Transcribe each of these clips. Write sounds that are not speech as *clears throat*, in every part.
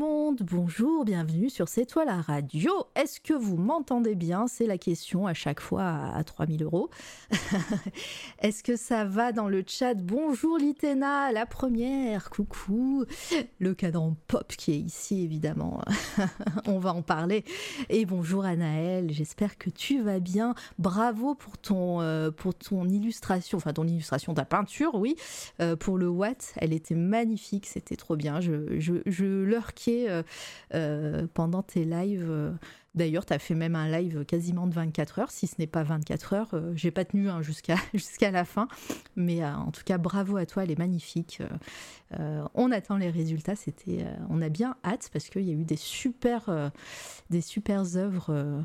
le bonjour, bienvenue sur C'est toi la radio. Est-ce que vous m'entendez bien? C'est la question à chaque fois à 3000 euros. *laughs* Est-ce que ça va dans le chat? Bonjour Litena, la première, coucou. Le cadran pop qui est ici évidemment, *laughs* on va en parler. Et bonjour Anaël, j'espère que tu vas bien. Bravo pour ton, euh, pour ton illustration, enfin ton illustration, ta peinture, oui, euh, pour le Watt, elle était magnifique, c'était trop bien. je, je je, euh, euh, pendant tes lives. Euh. D'ailleurs, tu as fait même un live quasiment de 24 heures, si ce n'est pas 24 heures. J'ai pas tenu hein, jusqu'à *laughs* jusqu'à la fin, mais en tout cas, bravo à toi, elle est magnifique. on attend les résultats. C'était, on a bien hâte parce qu'il y a eu des super, des super œuvres.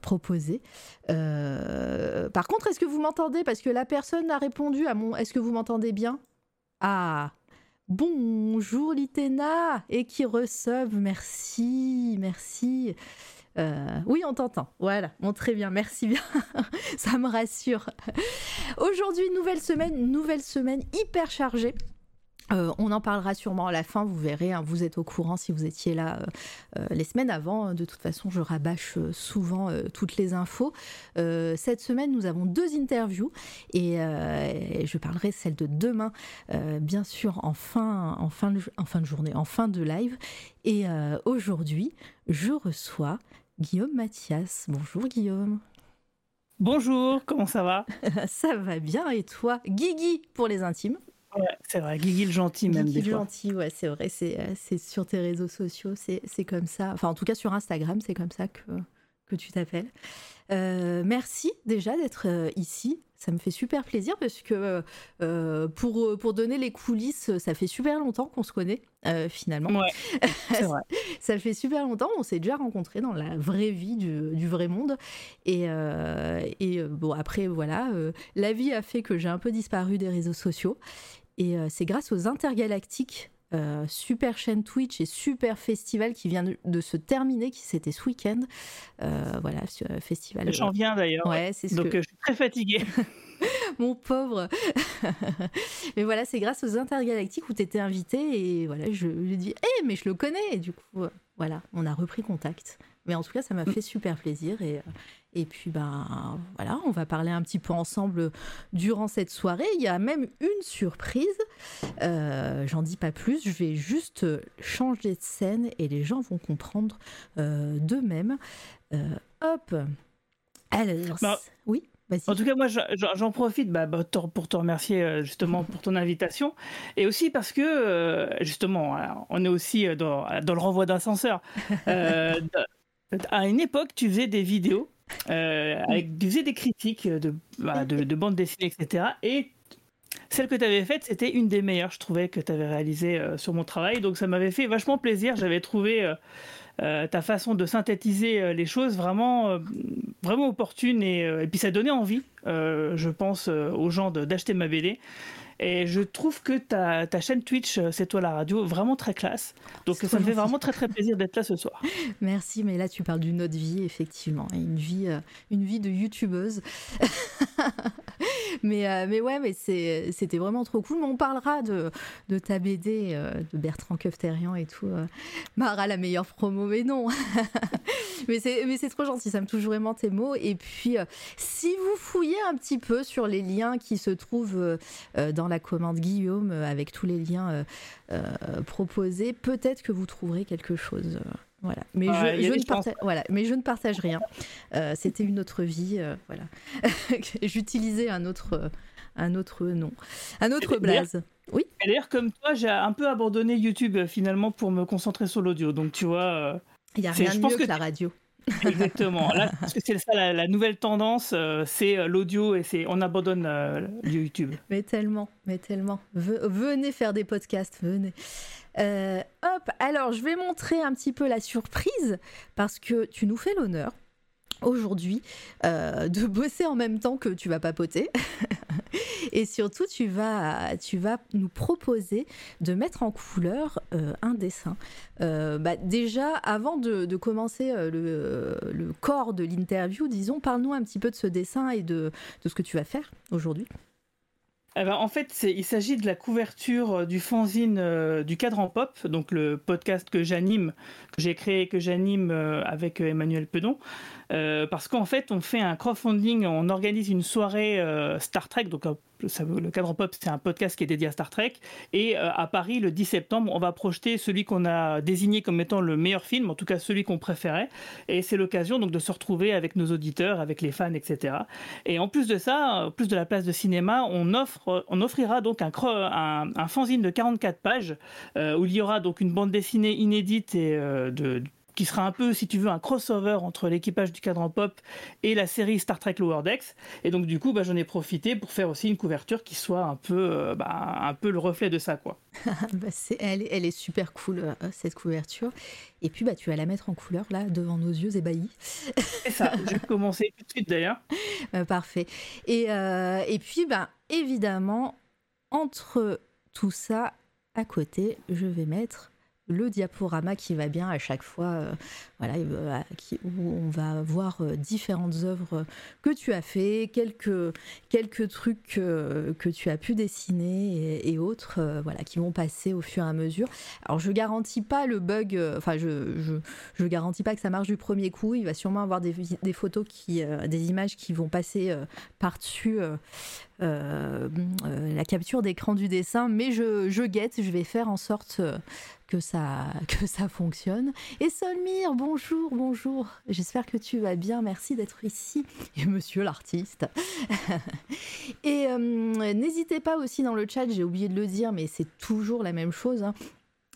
proposées. par contre, est-ce que vous m'entendez? Parce que la personne a répondu à mon. Est-ce que vous m'entendez bien? Ah, Bonjour Litena et qui reçoivent, merci, merci. Euh, oui, on t'entend. Voilà, bon, très bien, merci bien. *laughs* Ça me rassure. Aujourd'hui, nouvelle semaine, nouvelle semaine hyper chargée. Euh, on en parlera sûrement à la fin, vous verrez, hein, vous êtes au courant si vous étiez là euh, euh, les semaines avant. De toute façon, je rabâche souvent toutes les infos. cette semaine, nous avons deux interviews et, je parlerai celle de demain, bien sûr, en fin, en, fin de, en fin de journée, en fin de live. Et aujourd'hui, je reçois Guillaume Mathias. Bonjour Guillaume. Bonjour, comment ça va? *laughs* Ça va bien et toi Guigui pour les intimes? C'est vrai, Guigui le gentil même Guigui le gentil, ouais, c'est vrai, euh, c'est sur tes réseaux sociaux, c'est comme ça. Enfin, en tout cas sur Instagram, c'est comme ça que, que tu t'appelles. Euh, merci déjà d'être euh, ici. Ça me fait super plaisir parce que pour, pour donner les coulisses, ça fait super longtemps qu'on se connaît finalement. Ouais, *laughs* c'est vrai. ça fait super longtemps. On s'est déjà rencontrés dans la vraie vie du, du vrai monde. Et, et bon, après, voilà, la vie a fait que j'ai un peu disparu des réseaux sociaux. Et euh, c'est grâce aux intergalactiques euh, super chaîne Twitch et super festival qui vient de, se terminer, qui c'était ce week-end. Euh, voilà, festival. J'en viens d'ailleurs. Ouais, c'est Donc je suis très fatiguée. *laughs* *laughs* Mon pauvre. *laughs* mais voilà, c'est grâce aux intergalactiques où tu étais invité et voilà, je lui dit, hé, mais je le connais. Et du coup, voilà, on a repris contact. Mais en tout cas, ça m'a mm. fait super plaisir et, et puis, ben voilà, on va parler un petit peu ensemble durant cette soirée. Il y a même une surprise. Euh, j'en dis pas plus. Je vais juste changer de scène et les gens vont comprendre euh, d'eux-mêmes. Euh, hop. Alors, bah, oui. En tout cas, moi, j'en profite bah, bah, pour te remercier justement pour ton invitation et aussi parce que justement, on est aussi dans, dans le renvoi d'ascenseur. *laughs* à une époque, tu faisais des vidéos euh, tu faisais des critiques de, bah, de, de bande dessinée, etc. Et celle que tu avais faite, c'était une des meilleures, je trouvais, que tu avais réalisée euh, sur mon travail. Donc ça m'avait fait vachement plaisir. J'avais trouvé euh, ta façon de synthétiser les choses vraiment, vraiment opportune et, puis ça donnait envie, je pense, aux gens d'acheter ma BD. Et je trouve que ta, ta chaîne Twitch, euh, c'est toi la radio, vraiment très classe. Donc ça me fait vraiment très très plaisir d'être là ce soir. *laughs* Merci, mais là tu parles d'une autre vie, effectivement, une vie, euh, une vie de youtubeuse. *laughs* mais, euh, mais ouais, mais c'était vraiment trop cool. Mais on parlera de, de ta BD, de Bertrand Kefterian et tout. Mara, la meilleure promo, mais non. *laughs* mais c'est trop gentil, ça me touche vraiment tes mots. Et puis, si vous fouillez un petit peu sur les liens qui se trouvent dans la commande Guillaume euh, avec tous les liens euh, euh, proposés, peut-être que vous trouverez quelque chose. Voilà. Mais, je, ne partage, voilà. mais je ne partage rien. C'était une autre vie. voilà. *laughs* J'utilisais un autre, un autre nom. Un autre blaze. Oui. D'ailleurs, comme toi, j'ai un peu abandonné YouTube finalement pour me concentrer sur l'audio. Donc, tu vois. Il n'y a rien de mieux que la radio. Exactement. Là, *laughs* c'est ça la, nouvelle tendance, euh, c'est euh, l'audio et c'est on abandonne euh, YouTube. Mais tellement, mais tellement. venez faire des podcasts, venez. hop, alors je vais montrer un petit peu la surprise parce que tu nous fais l'honneur aujourd'hui de bosser en même temps que tu vas papoter. *laughs* *laughs* et surtout, tu vas, tu vas nous proposer de mettre en couleur euh, un dessin. Euh, bah, déjà, avant de, commencer le, le, corps de l'interview, disons, parle-nous un petit peu de ce dessin et de, de ce que tu vas faire aujourd'hui. Eh ben, en fait, il s'agit de la couverture du fanzine du cadran pop, donc le podcast que j'anime, que j'ai créé, que j'anime avec Emmanuel Pedon. Euh, parce qu'en fait, on fait un crowdfunding, on organise une soirée euh, Star Trek, donc euh, le cadre pop, c'est un podcast qui est dédié à Star Trek, et à Paris, le 10 septembre, on va projeter celui qu'on a désigné comme étant le meilleur film, en tout cas celui qu'on préférait, et c'est l'occasion donc de se retrouver avec nos auditeurs, avec les fans, etc. Et en plus de ça, en plus de la place de cinéma, on offre, on offrira donc un, fanzine de 44 pages où il y aura donc une bande dessinée inédite et de qui sera un peu, si tu veux, un crossover entre l'équipage du cadran pop et la série Star Trek Lower Decks. Et donc, du coup, bah, j'en ai profité pour faire aussi une couverture qui soit un peu, euh, bah, un peu le reflet de ça, quoi. *laughs* bah elle, elle, est super cool, euh, cette couverture. Et puis, bah, tu vas la mettre en couleur, là, devant nos yeux ébahis. C'est ça, je vais commencer tout de suite, d'ailleurs. Euh, *laughs* parfait. Et, et puis, bah, évidemment, entre tout ça, à côté, je vais mettre le diaporama qui va bien à chaque fois, euh, voilà, euh, où on va voir euh, différentes œuvres que tu as fait, quelques, quelques trucs que tu as pu dessiner et, autres, voilà, qui vont passer au fur et à mesure. Alors je garantis pas le bug, enfin je, je, garantis pas que ça marche du premier coup. Il va sûrement avoir des, photos qui, des images qui vont passer par-dessus. La capture d'écran du dessin, mais je, je, guette, je vais faire en sorte que ça, *laughs* que ça fonctionne. Et Solmire, bonjour, bonjour. J'espère que tu vas bien. Merci d'être ici. Et *laughs* monsieur l'artiste. *laughs* et euh, n'hésitez pas aussi dans le chat, j'ai oublié de le dire, mais c'est toujours la même chose. Hein.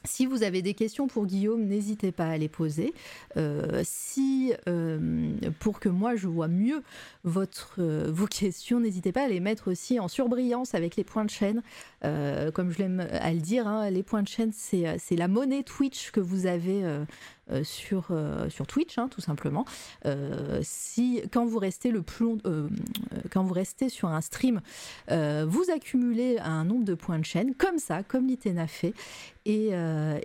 Si vous avez des questions pour Guillaume, n'hésitez pas à les poser. Euh, si, euh, pour que moi je vois mieux euh, vos *laughs* questions, n'hésitez pas à les mettre aussi en surbrillance avec les points de chaîne. comme je l'aime à le dire, hein, les points de chaîne, c'est la monnaie Twitch que vous avez sur, euh, sur Twitch, hein, tout simplement. Euh, si, quand, vous restez le plus quand vous restez sur un stream, vous accumulez un nombre de points de chaîne, comme ça, comme l'Itena fait. Et,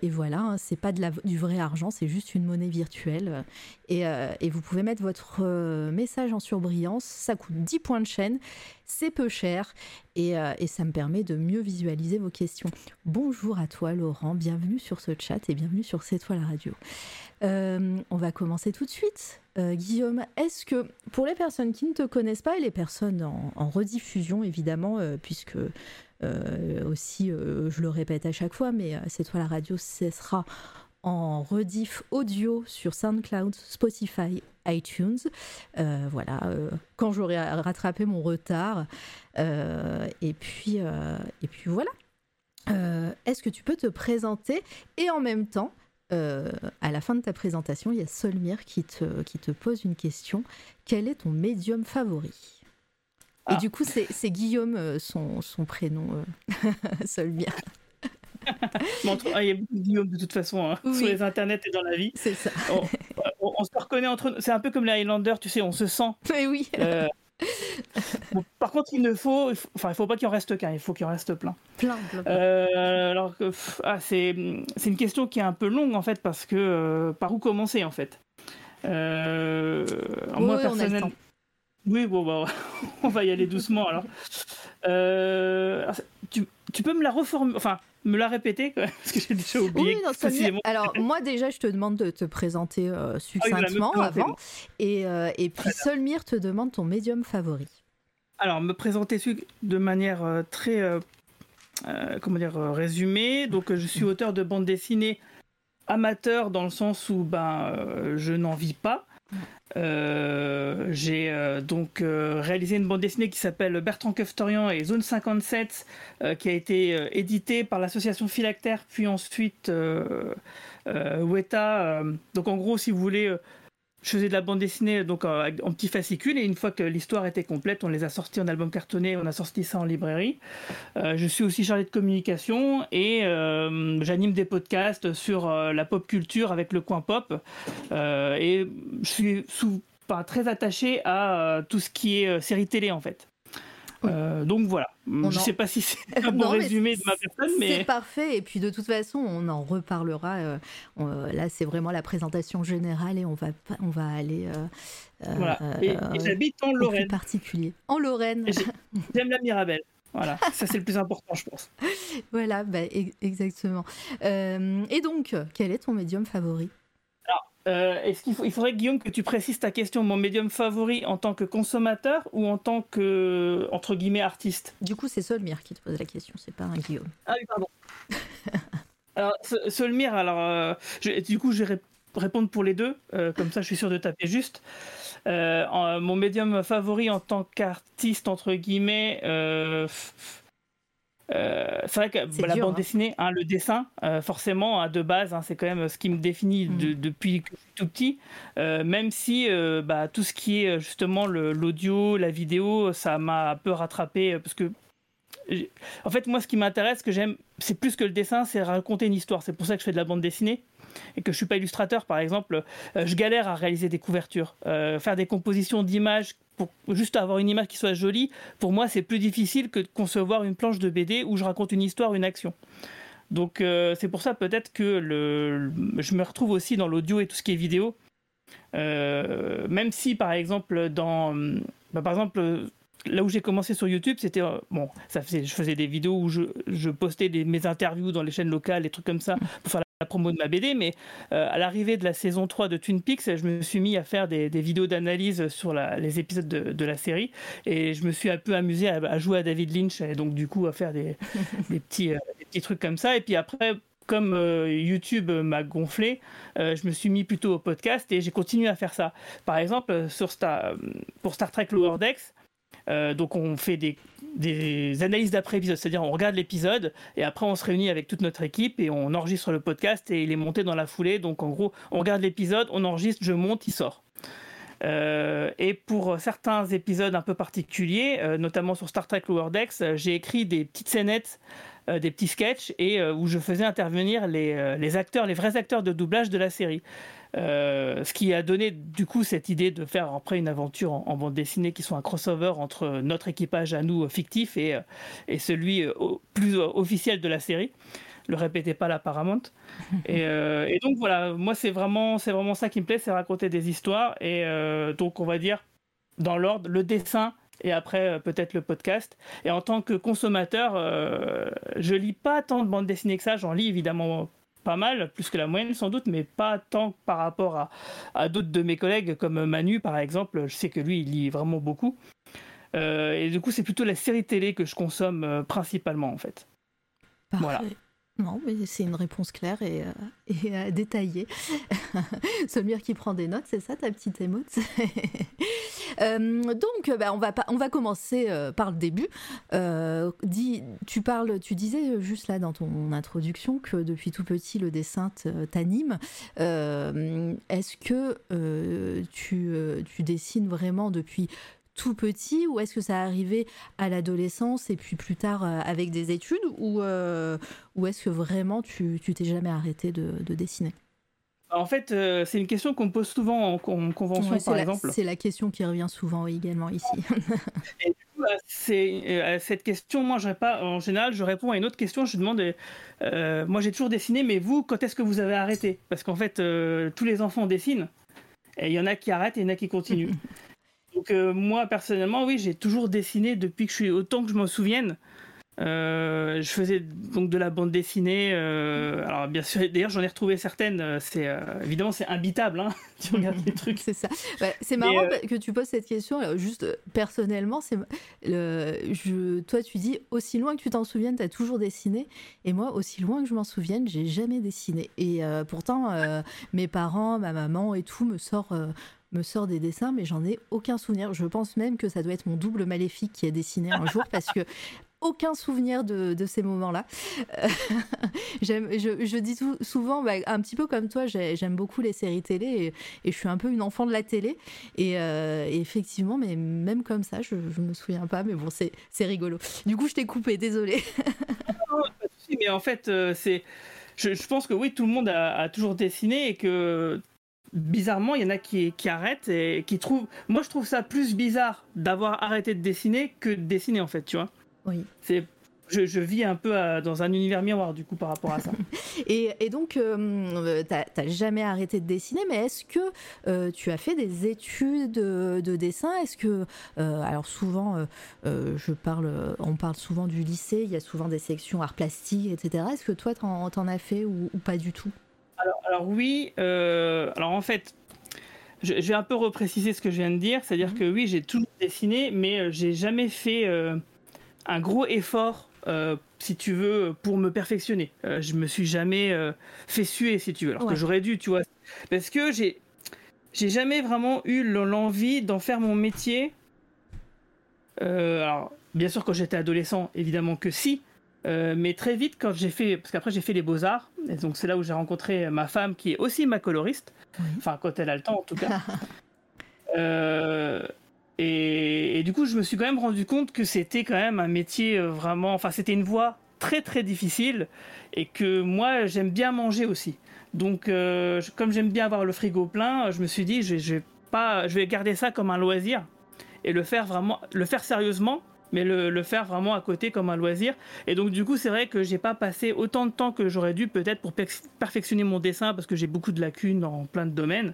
et, voilà, hein, c'est pas du vrai argent, c'est juste une monnaie virtuelle. Et, et vous pouvez mettre votre message en surbrillance, ça coûte 10 points de chaîne c'est peu cher et, et, ça me permet de mieux visualiser vos questions. Bonjour à toi Laurent, bienvenue sur ce chat et bienvenue sur C'est toi la radio. Euh, on va commencer tout de suite. Euh, Guillaume, est-ce que pour les personnes qui ne te connaissent pas et les personnes en, rediffusion évidemment, euh, puisque aussi je le répète à chaque fois, mais c'est toi la radio, ce sera en rediff audio sur SoundCloud, Spotify, iTunes. voilà, quand j'aurai rattrapé mon retard. et, puis, et puis voilà. Est-ce que tu peux te présenter et en même temps euh, à la fin de ta présentation, il y a Solmire qui te, qui te pose une question. Quel est ton médium favori? Et ah. du coup, c'est Guillaume, euh, son, son, prénom, euh, *laughs* *laughs* Ah, il y a beaucoup de Guillaume de toute façon hein, sur les internets et dans la vie. C'est ça. On, se reconnaît entre nous. C'est un peu comme les Highlanders, tu sais, on se sent. *laughs* Mais oui par contre, il ne faut, enfin, il faut pas qu'il en reste qu'un, il faut qu'il en reste plein. Plein. Euh, alors ah, c'est, c'est une question qui est un peu longue en fait parce que euh, par où commencer en fait? Euh, moi personnellement. Oui, bon, bah, *laughs* on va y aller doucement alors. tu, tu, peux me la reformuler, enfin, me la répéter *laughs* parce que j'ai déjà oublié. Oui, Alors moi déjà, je te demande de te présenter euh, ah succinctement avant, et, euh, et puis Solmire te demande ton médium favori. Alors me présenter de manière euh, très comment dire résumée. Donc je suis auteur de bande dessinée amateur dans le sens où ben je n'en vis pas. Euh, j'ai euh, donc euh, réalisé une bande dessinée qui s'appelle Bertrand Keftorian et Zone 57, qui a été éditée par l'association Philactère, puis ensuite Weta. donc en gros, si vous voulez, je faisais de la bande dessinée donc en, petits fascicules et une fois que l'histoire était complète, on les a sortis en album cartonné, on a sorti ça en librairie. Euh, je suis aussi chargé de communication et euh, j'anime des podcasts sur euh, la pop culture avec le coin pop et je suis pas très attaché à tout ce qui est série télé en fait. Euh, donc voilà. je ne sais pas si c'est *laughs* un bon résumé de ma personne, mais c'est parfait. Et puis de toute façon, on en reparlera. Euh, là, c'est vraiment la présentation générale et on va on va aller. voilà. Et, j'habite en Lorraine. particulier. En Lorraine. J'aime la Mirabelle. Voilà, *laughs* ça c'est le plus important, je pense. Voilà, bah, exactement. et donc, quel est ton médium favori? Euh, est-ce qu'il il faudrait, Guillaume, que tu précises ta question, mon médium favori en tant que consommateur ou en tant que, entre guillemets, artiste? Du coup, c'est Solmire qui te pose la question, c'est pas un Guillaume. Ah oui, pardon. *laughs* alors, Solmire, alors, euh, du coup, je vais répondre pour les deux, euh, comme ça je suis sûr de taper juste. mon médium favori en tant qu'artiste, entre guillemets, euh, c'est vrai que bah, la bande hein. dessinée, hein, le dessin, euh, forcément, hein, de base, c'est quand même ce qui me définit mm. depuis que je suis tout petit. Euh, même si bah, tout ce qui est justement l'audio, la vidéo, ça m'a un peu rattrapé parce que en fait, moi, ce qui m'intéresse, ce que j'aime, c'est plus que le dessin, c'est raconter une histoire. C'est pour ça que je fais de la bande dessinée et que je suis pas illustrateur, par exemple. je galère à réaliser des couvertures, faire des compositions d'images juste avoir une image qui soit jolie, pour moi, c'est plus difficile que de concevoir une planche de BD où je raconte une histoire, une action. Donc euh, c'est pour ça peut-être que le, je me retrouve aussi dans l'audio et tout ce qui est vidéo. Euh, même si par exemple dans bah, par exemple là où j'ai commencé sur YouTube, c'était euh, bon, ça faisait, je faisais des vidéos où je, je postais mes interviews dans les chaînes locales, des trucs comme ça pour faire la promo de ma BD, mais euh, à l'arrivée de la saison 3 de Twin Peaks, je me suis mis à faire des, vidéos d'analyse sur les épisodes de, la série et je me suis un peu amusé à, jouer à David Lynch et donc du coup à faire des, *laughs* petits, euh, petits trucs comme ça. Et puis après, comme euh, YouTube m'a gonflé, je me suis mis plutôt au podcast et j'ai continué à faire ça. Par exemple, sur Star, pour Star Trek Lower Decks, donc on fait des analyses d'après-épisode, c'est-à-dire on regarde l'épisode et après on se réunit avec toute notre équipe et on enregistre le podcast et il est monté dans la foulée. Donc en gros, on regarde l'épisode, on enregistre, je monte, il sort. Euh, et pour certains épisodes un peu particuliers, euh, notamment sur Star Trek Lower Decks, euh, j'ai écrit des petites scénettes, des petits sketchs, et où je faisais intervenir les, acteurs, les vrais acteurs de doublage de la série. Euh, ce qui a donné du coup cette idée de faire après une aventure en, bande dessinée qui soit un crossover entre notre équipage à nous fictif et, euh, et celui euh, plus officiel de la série. Le répétez pas la Paramount. *laughs* Et, et donc voilà, moi c'est vraiment, c'est vraiment ça qui me plaît, c'est raconter des histoires. Et donc on va dire dans l'ordre, le dessin, et après peut-être le podcast. Et en tant que consommateur, je lis pas tant de bandes dessinées que ça. J'en lis évidemment pas mal, plus que la moyenne sans doute, mais pas tant par rapport à, à d'autres de mes collègues comme Manu par exemple. Je sais que lui, il lit vraiment beaucoup. Euh, et du coup, c'est plutôt la série télé que je consomme euh, principalement en fait. Voilà. Non, mais c'est une réponse claire et, euh, et détaillée. *laughs* Solmire qui prend des notes, c'est ça ta petite émote? *laughs* Euh, donc, bah, on, va commencer euh, par le début. Euh, tu, parles, tu disais juste là dans ton introduction que depuis tout petit, le dessin t'anime. Est-ce que tu dessines vraiment depuis tout petit ou est-ce que ça arrivé à l'adolescence et puis plus tard avec des études ou, ou est-ce que vraiment tu t'es jamais arrêté de dessiner? En fait, euh, c'est une question qu'on pose souvent en, convention, par exemple. C'est la question qui revient souvent également ici. *laughs* Et du coup, euh, à, cette question, moi, je pas, en général, je réponds à une autre question. Je demande, euh, moi, j'ai toujours dessiné, mais vous, quand est-ce que vous avez arrêté? Parce qu'en fait, tous les enfants dessinent, et il y en a qui arrêtent et il y en a qui continuent. *laughs* Donc, moi, personnellement, oui, j'ai toujours dessiné depuis que je suis autant que je m'en souvienne. Euh, je faisais donc de la bande dessinée. Euh, alors bien sûr, d'ailleurs j'en ai retrouvé certaines. Euh, c'est évidemment c'est imbitable. Hein, *laughs* tu regardes les trucs. c'est ça. c'est marrant que tu poses cette question. Juste personnellement, c'est je, toi tu dis aussi loin que tu t'en souviennes, tu as toujours dessiné. Et moi aussi loin que je m'en souvienne, j'ai jamais dessiné. Et pourtant, mes parents, ma maman et tout me sort me sort des dessins, mais j'en ai aucun souvenir. Je pense même que ça doit être mon double maléfique qui a dessiné un jour, parce que aucun souvenir de, ces moments-là. Euh, *laughs* je, dis souvent, bah, un petit peu comme toi, j'aime beaucoup les séries télé et, je suis un peu une enfant de la télé. Et, euh, effectivement, mais même comme ça, je, ne me souviens pas, mais bon, c'est rigolo. Du coup, je t'ai coupé, désolé. *laughs* mais en fait, euh. Je, pense que oui, tout le monde a, toujours dessiné et que bizarrement, il y en a qui, qui arrêtent et qui trouvent. Moi, je trouve ça plus bizarre d'avoir arrêté de dessiner que de dessiner, en fait, tu vois. Oui. C'est je, vis un peu dans un univers miroir du coup par rapport à ça. *laughs* et, donc, euh, tu n'as jamais arrêté de dessiner, mais est-ce que euh, tu as fait des études de dessin? Est-ce que, euh, alors souvent, je parle, on parle souvent du lycée, il y a souvent des sections arts plastiques, etc. Est-ce que toi, tu en, as fait ou, pas du tout? Alors, alors, oui, alors en fait, je, vais un peu repréciser ce que je viens de dire, c'est-à-dire mmh. que oui, j'ai toujours dessiné, mais j'ai jamais fait un gros effort euh, si tu veux, pour me perfectionner. Euh, je me suis jamais euh, fait suer, si tu veux, alors que j'aurais dû, tu vois. Parce que j'ai, j'ai jamais vraiment eu l'envie d'en faire mon métier. alors, bien sûr, quand j'étais adolescent, évidemment que si. Mais très vite, quand j'ai fait, parce qu'après j'ai fait les beaux-arts, et donc c'est là où j'ai rencontré ma femme qui est aussi ma coloriste, enfin quand elle a le temps en tout cas. *laughs* Et, du coup, je me suis quand même rendu compte que c'était quand même un métier euh, vraiment. Enfin, c'était une voie très très difficile et que moi, j'aime bien manger aussi. Donc, euh, comme j'aime bien avoir le frigo plein, je me suis dit, je, vais pas, je vais garder ça comme un loisir et le faire vraiment, le faire sérieusement, mais le, faire vraiment à côté comme un loisir. Et donc, du coup, c'est vrai que j'ai pas passé autant de temps que j'aurais dû peut-être pour perfectionner mon dessin parce que j'ai beaucoup de lacunes dans plein de domaines.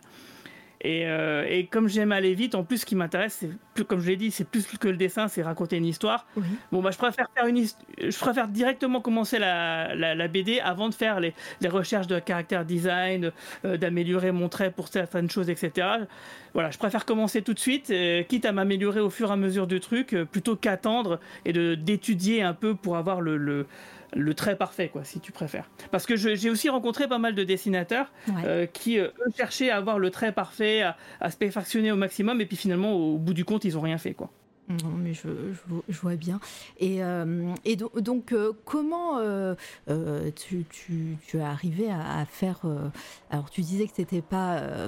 Euh, et, comme j'aime aller vite, en plus, ce qui m'intéresse, c'est plus, comme je l'ai dit, c'est plus que le dessin, c'est raconter une histoire. Bon, bah, je préfère faire une, je préfère directement commencer la, la, BD avant de faire les, les, recherches de caractère design, euh, d'améliorer mon trait pour certaines choses, etc. Voilà, je préfère commencer tout de suite, euh, quitte à m'améliorer au fur et à mesure du truc, plutôt qu'attendre et de d'étudier un peu pour avoir le, le le trait parfait, quoi, si tu préfères. Parce que j'ai aussi rencontré pas mal de dessinateurs euh, qui eux, cherchaient à avoir le trait parfait, à, à, se perfectionner au maximum, et puis finalement, au bout du compte, ils ont rien fait, quoi. Non, mais je, vois bien. Et, euh, et donc, euh, comment euh, tu, tu, tu, es arrivé à, faire. alors, tu disais que tu n'étais pas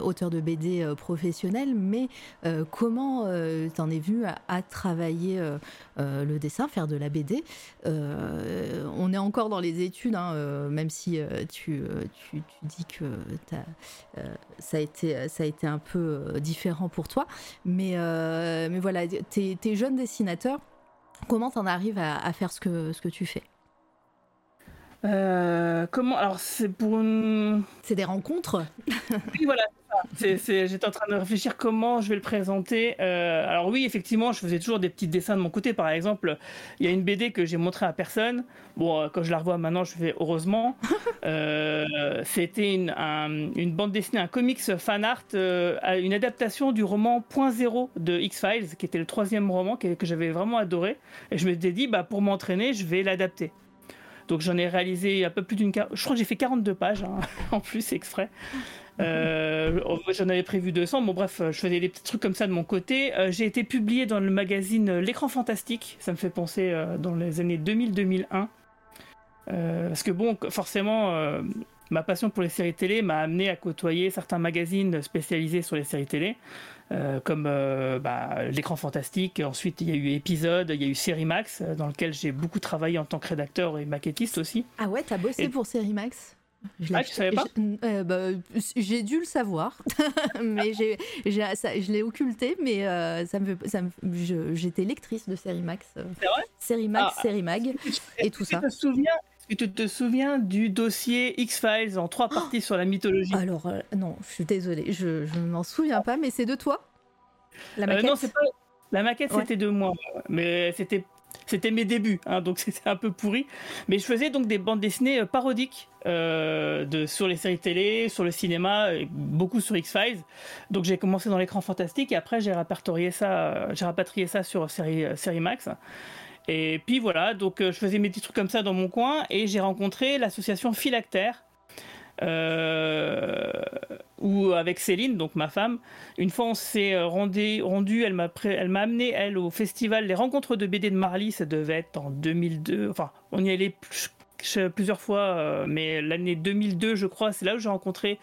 auteur de BD professionnel, mais comment tu en es venu à, travailler le dessin, faire de la BD On est encore dans les études, hein, même si tu, tu, dis que ça, a été, ça a été un peu différent pour toi. Mais, mais voilà t'es es jeune dessinateur, comment t'en arrives à, faire ce que tu fais? Euh, comment Alors c'est pour une... C'est des rencontres. *laughs* oui voilà, J'étais en train de réfléchir comment je vais le présenter. Euh, alors oui, effectivement, je faisais toujours des petits dessins de mon côté. Par exemple, il y a une BD que j'ai montrée à personne. Bon, euh, quand je la revois maintenant, je fais heureusement. *laughs* Euh, c'était une, une, bande dessinée, un comics fan art, une adaptation du roman Point Zéro de X-Files, qui était le troisième roman que, que j'avais vraiment adoré. Et je m'étais dit, bah, pour m'entraîner, je vais l'adapter. Donc j'en ai réalisé un peu plus d'une... Je crois que j'ai fait 42 pages hein, *laughs* en plus exprès. Euh, j'en avais prévu 200. Bon, bref, je faisais des petits trucs comme ça de mon côté. Euh, j'ai été publié dans le magazine L'écran fantastique. Ça me fait penser euh, dans les années 2000-2001. parce que, bon, forcément, ma passion pour les séries télé m'a amené à côtoyer certains magazines spécialisés sur les séries télé. Comme bah, l'écran fantastique. Ensuite, il y a eu épisode, il y a eu Série Max, dans lequel j'ai beaucoup travaillé en tant que rédacteur et maquettiste aussi. Ah ouais, t'as bossé pour Série Max? Ah, tu savais pas? euh, bah, J'ai dû le savoir, *laughs* mais je l'ai occulté, mais euh, ça me, ça j'étais lectrice de Série Max. Euh, C'est vrai? Série Max, ah, Série Mag, et tout ça. Te souviens, tu te, souviens du dossier X-Files en trois parties sur la mythologie? Alors, non, je suis désolée, je ne m'en souviens pas, mais c'est de toi La maquette Non, c'est pas... La maquette, c'était de moi, mais c'était c'était mes débuts, hein, donc *laughs* c'était un peu pourri. Mais je faisais donc des bandes dessinées euh, parodiques euh, de, sur les séries télé, sur le cinéma, beaucoup sur X-Files. Donc j'ai commencé dans l'écran fantastique et après j'ai répertorié ça, euh, j'ai rapatrié ça sur série, série Max. Et puis voilà, donc je faisais mes petits trucs comme ça dans mon coin et j'ai rencontré l'association Philactère euh, ou avec Céline, donc ma femme. Une fois, on s'est euh, rendu, elle m'a amené elle au festival Les Rencontres de BD de Marly. Ça devait être en 2002. Enfin, on y allait plusieurs fois, euh, mais l'année 2002, je crois, c'est là où j'ai rencontré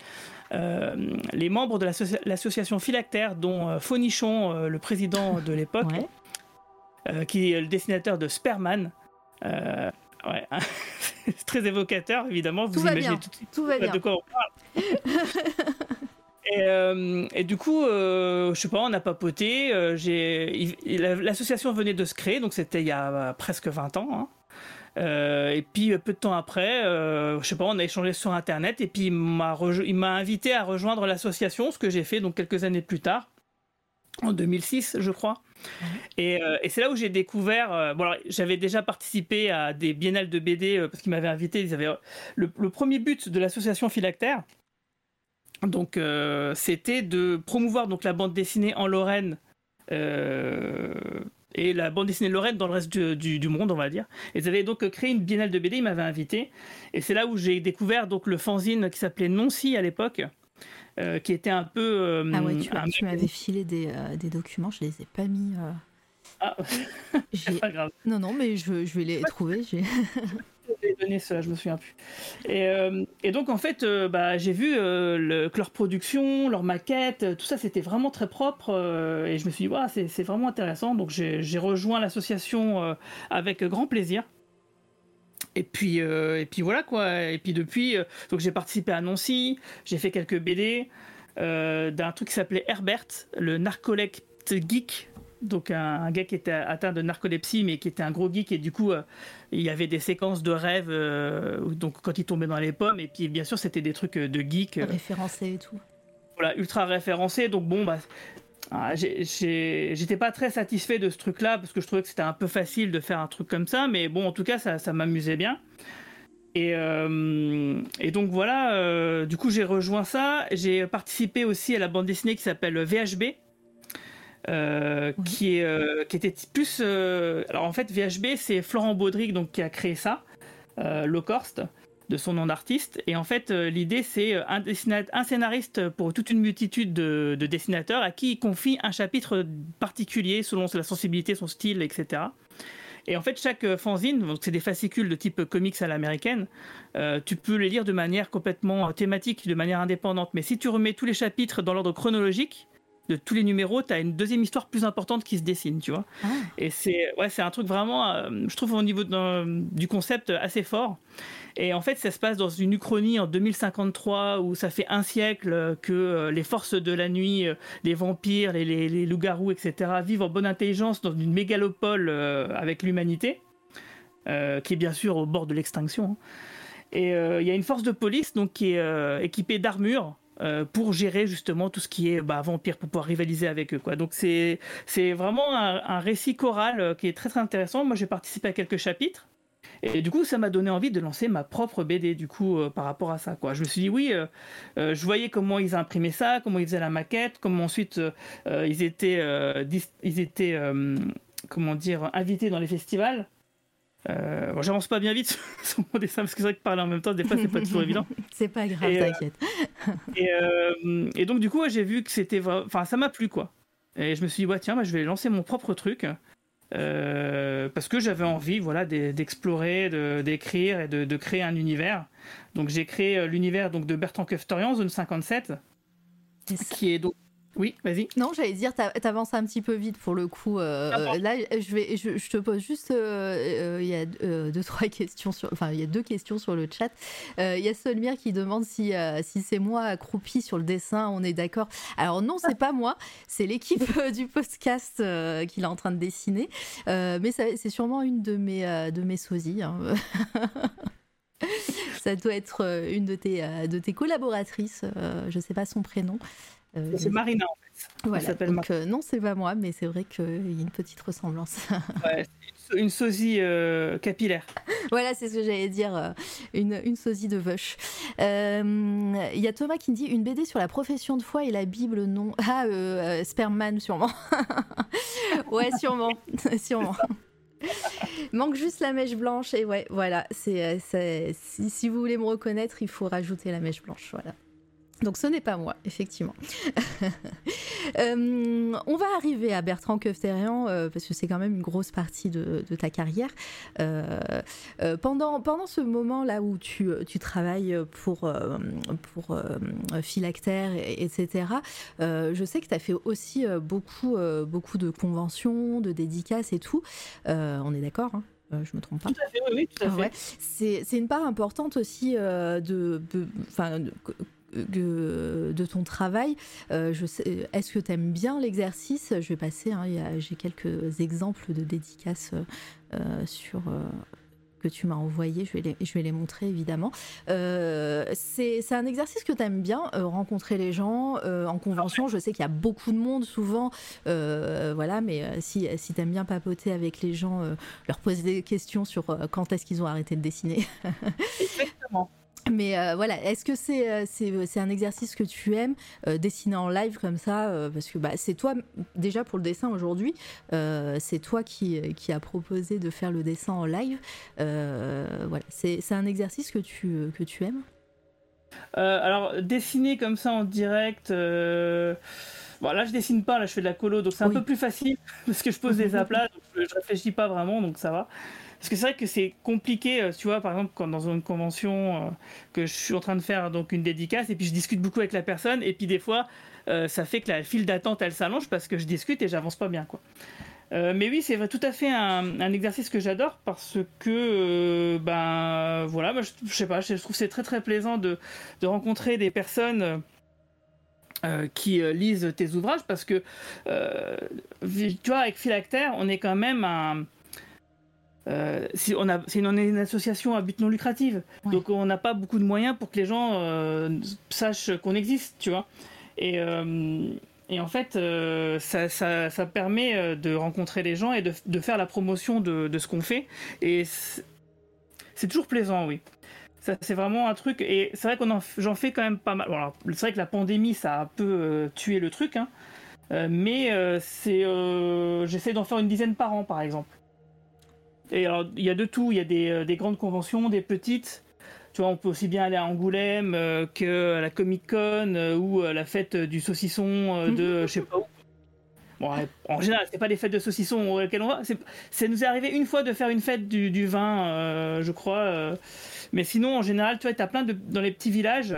les membres de l'association Philactère, dont Fonichon, le président de l'époque, qui est le dessinateur de Sperman. Ouais, *laughs* c'est très évocateur, évidemment. Vous tout imaginez tout, tout va bien. de quoi on parle. Et, du coup, je sais pas, on a papoté. L'association venait de se créer, donc c'était il y a presque 20 ans. Hein. Euh, et puis peu de temps après, euh, je sais pas, on a échangé sur internet et puis il m'a, il m'a invité à rejoindre l'association, ce que j'ai fait donc quelques années plus tard, en 2006 je crois. Et, euh, et, c'est là où j'ai découvert. bon, alors, j'avais déjà participé à des biennales de BD parce qu'ils m'avaient invité. Ils avaient le, le premier but de l'association Philactère. Donc, c'était de promouvoir donc la bande dessinée en Lorraine et la bande dessinée Lorraine dans le reste du, monde, on va dire. ils avaient donc créé une biennale de BD, ils m'avaient invité. Et c'est là où j'ai découvert donc le fanzine qui s'appelait Noncy à l'époque. Euh, qui était un peu. Euh, ah ouais, tu, m'avais filé euh, des, documents, je les ai pas mis. Ah, *laughs* pas grave. Non, non, mais je, je vais les trouver. *laughs* donné ça, je me souviens plus. Et, euh, et donc en fait, euh, bah, j'ai vu euh, le, que leur production, leur maquette, tout ça, c'était vraiment très propre. et je me suis dit, wow, c'est vraiment intéressant. Donc j'ai rejoint l'association avec grand plaisir. Et puis, et puis voilà quoi. Et puis depuis, donc j'ai participé à Nancy, j'ai fait quelques BD d'un truc qui s'appelait Herbert, le narcolepte geek. Donc un, gars qui était atteint de narcolepsie mais qui était un gros geek. Et du coup euh, il y avait des séquences de rêves euh, donc quand il tombait dans les pommes. Et puis bien sûr c'était des trucs de geek euh, référencés et tout. voilà ultra référencés donc bon bah ah, j'étais pas très satisfait de ce truc là parce que je trouvais que c'était un peu facile de faire un truc comme ça mais bon en tout cas ça, ça m'amusait bien et, et, donc voilà, du coup j'ai rejoint ça. J'ai participé aussi à la bande dessinée qui s'appelle VHB, euh, qui, est, euh, qui était plus. Euh, alors en fait, VHB, c'est Florent Baudric donc, qui a créé ça, Low Cost, de son nom d'artiste. Et en fait, l'idée, c'est un, un, scénariste pour toute une multitude de, dessinateurs à qui il confie un chapitre particulier selon la sensibilité, son style, etc. Et en fait, chaque fanzine, donc c'est des fascicules de type comics à l'américaine, tu peux les lire de manière complètement thématique, de manière indépendante. Mais si tu remets tous les chapitres dans l'ordre chronologique, de tous les numéros, tu as une deuxième histoire plus importante qui se dessine, tu vois. Ah. Et c'est ouais, c'est un truc vraiment, euh, je trouve au niveau du concept assez fort. Et en fait, ça se passe dans une Uchronie en 2053 où ça fait un siècle que euh, les forces de la nuit, euh, les vampires, les, loups-garous, etc., vivent en bonne intelligence dans une mégalopole avec l'humanité, qui est bien sûr au bord de l'extinction. Hein. Et il y a une force de police donc qui est équipée d'armures euh, pour gérer justement tout ce qui est bah, vampire pour pouvoir rivaliser avec eux. Donc c'est vraiment un, récit choral euh, qui est très très intéressant. Moi j'ai participé à quelques chapitres et du coup ça m'a donné envie de lancer ma propre BD du coup euh, par rapport à ça quoi. Je me suis dit oui, je voyais comment ils imprimaient ça, comment ils faisaient la maquette, comment ensuite ils étaient ils étaient comment dire invités dans les festivals. Euh, j'avance pas bien vite *laughs* sur mon dessin parce que c'est vrai que parler en même temps, des fois, c'est pas *laughs* toujours évident. c'est pas grave, euh, t'inquiète. *laughs* Euh, et, donc, du coup, j'ai vu que c'était. Enfin, ça m'a plu, quoi. Et je me suis dit, ouais, tiens, bah, je vais lancer mon propre truc. Parce que j'avais envie voilà, d'explorer, d'écrire et de, créer un univers. Donc, j'ai créé l'univers donc, de Bertrand Keftorian, Zone 57, qui est donc oui, vas-y. Non, j'allais dire, t'avances un petit peu vite pour le coup. Euh, ah là, je, vais, je, te pose juste, euh, euh, il y a deux, *laughs* trois questions sur, enfin, il y a deux questions sur le chat. Il y a Solmir qui demande si, si c'est moi accroupi sur le dessin. On est d'accord. Alors non, c'est pas moi, c'est l'équipe du podcast qu'il est en train de dessiner. mais c'est sûrement une de mes, de mes sosies. Hein. *laughs* ça doit être une de tes, de tes collaboratrices. je sais pas son prénom. Euh, c'est Marina en fait. Voilà, donc, euh, non, c'est pas moi, mais c'est vrai qu'il y a une petite ressemblance. *laughs* ouais, une sosie euh, capillaire. voilà, c'est ce que j'allais dire, une, une, sosie de Vush. Il y a Thomas qui me dit une BD sur la profession de foi et la Bible, non. Ah, Sperman, sûrement. *laughs* ouais, sûrement, *laughs* sûrement. Manque juste la mèche blanche et ouais, voilà. C'est, si, si, vous voulez me reconnaître, il faut rajouter la mèche blanche. Voilà. Donc ce n'est pas moi, effectivement. *laughs* Euh, on va arriver à Bertrand Kefterian, euh, parce que c'est quand même une grosse partie de, ta carrière. Euh, pendant, pendant ce moment-là où tu, tu, travailles pour, pour Philactère, etc., je sais que tu as fait aussi beaucoup, beaucoup de conventions, de dédicaces et tout. on est d'accord hein je me trompe pas. Tout à fait, oui, tout à fait. C'est une part importante aussi de, de, de ton travail. Est-ce que tu aimes bien l'exercice? Je vais passer, hein, j'ai quelques exemples de dédicaces sur que tu m'as envoyé, je vais les, montrer évidemment. Euh, c'est un exercice que tu aimes bien, euh, rencontrer les gens euh, en convention. Je sais qu'il y a beaucoup de monde souvent, voilà, mais si, si tu aimes bien papoter avec les gens, leur poser des questions sur quand est-ce qu'ils ont arrêté de dessiner. Exactement. Mais euh, voilà, est-ce que c'est euh, euh, c'est un exercice que tu aimes, dessiner en live comme ça Parce que bah, c'est toi, déjà pour le dessin aujourd'hui, c'est toi qui, qui a proposé de faire le dessin en live. voilà, c'est un exercice que tu, que tu aimes? Alors, dessiner comme ça en direct. Bon, là, je dessine pas, là, je fais de la colo, donc c'est un peu plus facile *laughs* parce que je pose des *laughs* aplats, donc je, je réfléchis pas vraiment, donc ça va. Parce que c'est vrai que c'est compliqué, euh, tu vois, par exemple, quand dans une convention euh, que je suis en train de faire donc une dédicace, et puis je discute beaucoup avec la personne, et puis des fois, euh, ça fait que la file d'attente, elle s'allonge parce que je discute et j'avance pas bien, quoi. mais oui, c'est tout à fait un, exercice que j'adore parce que, ben voilà, je, sais pas, je trouve c'est très très plaisant de, de rencontrer des personnes qui lisent tes ouvrages parce que, tu vois, avec Philactère, on est quand même un euh, si on a, c'est une, une, association à but non lucratif, donc on n'a pas beaucoup de moyens pour que les gens euh, sachent qu'on existe, tu vois. Et, euh, et en fait, ça, ça, ça, permet de rencontrer les gens et de, de faire la promotion de, de ce qu'on fait. Et c'est toujours plaisant, oui. Ça, c'est vraiment un truc. Et c'est vrai qu'on j'en fais quand même pas mal. Bon, c'est vrai que la pandémie, ça a un peu tué le truc, hein. mais c'est, j'essaie d'en faire une dizaine par an, par exemple. Et alors, il y a de tout. Il y a des, euh, des, grandes conventions, des petites. Tu vois, on peut aussi bien aller à Angoulême euh, que à la Comic Con euh, ou à la fête du saucisson de je sais pas où. Bon, en général, c'est pas les fêtes de saucisson auxquelles on va. Ça nous est arrivé une fois de faire une fête du, du vin, je crois. mais sinon, en général, tu vois, t'as plein de dans les petits villages.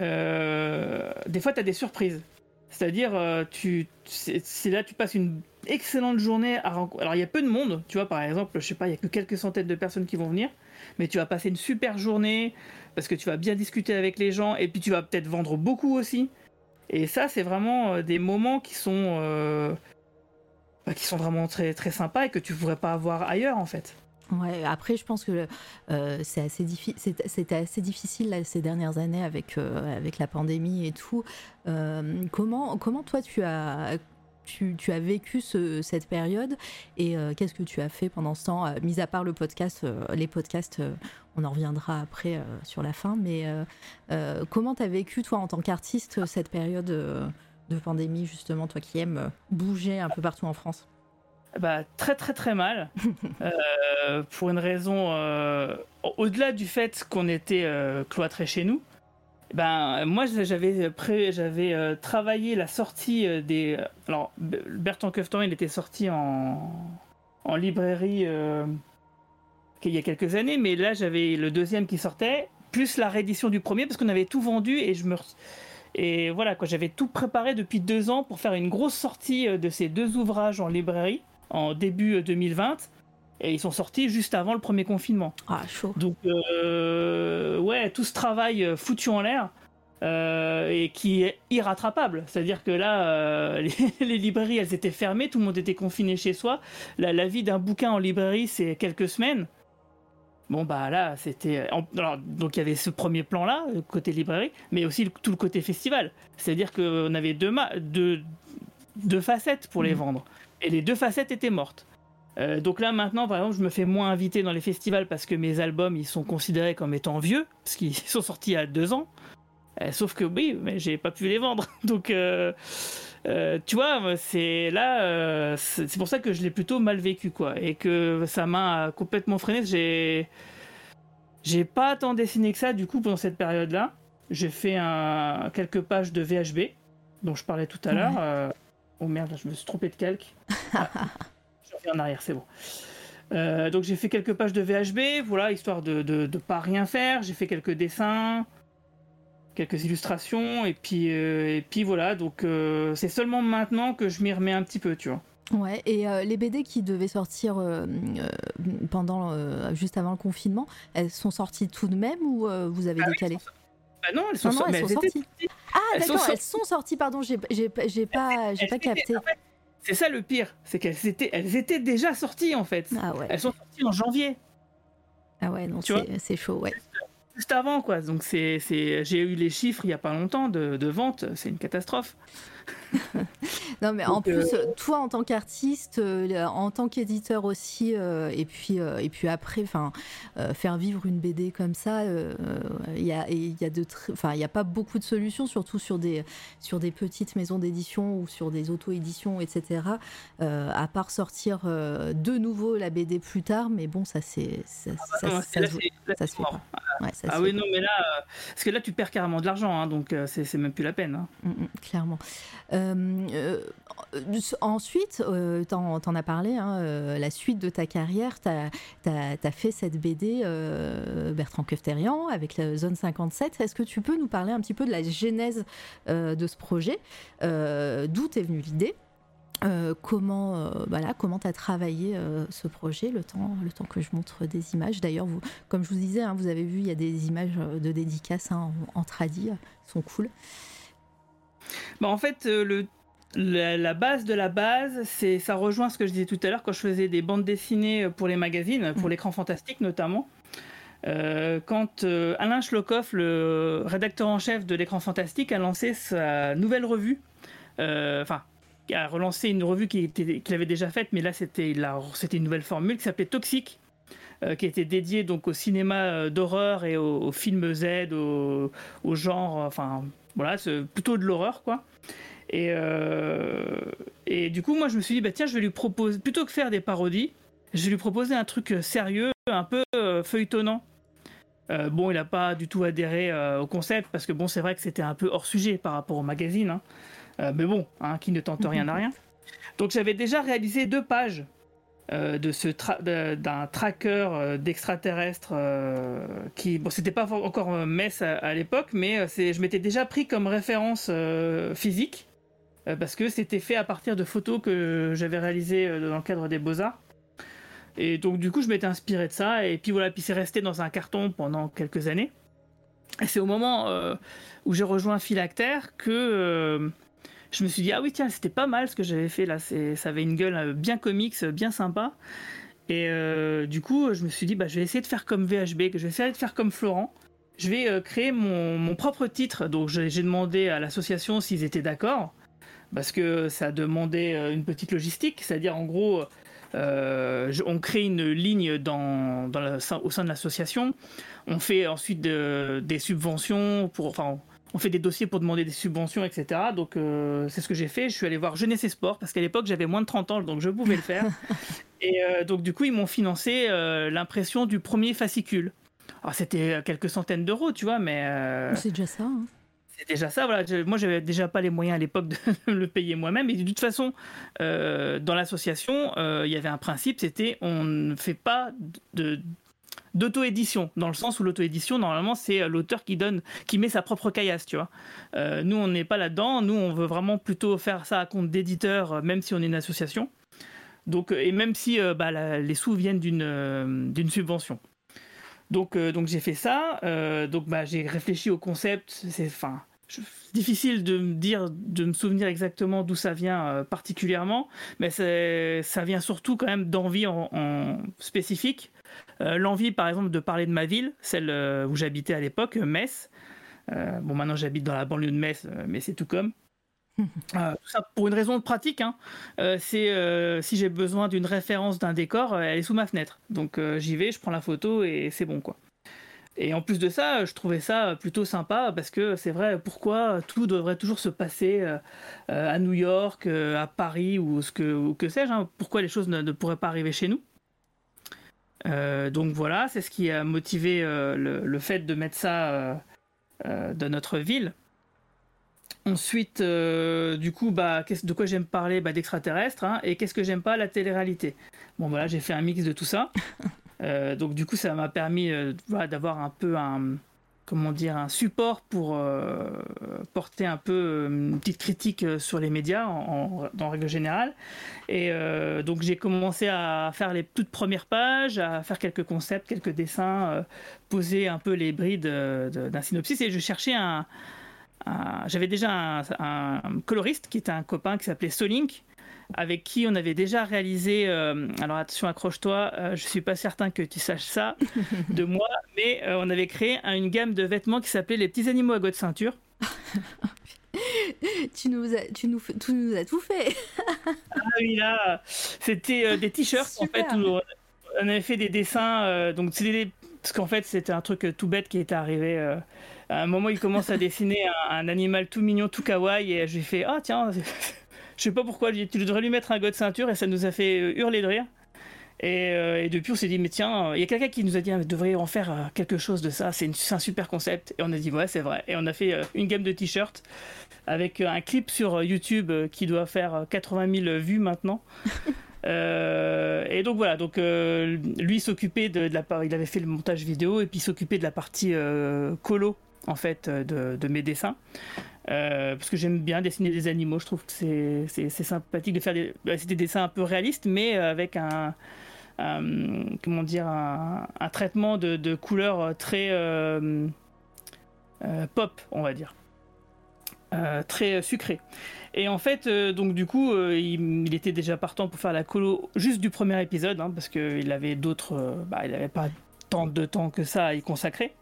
des fois, tu as des surprises. C'est-à-dire, tu, c'est là, tu passes une excellente journée à rencontrer. Alors il y a peu de monde, tu vois, par exemple, je sais pas, il y a que quelques centaines de personnes qui vont venir, mais tu vas passer une super journée parce que tu vas bien discuter avec les gens et puis tu vas peut-être vendre beaucoup aussi. Et ça, c'est vraiment euh, des moments qui sont euh, bah, qui sont vraiment très très sympas et que tu pourrais pas avoir ailleurs en fait. Ouais, après, je pense que euh, c'est assez. C'était assez difficile ces dernières années avec avec la pandémie et tout. comment comment toi tu as tu, as vécu cette période et euh, qu'est-ce que tu as fait pendant ce temps, euh, mis à part le podcast, euh, les podcasts, on en reviendra après sur la fin, mais comment tu as vécu toi en tant qu'artiste cette période de pandémie justement, toi qui aimes bouger un peu partout en France? Bah, très très très mal *laughs* pour une raison au-delà du fait qu'on était cloîtré chez nous ben, moi, j'avais j'avais euh, travaillé la sortie euh, des. Alors, Bertrand Keftan, il était sorti en, en librairie euh, il y a quelques années, mais là, j'avais le deuxième qui sortait, plus la réédition du premier, parce qu'on avait tout vendu et je me. Et voilà, quoi, j'avais tout préparé depuis deux ans pour faire une grosse sortie de ces deux ouvrages en librairie en début 2020 et ils sont sortis juste avant le premier confinement. Ah, chaud. Donc, euh, ouais, tout ce travail euh, foutu en l'air. Euh, et qui est irrattrapable. C'est-à-dire que là, *laughs* les, librairies, elles étaient fermées, tout le monde était confiné chez soi. La, la vie d'un bouquin en librairie, c'est quelques semaines. Bon, bah là, c'était. Donc il y avait ce premier plan-là, côté librairie, mais aussi tout le côté festival. C'est-à-dire qu'on avait deux, deux, deux, facettes pour les mmh. vendre. Et les deux facettes étaient mortes. Euh, donc là maintenant, par exemple, je me fais moins inviter dans les festivals parce que mes albums ils sont considérés comme étant vieux parce qu'ils *laughs* sont sortis il y a deux ans. Euh, sauf que oui, mais j'ai pas pu les vendre. *laughs* Donc euh, tu vois, c'est là, c'est pour ça que je l'ai plutôt mal vécu quoi, et que ça m'a complètement freiné. J'ai j'ai pas tant dessiné que ça du coup pendant cette période-là. J'ai fait un, quelques pages de VHB dont je parlais tout à l'heure. Oh merde, je me suis trompé de calque. en arrière, c'est bon. Euh, donc j'ai fait quelques pages de VHB, voilà, histoire de, de, pas rien faire. J'ai fait quelques dessins, quelques illustrations, et puis, euh, et puis voilà. Donc euh, c'est seulement maintenant que je m'y remets un petit peu, tu vois. Ouais, et les BD qui devaient sortir pendant, juste avant le confinement, elles sont sorties tout de même ou vous avez décalé Bah non, elles sont, Non, non, so- elles mais sont elles étaient sorties. Ah, d'accord, elles sont sorties, pardon, j'ai pas, j'ai Elles pas étaient- capté. en fait, C'est ça le pire, c'est qu'elles étaient, elles étaient déjà sorties en fait. Ah ouais, Elles sont sorties en janvier, ah ouais, non, tu vois? c'est chaud, ouais. juste avant quoi. Donc c'est, c'est, j'ai eu les chiffres il y a pas longtemps de, de vente, c'est une catastrophe. *laughs* Non, mais en plus, euh, toi, en tant qu'artiste, euh, en tant qu'éditeur aussi, euh, et puis et puis après, enfin, faire vivre une BD comme ça, il y a y a de, y a pas beaucoup de solutions, surtout sur des sur des petites maisons d'édition ou sur des auto-éditions, etc. à part sortir de nouveau la BD plus tard, mais bon, ça c'est ça, ça là, se- ça fait ouais, ça Ah se oui fait non mais là, parce que là tu perds carrément de l'argent, hein, donc c'est, c'est même plus la peine. hein. Mm, mm, clairement. Euh, euh, ensuite, euh, t'en t'en as parlé, hein, la suite de ta carrière, t'as as, fait cette BD Bertrand Kefterian avec la Zone 57. Est-ce que tu peux nous parler un petit peu de la genèse de ce projet D'où t'es venue l'idée comment euh, voilà comment as travaillé ce projet le temps le temps que je montre des images? D'ailleurs comme je vous disais hein, vous avez vu il y a des images de dédicaces hein, en, en tradi elles sont cool Bah, en fait, euh, le, la, la base de la base, c'est ça rejoint ce que je disais tout à l'heure quand je faisais des bandes dessinées pour les magazines, pour Mhm. l'écran fantastique notamment. Euh, quand euh, Alain Schlokoff, le rédacteur en chef de l'écran fantastique, a lancé sa nouvelle revue, euh, enfin, a relancé une revue qu'il avait déjà faite, mais là c'était une nouvelle formule qui s'appelait Toxique, euh, qui était dédiée donc au cinéma euh, d'horreur et au, au film Z, au, au genre, enfin voilà, c'est plutôt de l'horreur quoi. Et, euh, et du coup, moi, je me suis dit, bah, tiens, je vais lui proposer, plutôt que faire des parodies, je vais lui proposer un truc euh, sérieux, un peu euh, feuilletonnant. Euh, bon, il n'a pas du tout adhéré au concept, parce que bon, c'est vrai que c'était un peu hors sujet par rapport au magazine. hein. Mais bon, hein, qui ne tente rien n'a rien. *laughs* Donc j'avais déjà réalisé deux pages euh, de ce d'un tracker euh, d'extraterrestres euh, qui bon c'était pas encore Metz à, l'époque mais c'est je m'étais déjà pris comme référence physique parce que c'était fait à partir de photos que j'avais réalisées dans le cadre des beaux-arts. Et donc du coup je m'étais inspiré de ça et puis voilà puis c'est resté dans un carton pendant quelques années. Et c'est au moment où j'ai rejoint Philactère que je me suis dit ah oui tiens c'était pas mal ce que j'avais fait là. Ça avait une gueule euh, bien comics euh, bien sympa. Et euh, du coup je me suis dit bah je vais essayer de faire comme VHB que je vais essayer de faire comme Florent. Je vais créer mon, mon propre titre. Donc j'ai demandé à l'association s'ils étaient d'accord parce que ça demandait une petite logistique. C'est-à-dire en gros on crée une ligne dans, dans au sein de l'association. On fait ensuite de- des subventions pour enfin on fait des dossiers pour demander des subventions, etc. Donc euh, c'est ce que j'ai fait. Je suis allé voir Jeunesse et Sport parce qu'à l'époque j'avais moins de 30 ans, donc je pouvais le faire. *laughs* et euh, donc du coup ils m'ont financé euh, l'impression du premier fascicule. Alors c'était quelques centaines d'euros, tu vois, mais c'est déjà ça hein. c'est déjà ça. Voilà, Je- moi j'avais déjà pas les moyens à l'époque de *laughs* le payer moi-même. Et de toute façon, dans l'association, il y avait un principe, c'était on ne fait pas de d'auto-édition, dans le sens où l'auto-édition, normalement, c'est euh, l'auteur qui donne, qui met sa propre caillasse, tu vois. Euh, nous, on n'est pas là-dedans. Nous, on veut vraiment plutôt faire ça à compte d'éditeur, euh, même si on est une association. Donc, et même si bah, les sous viennent d'une subvention. Donc, donc j'ai fait ça. donc, bah, j'ai réfléchi au concept. C'est, difficile de me dire, de me souvenir exactement d'où ça vient particulièrement, mais ça vient surtout quand même d'envie en, en spécifique. Euh, L'envie, par exemple, de parler de ma ville, celle euh, où j'habitais à l'époque, euh, Metz. Euh, bon, maintenant j'habite dans la banlieue de Metz, mais c'est tout comme. *laughs* Euh, tout ça pour une raison pratique. Hein. Euh, c'est euh, si j'ai besoin d'une référence d'un décor, elle est sous ma fenêtre. Donc j'y vais, je prends la photo et c'est bon quoi. Et en plus de ça, je trouvais ça plutôt sympa parce que c'est vrai, pourquoi tout devrait toujours se passer à New York, à Paris ou ce que, ou que sais-je hein. Pourquoi les choses ne, ne pourraient pas arriver chez nous? Euh, Donc voilà, c'est ce qui a motivé euh, le, le fait de mettre ça euh, dans notre ville. Ensuite, du coup, bah, de quoi j'aime parler bah, D'extraterrestres. hein. et qu'est-ce que j'aime pas La télé-réalité. Bon, voilà, j'ai fait un mix de tout ça. *laughs* Donc, du coup, ça m'a permis voilà, d'avoir un peu un, comment dire, un support pour, euh, porter un peu une petite critique sur les médias en, en, règle générale. Et donc j'ai commencé à faire les toutes premières pages, à faire quelques concepts, quelques dessins, poser un peu les brides d'un synopsis. Et je cherchais un, j'avais déjà un, coloriste qui était un copain qui s'appelait Solink, avec qui on avait déjà réalisé. Euh, alors attention, accroche-toi, je euh, je suis pas certain que tu saches ça *laughs* de moi, mais euh, on avait créé une gamme de vêtements qui s'appelait les petits animaux à de ceinture. *laughs* tu nous as, tu nous, tu nous as tout fait. *laughs* ah oui là, c'était des t-shirts en fait. Où on avait fait des dessins, donc c'était parce qu'en fait c'était un truc tout bête qui était arrivé à un moment, il commence à dessiner un, animal tout mignon, tout kawaii, et j'ai fait Ah, tiens, je sais pas pourquoi, tu devrais lui mettre un god ceinture, et ça nous a fait euh, hurler de rire. Euh, et, depuis, on s'est dit, mais tiens, il y a quelqu'un qui nous a dit, vous devriez en faire euh, quelque chose de ça, c'est un super concept. Et on a dit, ouais, c'est vrai. Et on a fait une gamme de t-shirts avec un clip sur YouTube qui doit faire 80 000 vues maintenant. *laughs* et donc voilà, donc lui s'occupait de, de, la il avait fait le montage vidéo et puis s'occupait de la partie colo en fait euh, de, mes dessins. Euh, parce que j'aime bien dessiner des animaux, je trouve que c'est sympathique de faire des, bah, des dessins un peu réalistes, mais avec un, comment dire, un, traitement de, de couleurs très euh, pop, on va dire. très sucré. Et en fait, donc du coup, il, était déjà partant pour faire la colo juste du premier épisode, hein, parce qu'il avait d'autres, bah, il n'avait pas tant de temps que ça à y consacrer.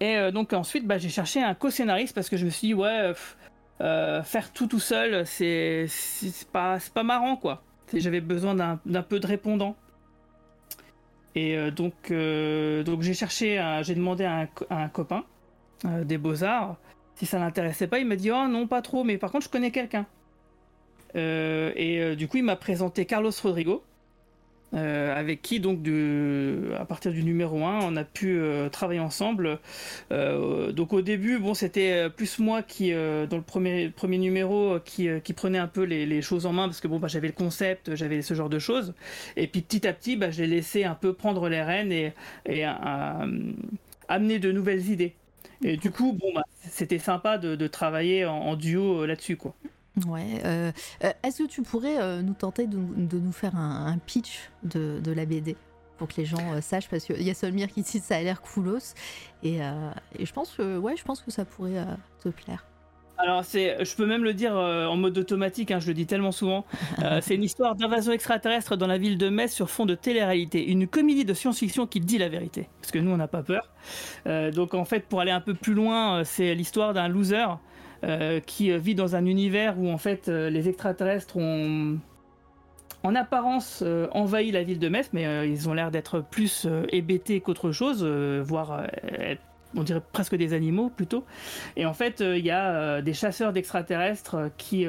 Et euh, donc ensuite, bah, j'ai cherché un co-scénariste parce que je me suis dit, ouais, euh, faire tout tout seul, c'est pas, pas marrant, quoi. J'avais besoin d'un peu de répondant. Et euh, donc, donc j'ai cherché, j'ai demandé à un, copain des beaux-arts si ça l'intéressait pas. Il m'a dit, oh non, pas trop, mais par contre, je connais quelqu'un. et du coup, il m'a présenté Carlos Rodrigo. Euh, avec qui donc à partir du numéro 1 on a pu euh, travailler ensemble. Euh, donc au début bon c'était plus moi qui dans le premier premier numéro qui, qui prenait un peu les, choses en main parce que bon bah, j'avais le concept j'avais ce genre de choses. Et puis petit à petit bah, j'ai laissé un peu prendre les rênes et, et amener de nouvelles idées. Et du coup bon bah, c'était sympa de, travailler en, en duo là-dessus quoi Ouais. Euh, euh, est-ce que tu pourrais euh, nous tenter de, nous faire un, pitch de, la BD pour que les gens sachent? Parce qu'il y a Solmir qui dit ça a l'air coolos et, et, je pense que ouais je pense que ça pourrait te plaire. Alors c'est, je peux même le dire en mode automatique, hein, je le dis tellement souvent. *laughs* c'est une histoire d'invasion extraterrestre dans la ville de Metz sur fond de télé-réalité, une comédie de science-fiction qui dit la vérité, parce que nous on n'a pas peur. donc en fait pour aller un peu plus loin, c'est l'histoire d'un loser euh, qui vit dans un univers où en fait euh, les extraterrestres ont en apparence euh, envahi la ville de Metz, mais ils ont l'air d'être plus hébétés qu'autre chose, voire on dirait presque des animaux plutôt. Et en fait, il y a des chasseurs d'extraterrestres qui,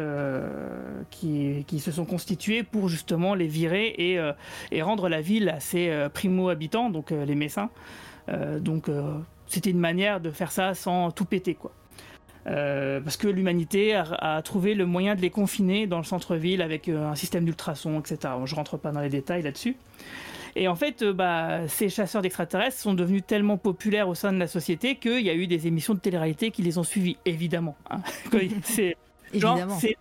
qui, qui, se sont constitués pour justement les virer et, et rendre la ville à ses primo-habitants, donc les Messins. donc c'était une manière de faire ça sans tout péter, quoi. Euh, parce que l'humanité a, trouvé le moyen de les confiner dans le centre-ville avec euh, un système d'ultrasons, etc. je rentre pas dans les détails là-dessus. Et en fait, euh, bah, ces chasseurs d'extraterrestres sont devenus tellement populaires au sein de la société qu'il y a eu des émissions de télé-réalité qui les ont suivis, évidemment. Hein. *laughs* c'est logique,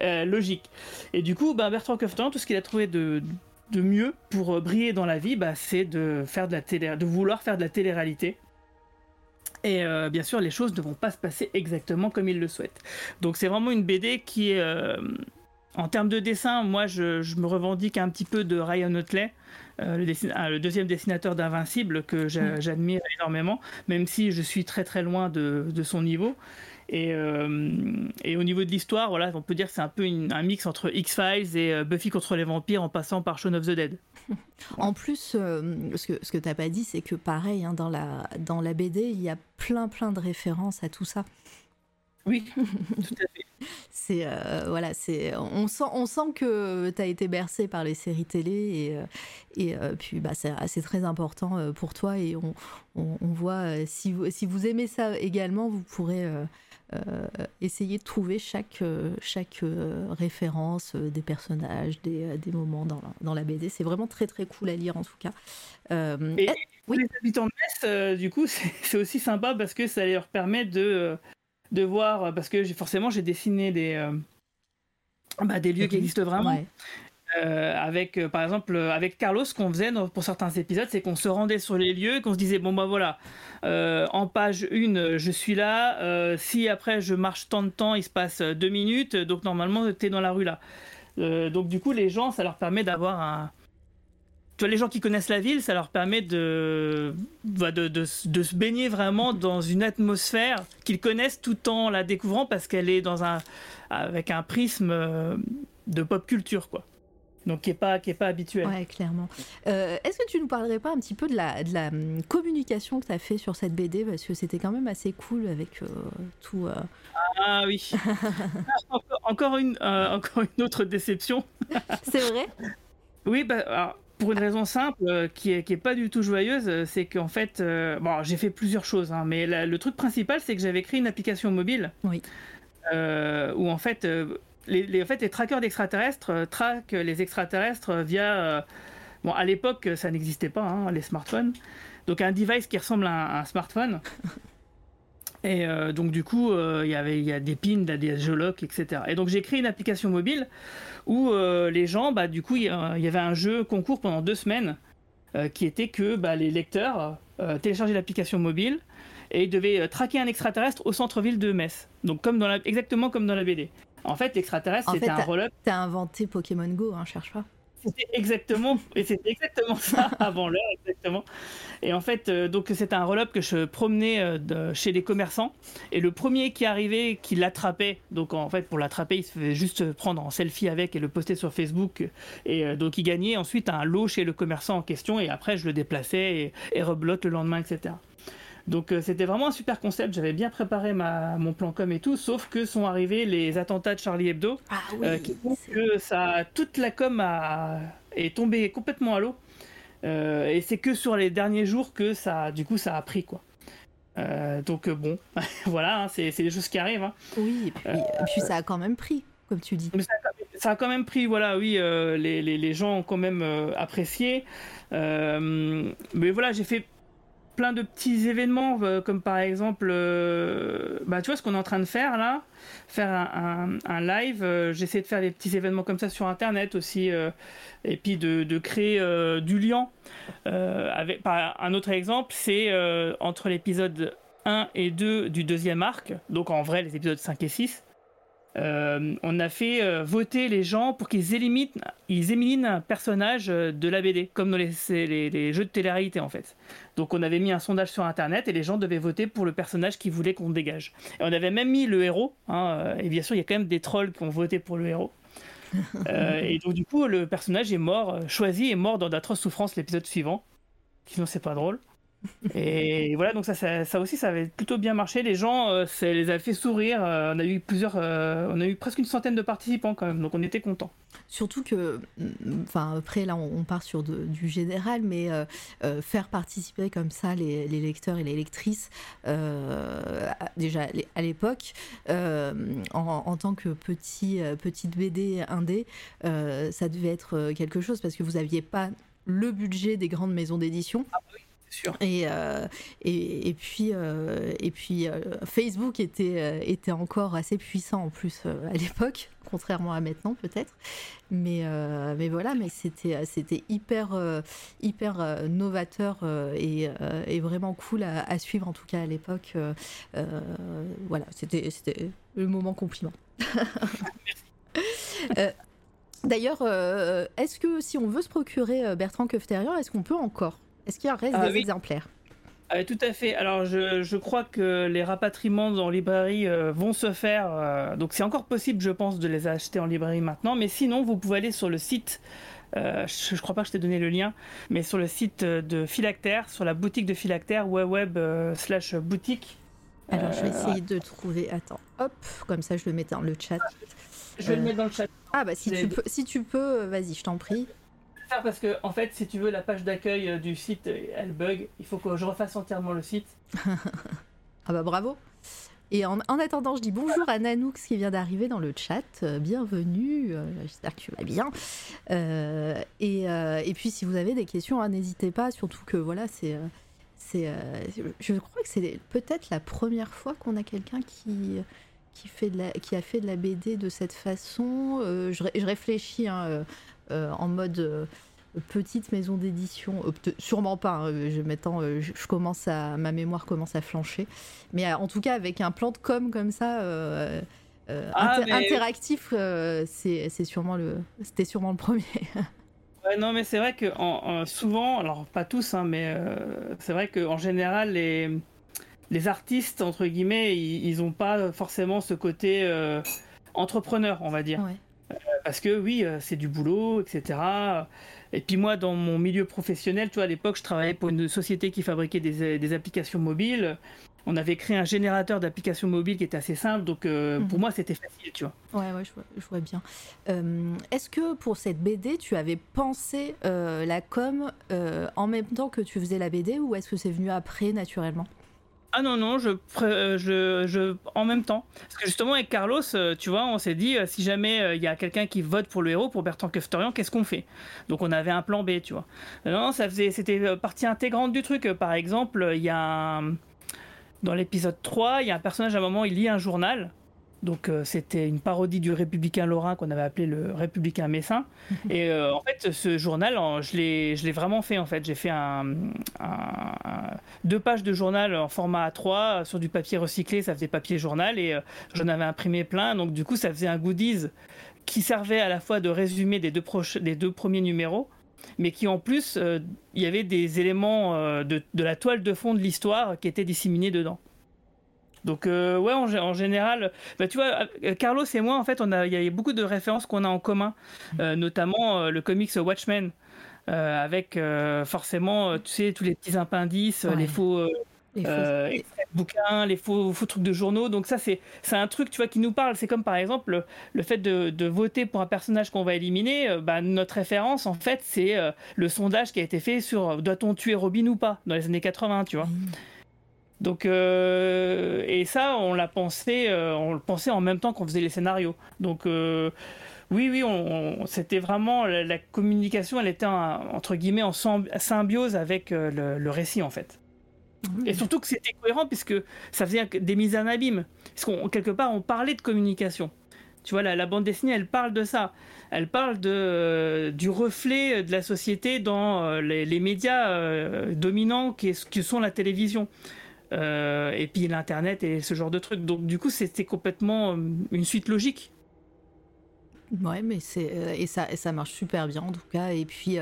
logique, Et du coup, bah, Bertrand Koftan, tout ce qu'il a trouvé de, de mieux pour briller dans la vie, bah, c'est de faire de la télé, de vouloir faire de la télé-réalité et euh, bien sûr, les choses ne vont pas se passer exactement comme il le souhaite. Donc c'est vraiment une BD qui est... Euh, en termes de dessin, moi je, me revendique un petit peu de Ryan Otley, euh, le, deuxième dessinateur d'Invincible que mm. j'admire énormément, même si je suis très très loin de, son niveau. Et, et, au niveau de l'histoire, voilà, on peut dire que c'est un peu un mix entre X-Files et Buffy contre les vampires en passant par Shaun of the Dead. *laughs* En plus, euh, ce que, ce que tu n'as pas dit, c'est que pareil, hein, dans, la, dans la BD, il y a plein plein de références à tout ça. Oui, *laughs* tout à fait. C'est euh, voilà, c'est on sent on sent que tu as été bercé par les séries télé et euh, et puis bah c'est très important pour toi et on, on, voit si vous si vous aimez ça également, vous pourrez euh, essayer de trouver chaque, euh, chaque euh, référence des personnages, des, des moments dans la, dans la BD. C'est vraiment très très cool à lire en tout cas. Et, oui. les habitants de Metz, du coup, *laughs* c'est aussi sympa parce que ça leur permet de, de voir, parce que forcément, j'ai dessiné des, bah, des lieux qui existent vraiment. Euh, avec, euh, par exemple, euh, avec Carlos, ce qu'on faisait pour certains épisodes, c'est qu'on se rendait sur les lieux et qu'on se disait bon bah voilà, en page 1, je suis là. si après je marche tant de temps, il se passe deux minutes, donc normalement tu es dans la rue là. donc du coup, les gens, ça leur permet d'avoir un. Tu vois, les gens qui connaissent la ville, ça leur permet de, bah, de, de, de se baigner vraiment dans une atmosphère qu'ils connaissent tout en la découvrant parce qu'elle est dans un, avec un prisme de pop culture, quoi donc qui n'est pas, qui est pas habituel. Ouais, clairement. Euh, est-ce que tu nous parlerais pas un petit peu de la, de la hum, communication que tu as fait sur cette BD Parce que c'était quand même assez cool avec euh, tout. Euh. Ah oui. *laughs* encore, une, encore une autre déception. *laughs* C'est vrai? Oui, bah, pour une raison simple qui est, qui est pas du tout joyeuse, c'est qu'en fait, bon, j'ai fait plusieurs choses, hein, mais le truc principal, c'est que j'avais créé une application mobile. Oui. où en fait, les, en fait, les trackers d'extraterrestres euh, traquent les extraterrestres via. Euh, bon, à l'époque, ça n'existait pas, hein, les smartphones. Donc, un device qui ressemble à un, smartphone. *laughs* Et euh, donc, du coup, il y avait, il y a des pins, des géologues, etc. Et donc, j'ai créé une application mobile où les gens, bah, du coup, il y, avait un jeu concours pendant deux semaines qui était que bah, les lecteurs téléchargeaient l'application mobile et ils devaient traquer un extraterrestre au centre-ville de Metz. Donc, comme dans la, exactement comme dans la BD. En fait, l'extraterrestre, c'était un roll-up. T'as inventé Pokémon Go, hein, cherche pas. C'était exactement, et c'était exactement *laughs* ça avant l'heure, exactement. Et en fait, euh, donc c'était un roll-up que je promenais euh, chez les commerçants. Et le premier qui arrivait, qui l'attrapait, donc en fait pour l'attraper, il se faisait juste prendre en selfie avec et le poster sur Facebook. Et euh, donc il gagnait ensuite un lot chez le commerçant en question. Et après, je le déplaçais et, et le lendemain, etc. Donc euh, c'était vraiment un super concept, j'avais bien préparé ma, mon plan com et tout, sauf que sont arrivés les attentats de Charlie Hebdo, ah euh, qui font que ça, toute la com a, est tombée complètement à l'eau. Euh, et c'est que sur les derniers jours que ça, du coup, ça a pris quoi. donc bon, *laughs* voilà, hein, c'est des choses qui arrivent. Hein. Oui, et puis, ça a quand même pris, comme tu dis. Ça a, quand même pris, voilà, oui, les, les, les, gens ont quand même apprécié. mais voilà, j'ai fait plein de petits événements, euh, comme par exemple, euh, bah, tu vois ce qu'on est en train de faire là, faire un, live. Euh, j'essaie de faire des petits événements comme ça sur Internet aussi, et puis de, créer du lien. avec, un autre exemple, c'est entre l'épisode 1 et 2 du deuxième arc, donc en vrai les épisodes 5 et 6. Euh, on a fait euh, voter les gens pour qu'ils éliminent, ils éliminent un personnage euh, de la BD, comme dans les, jeux de télé-réalité en fait. Donc on avait mis un sondage sur internet et les gens devaient voter pour le personnage qu'ils voulaient qu'on dégage. Et on avait même mis le héros, hein, et bien sûr il y a quand même des trolls qui ont voté pour le héros. *laughs* et donc du coup le personnage est mort, choisi et mort dans d'atroces souffrances l'épisode suivant. Sinon c'est pas drôle. Et voilà, donc ça, ça, aussi, ça avait plutôt bien marché. Les gens, euh, ça les a fait sourire. Euh, on a eu plusieurs, euh, on a eu presque une centaine de participants quand même, donc on était contents. Surtout que, mm, enfin après là, on, part sur du général, mais faire participer comme ça les, lecteurs et les lectrices, déjà à l'époque, en, tant que petit, petite BD indé, ça devait être quelque chose parce que vous aviez pas le budget des grandes maisons d'édition. Ah oui. Euh, et, et, puis, euh, et puis euh, Facebook était, était encore assez puissant en plus à l'époque, *laughs* contrairement à maintenant peut-être. Mais, mais voilà, mais c'était, c'était hyper, hyper novateur et, et, vraiment cool à, suivre en tout cas à l'époque. voilà, c'était, c'était le moment compliment. *laughs* D'ailleurs, est-ce que si on veut se procurer Bertrand Köfterian, est-ce qu'on peut encore est-ce qu'il y reste ah des exemplaires ah, tout à fait. Alors, je, crois que les rapatriements en librairie euh, vont se faire. Euh, donc, c'est encore possible, je pense, de les acheter en librairie maintenant. Mais sinon, vous pouvez aller sur le site. Euh, je, ne crois pas que je t'ai donné le lien, mais sur le site de Philactère, sur la boutique de Philactère, web slash boutique. Alors, je vais essayer de trouver. Attends, hop, comme ça, je le mets dans le chat. Je vais le mettre dans le chat. Ah, bah, si tu peux, si tu peux vas-y, je t'en prie parce que, en fait, si tu veux, la page d'accueil euh, du site, euh, elle bug. Il faut que je refasse entièrement le site. *laughs* ah bah bravo. Et en, attendant, je dis bonjour à Nanoux qui vient d'arriver dans le chat. bienvenue, j'espère que tu vas bien. Et, et, puis si vous avez des questions, hein, n'hésitez pas, surtout que voilà, c'est c'est, je crois que c'est peut-être la première fois qu'on a quelqu'un qui, qui, fait de la, qui a fait de la BD de cette façon. Euh, je, réfléchis hein, euh, euh, en mode petite maison d'édition, sûrement pas. Hein, je, je, commence à, ma mémoire commence à flancher, mais en tout cas avec un plan de com comme ça. Ah, interactif, c'est, sûrement le, c'était sûrement le premier. *laughs* non, mais c'est vrai que en, souvent, alors pas tous, hein, mais c'est vrai qu'en général, les, les artistes, entre guillemets, ils n'ont pas forcément ce côté euh, entrepreneur, on va dire. Euh, parce que oui, euh, c'est du boulot, etc. Et puis moi, dans mon milieu professionnel, tu vois, à l'époque, je travaillais pour une société qui fabriquait des, applications mobiles. On avait créé un générateur d'applications mobiles qui était assez simple, donc mhm. pour moi, c'était facile, tu vois. Ouais, ouais, je vois, bien. Est-ce que pour cette BD, tu avais pensé la com en même temps que tu faisais la BD, ou est-ce que c'est venu après, naturellement? Ah non, non, je, euh, je, je, en même temps. Parce que justement, avec Carlos, euh, tu vois, on s'est dit, euh, si jamais il y a quelqu'un qui vote pour le héros, pour Bertrand Keftorian, qu'est-ce qu'on fait? Donc on avait un plan B, tu vois. Non, ça faisait, c'était partie intégrante du truc. Par exemple, il y a dans l'épisode 3, il y a un personnage à un moment, il lit un journal. Donc euh, c'était une parodie du Républicain Lorrain qu'on avait appelé le Républicain Messin. Et euh, en fait, ce journal, je l'ai, je l'ai vraiment fait en fait. J'ai fait un, deux pages de journal en format A3 sur du papier recyclé, ça faisait papier journal et euh, j'en avais imprimé plein. Donc du coup, ça faisait un goodies qui servait à la fois de résumé des deux, des deux premiers numéros, mais qui en plus, il y avait des éléments de, de la toile de fond de l'histoire qui étaient disséminés dedans. Donc euh, ouais, en, général, bah, tu vois, euh, Carlos et moi, en fait, on a, il y a beaucoup de références qu'on a en commun, euh, notamment le comics Watchmen, avec forcément, tu sais, tous les petits appendices, les faux. Les faux bouquins, les faux, faux, trucs de journaux. Donc ça, c'est un truc, tu vois, qui nous parle. C'est comme par exemple le, fait de, voter pour un personnage qu'on va éliminer. bah, notre référence, en fait, c'est le sondage qui a été fait sur doit-on tuer Robin ou pas dans les années 80, tu vois. Donc euh, et ça, on l'a pensé, euh, on le pensait en même temps qu'on faisait les scénarios. Donc euh, oui, oui, on, c'était vraiment la, communication, elle était entre guillemets en symbiose avec le, récit en fait. Et surtout que c'était cohérent puisque ça faisait des mises en abîme. Parce qu'on quelque part on parlait de communication. Tu vois, la, bande dessinée, elle parle de ça. Elle parle de, du reflet de la société dans les, médias dominants qui, qui, sont la télévision. Euh, et puis l'internet et ce genre de trucs. Donc du coup, c'était complètement euh, une suite logique. Ouais, mais c'est euh, et ça ça marche super bien en tout cas. Et puis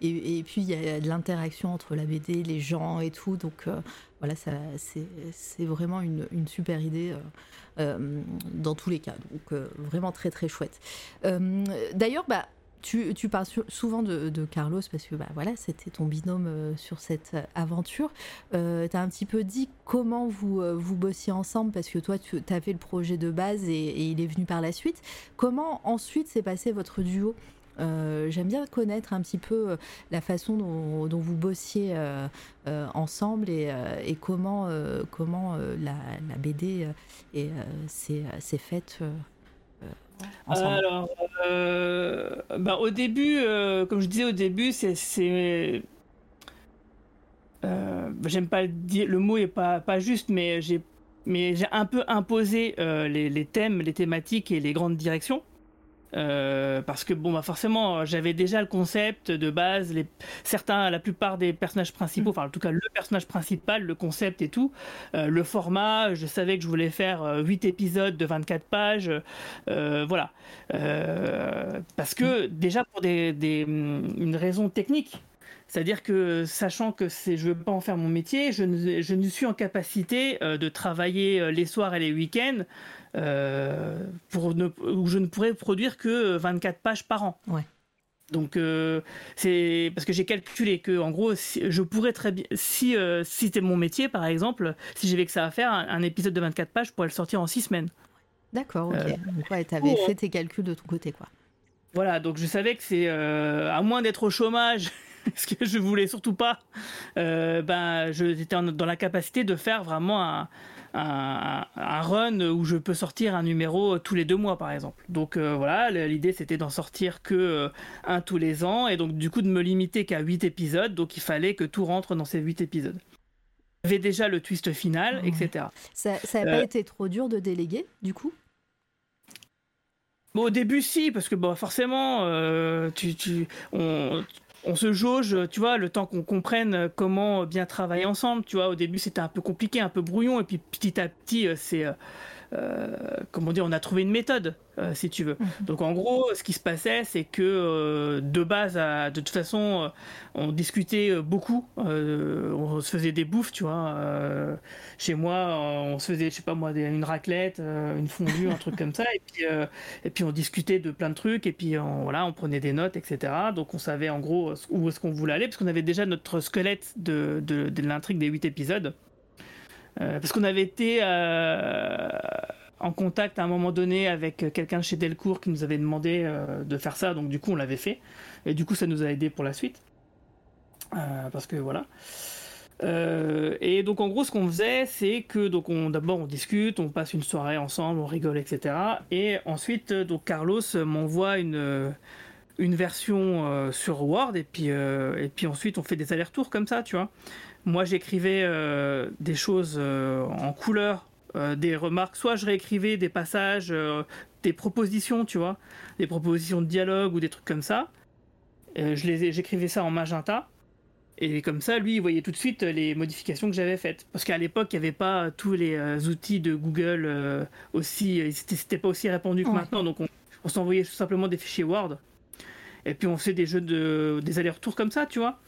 et, puis il y a de l'interaction entre la BD, les gens et tout. Donc voilà, ça c'est vraiment une, une, super idée. dans tous les cas, donc vraiment très très chouette. D'ailleurs, bah, tu, parles souvent de, Carlos parce que bah, voilà, c'était ton binôme euh, sur cette euh, aventure. Euh, tu as un petit peu dit comment vous, vous bossiez ensemble parce que toi, tu avais le projet de base et, il est venu par la suite. Comment ensuite s'est passé votre duo? J'aime bien connaître un petit peu la façon dont, vous bossiez ensemble et, comment, comment la, la, BD s'est faite alors, euh, bah, au début, euh, comme je disais au début, c'est. Euh, j'aime pas le dire, le mot est pas, pas juste, mais j'ai mais j'ai un peu imposé les, les, thèmes, les thématiques et les grandes directions. Euh, parce que bon bah forcément j'avais déjà le concept de base les certains la plupart des personnages principaux enfin en tout cas le personnage principal le concept et tout euh, le format je savais que je voulais faire 8 euh, épisodes de 24 pages voilà. Parce que déjà pour des, des une raison technique c'est-à-dire que sachant que je ne veux pas en faire mon métier, je ne, je ne suis en capacité de travailler les soirs et les week-ends euh, pour ne, où je ne pourrais produire que 24 pages par an. Ouais. Donc euh, c'est parce que j'ai calculé que en gros je pourrais très bien si euh, si c'était mon métier par exemple si j'avais que ça à faire un, épisode de 24 pages je pourrais le sortir en 6 semaines. D'accord, ok. donc ouais, avais fait tes calculs de ton côté quoi. Voilà, donc je savais que c'est à moins d'être au chômage *laughs* ce que je voulais surtout pas, ben j'étais dans la capacité de faire vraiment un, un, run où je peux sortir un numéro tous les deux mois par exemple. Donc voilà, l'idée c'était d'en sortir que un tous les ans et donc du coup de me limiter qu'à 8 épisodes. Donc il fallait que tout rentre dans ces 8 épisodes. J'avais déjà le twist final, etc. Ça n'a pas été trop dur de déléguer du coup? Au début, si, parce que bon, forcément, tu, tu, on, on se jauge, tu vois, le temps qu'on comprenne comment bien travailler ensemble. Tu vois, au début c'était un peu compliqué, un peu brouillon, et puis petit à petit, euh, c'est euh, euh, comment dire, on a trouvé une méthode, euh, si tu veux. Mhm. Donc en gros, ce qui se passait, c'est que euh, de base, de toute façon, on discutait beaucoup, on se faisait des bouffes, tu vois. chez moi, on se faisait, je sais pas moi, une raclette, une fondue, un truc comme ça, et puis, et puis on discutait de plein de trucs, et puis on, voilà, on prenait des notes, etc. Donc on savait en gros où est-ce qu'on voulait aller, parce qu'on avait déjà notre squelette de, de, de l'intrigue des huit épisodes. Euh, parce qu'on avait été euh, en contact à un moment donné avec quelqu'un chez Delcourt qui nous avait demandé euh, de faire ça, donc du coup on l'avait fait. Et du coup ça nous a aidé pour la suite. parce que voilà. et donc en gros ce qu'on faisait c'est que donc on d'abord on discute, on passe une soirée ensemble, on rigole, etc. Et ensuite donc Carlos m'envoie une une version sur Word et puis et puis ensuite on fait des allers-retours comme ça, tu vois. Moi, j'écrivais euh, des choses euh, en couleur, euh, des remarques. Soit je réécrivais des passages, des propositions, tu vois, des propositions de dialogue ou des trucs comme ça. je les, j'écrivais ça en magenta. Et comme ça, lui, il voyait tout de suite les modifications que j'avais faites. Parce qu'à l'époque, il n'y avait pas tous les outils de Google aussi. C'était pas aussi répandu que maintenant. Donc, on, on s'envoyait tout simplement des fichiers Word. Et puis, on faisait des jeux de, des allers-retours comme ça, tu vois.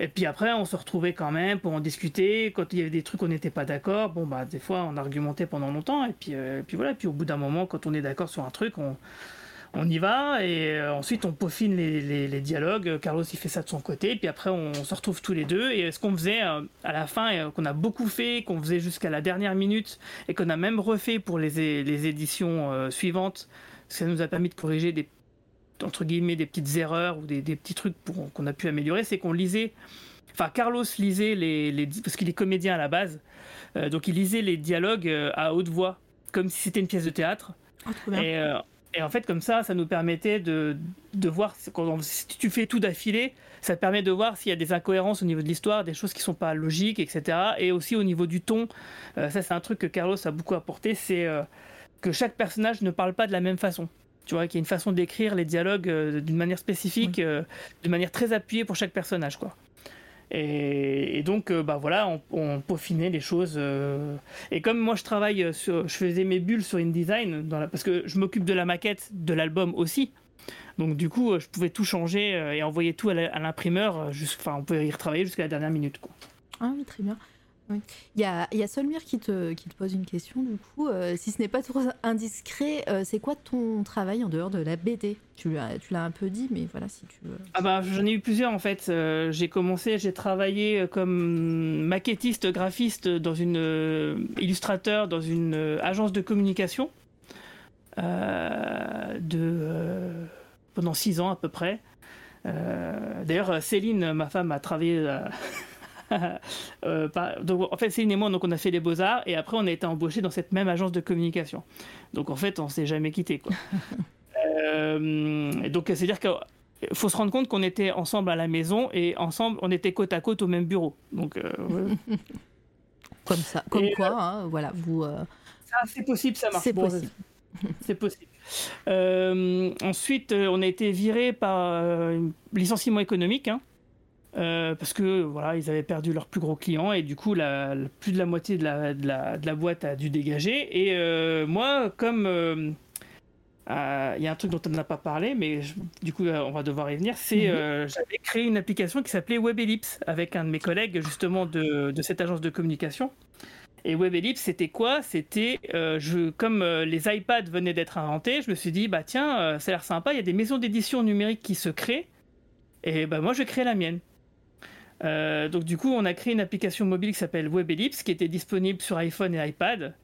Et puis après, on se retrouvait quand même pour en discuter. Quand il y avait des trucs on n'était pas d'accord, bon, bah, des fois, on argumentait pendant longtemps. Et puis, euh, puis voilà. Puis au bout d'un moment, quand on est d'accord sur un truc, on, on y va. Et euh, ensuite, on peaufine les, les, dialogues. Carlos, il fait ça de son côté. Et puis après, on, se retrouve tous les deux. Et ce qu'on faisait euh, à la fin, qu'on a beaucoup fait, qu'on faisait jusqu'à la dernière minute, et qu'on a même refait pour les, les éditions suivantes, ça nous a permis de corriger des entre guillemets des petites erreurs ou des, petits trucs qu'on a pu améliorer, c'est qu'on lisait, enfin Carlos lisait les, les parce qu'il est comédien à la base, euh, donc il lisait les dialogues euh, à haute voix, comme si c'était une pièce de théâtre. Oh, et, euh, et, en fait comme ça, ça nous permettait de, de voir quand si tu fais tout d'affilée, ça te permet de voir s'il y a des incohérences au niveau de l'histoire, des choses qui sont pas logiques, etc. Et aussi au niveau du ton, ça c'est un truc que Carlos a beaucoup apporté, c'est que chaque personnage ne parle pas de la même façon. Tu vois, qu'il y a une façon d'écrire les dialogues euh, d'une manière spécifique, euh, de manière très appuyée pour chaque personnage, quoi. Et, donc, euh, bah voilà, on, peaufinait les choses. Et comme moi, je travaille sur, je faisais mes bulles sur InDesign, dans parce que je m'occupe de la maquette de l'album aussi. Donc du coup, je pouvais tout changer et envoyer tout à l'imprimeur. Enfin, on pouvait y retravailler jusqu'à la dernière minute, quoi. Ah oui, très bien. Il y a, Solmir qui te, pose une question, du coup. Euh, si ce n'est pas trop indiscret, euh, c'est quoi ton travail en dehors de la BD Tu l'as un peu dit, mais voilà, si tu veux. Ah bah, J'en ai eu plusieurs, en fait. Euh, j'ai commencé, j'ai travaillé comme maquettiste, graphiste, dans une illustrateur, dans une agence de communication. pendant six ans, à peu près. D'ailleurs, Céline, ma femme, a travaillé *laughs* *laughs* euh, donc, en fait, Céline et moi, donc, on a fait les beaux-arts et après, on a été embauchés dans cette même agence de communication. Donc, en fait, on s'est jamais quitté. Quoi. *laughs* euh, donc, c'est-à-dire qu'il faut se rendre compte qu'on était ensemble à la maison et ensemble, on était côte à côte au même bureau. Donc, euh, *laughs* comme ça, comme quoi, hein, voilà, vous. c'est possible, ça marche. C'est possible. c'est possible. ensuite, on a été viré par licenciement économique. Hein. Euh, parce que voilà, ils avaient perdu leur plus gros client et du coup, la, plus de la moitié de la, de la, de la boîte a dû dégager. Et euh, moi, comme euh, il y a un truc dont on n'a pas parlé, mais du coup, on va devoir y venir, c'est mhm. j'avais créé une application qui s'appelait WebEllipse avec un de mes collègues justement de, de cette agence de communication. Et WebEllipse, c'était quoi? C'était, je, comme les iPads venaient d'être inventés, je me suis dit, bah tiens, ça a l'air sympa, il y a des maisons d'édition numérique qui se créent, et bah moi je créer la mienne. Euh, donc du coup, on a créé une application mobile qui s'appelle WebEllipse, qui était disponible sur iPhone et iPad.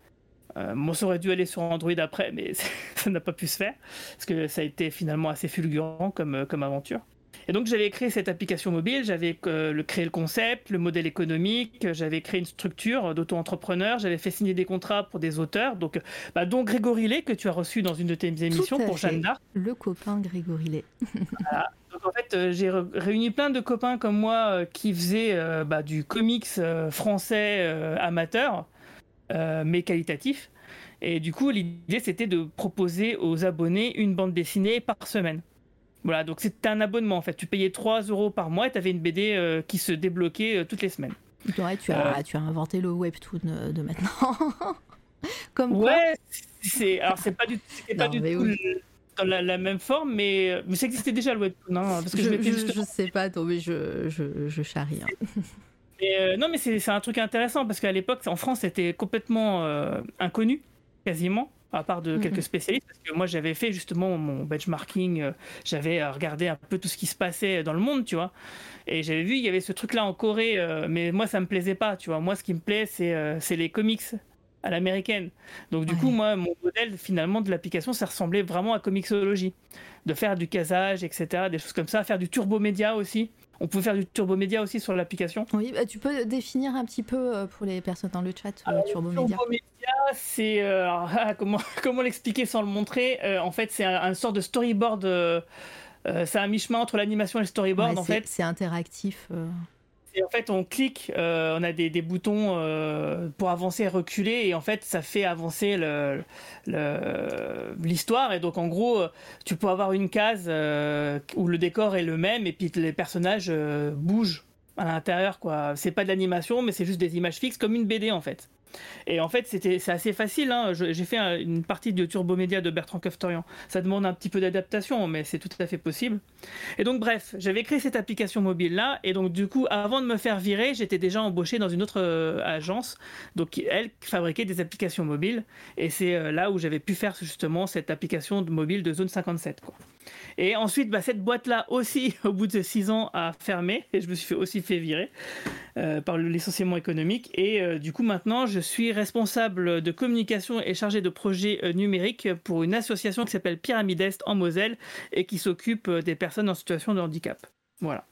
Euh, ça aurait dû aller sur Android après, mais *laughs* ça n'a pas pu se faire, parce que ça a été finalement assez fulgurant comme, euh, comme aventure. Et donc j'avais créé cette application mobile, j'avais euh, le, créé le concept, le modèle économique, j'avais créé une structure d'auto-entrepreneur, j'avais fait signer des contrats pour des auteurs, donc bah, dont Grégory Lé que tu as reçu dans une de tes émissions pour Jeanne d'Arc. Le copain Grégory Lé. voilà. Donc en fait euh, j'ai réuni plein de copains comme moi euh, qui faisaient bah, du comics français amateur, mais qualitatif. Et du coup l'idée c'était de proposer aux abonnés une bande dessinée par semaine. Voilà, donc c'était un abonnement en fait. Tu payais 3 euros par mois et tu avais une BD euh, qui se débloquait euh, toutes les semaines. Ouais, tu as, euh. tu as inventé le webtoon de maintenant. *laughs* Comme ouais, c'est alors c'est pas du, pas du tout dans la, même forme, mais, mais ça existait déjà le webtoon. Hein, parce que je, je, je, sais pas, non, mais je, je, charrie. Hein. *laughs* non, mais c'est un truc intéressant parce qu'à l'époque, en France, c'était complètement inconnu, quasiment à part de quelques mhm. spécialistes, parce que moi j'avais fait justement mon benchmarking, euh, j'avais euh, regardé un peu tout ce qui se passait dans le monde, tu vois, et j'avais vu il y avait ce truc-là en Corée, euh, mais moi ça me plaisait pas, tu vois. Moi ce qui me plaît c'est les comics à l'américaine. Donc du coup moi mon modèle finalement de l'application ça ressemblait vraiment à Comixology, de faire du casage, etc., des choses comme ça, faire du turbo média aussi. On peut faire du turbo média aussi sur l'application. Oui, bah, tu peux définir un petit peu euh, pour les personnes dans le chat euh, turbo média. Turbo média, c'est euh, *laughs* ah, comment *laughs* comment l'expliquer sans le montrer En fait, c'est un, sorte de storyboard. c'est un mi-chemin entre l'animation et le storyboard. en fait, c'est interactif en fait, on clique, euh, on a des, boutons euh, pour avancer et reculer, et en fait, ça fait avancer l'histoire. et donc, en gros, tu peux avoir une case euh, où le décor est le même, et puis les personnages bougent à l'intérieur. C'est pas de l'animation, mais c'est juste des images fixes, comme une BD, en fait. Et en fait, c'était, c'est assez facile. Hein. J'ai fait une partie de Turbo Média de Bertrand Keftorian. Ça demande un petit peu d'adaptation, mais c'est tout à fait possible. Et donc, bref, j'avais créé cette application mobile-là. Et donc, du coup, avant de me faire virer, j'étais déjà embauché dans une autre euh, agence. Donc, elle fabriquait des applications mobiles. Et c'est euh, là où j'avais pu faire justement cette application mobile de zone 57. Quoi. Et ensuite, bah, cette boîte-là aussi, *laughs* au bout de six ans, a fermé et je me suis aussi fait virer euh, par le licenciement économique. Et euh, du coup, maintenant, je suis responsable de communication et chargé de projets euh, numériques pour une association qui s'appelle Pyramide Est en Moselle et qui s'occupe des personnes en situation de handicap. Voilà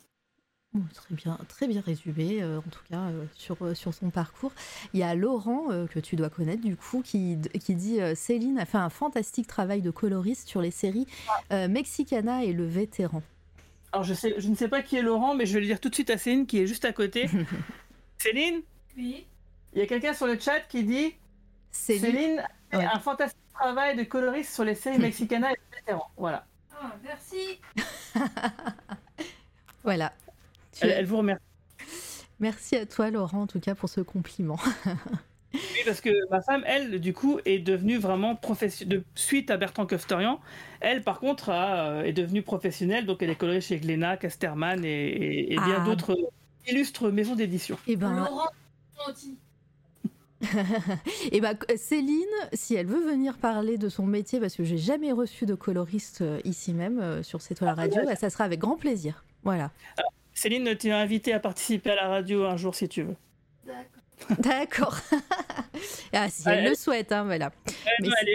très bien, très bien résumé, euh, en tout cas euh, sur, euh, sur son parcours. Il y a Laurent, que tu dois connaître du coup, qui, qui dit Céline a fait un fantastique travail de coloriste sur les séries Mexicana et Le Vétéran. Alors je, sais, je ne sais pas qui est Laurent, mais je vais le dire tout de suite à Céline qui est juste à côté. *laughs* Céline Oui. Il y a quelqu'un sur le chat qui dit Céline, a fait un fantastique travail de coloriste sur les séries Mexicana et Le Vétéran. Voilà. Oh, merci. *laughs* voilà, elle, vous remercie. Merci à toi, Laurent, en tout cas, pour ce compliment. oui, parce que ma femme, elle, du coup, est devenue vraiment professionnelle. Suite à Bertrand Kofterian, elle, par contre, euh, est devenue professionnelle. Donc, elle est colorée chez Glénat, Casterman et, bien ah. d'autres illustres maisons d'édition. Et eh ben... Laurent et *laughs* bah Céline, si elle veut venir parler de son métier, parce que j'ai jamais reçu de coloriste euh, ici même euh, sur cette toile radio, bah, ça sera avec grand plaisir. Voilà. Céline, tu es invitée à participer à la radio un jour si tu veux. D'accord. *laughs* ah, si elle, le souhaite, hein, voilà.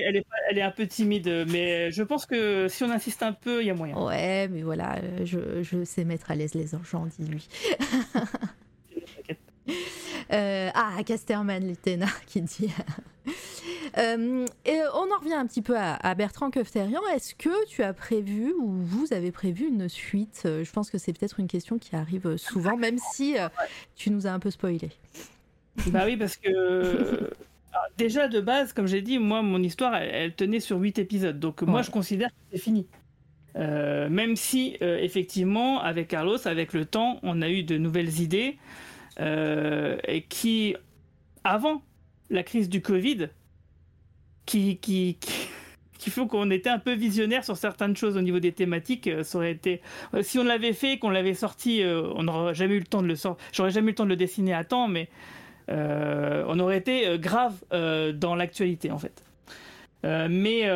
Elle, est, un peu timide, mais je pense que si on insiste un peu, il y a moyen. Ouais, mais voilà, je, sais mettre à l'aise les gens, dit lui. *laughs* *laughs* euh, ah, Casterman, Litena, qui dit *laughs* euh, et on en revient un petit peu à, Bertrand Kefterian. Est-ce que tu as prévu ou vous avez prévu une suite? Euh, Je pense que c'est peut-être une question qui arrive souvent, même si euh, tu nous as un peu spoilé. *laughs* Bah oui, parce que déjà de base, comme j'ai dit, moi, mon histoire, elle, tenait sur 8 épisodes. Donc moi, je considère que c'est fini. même si, effectivement, avec Carlos, avec le temps, on a eu de nouvelles idées et qui, avant la crise du Covid, qui, qui, *laughs* qui, font qu'on était un peu visionnaire sur certaines choses au niveau des thématiques. Euh, ça aurait été, euh, si on l'avait fait, qu'on l'avait sorti, euh, on n'aurait jamais eu le temps de le sortir. J'aurais jamais eu le temps de le dessiner à temps, mais on aurait été grave dans l'actualité en fait. mais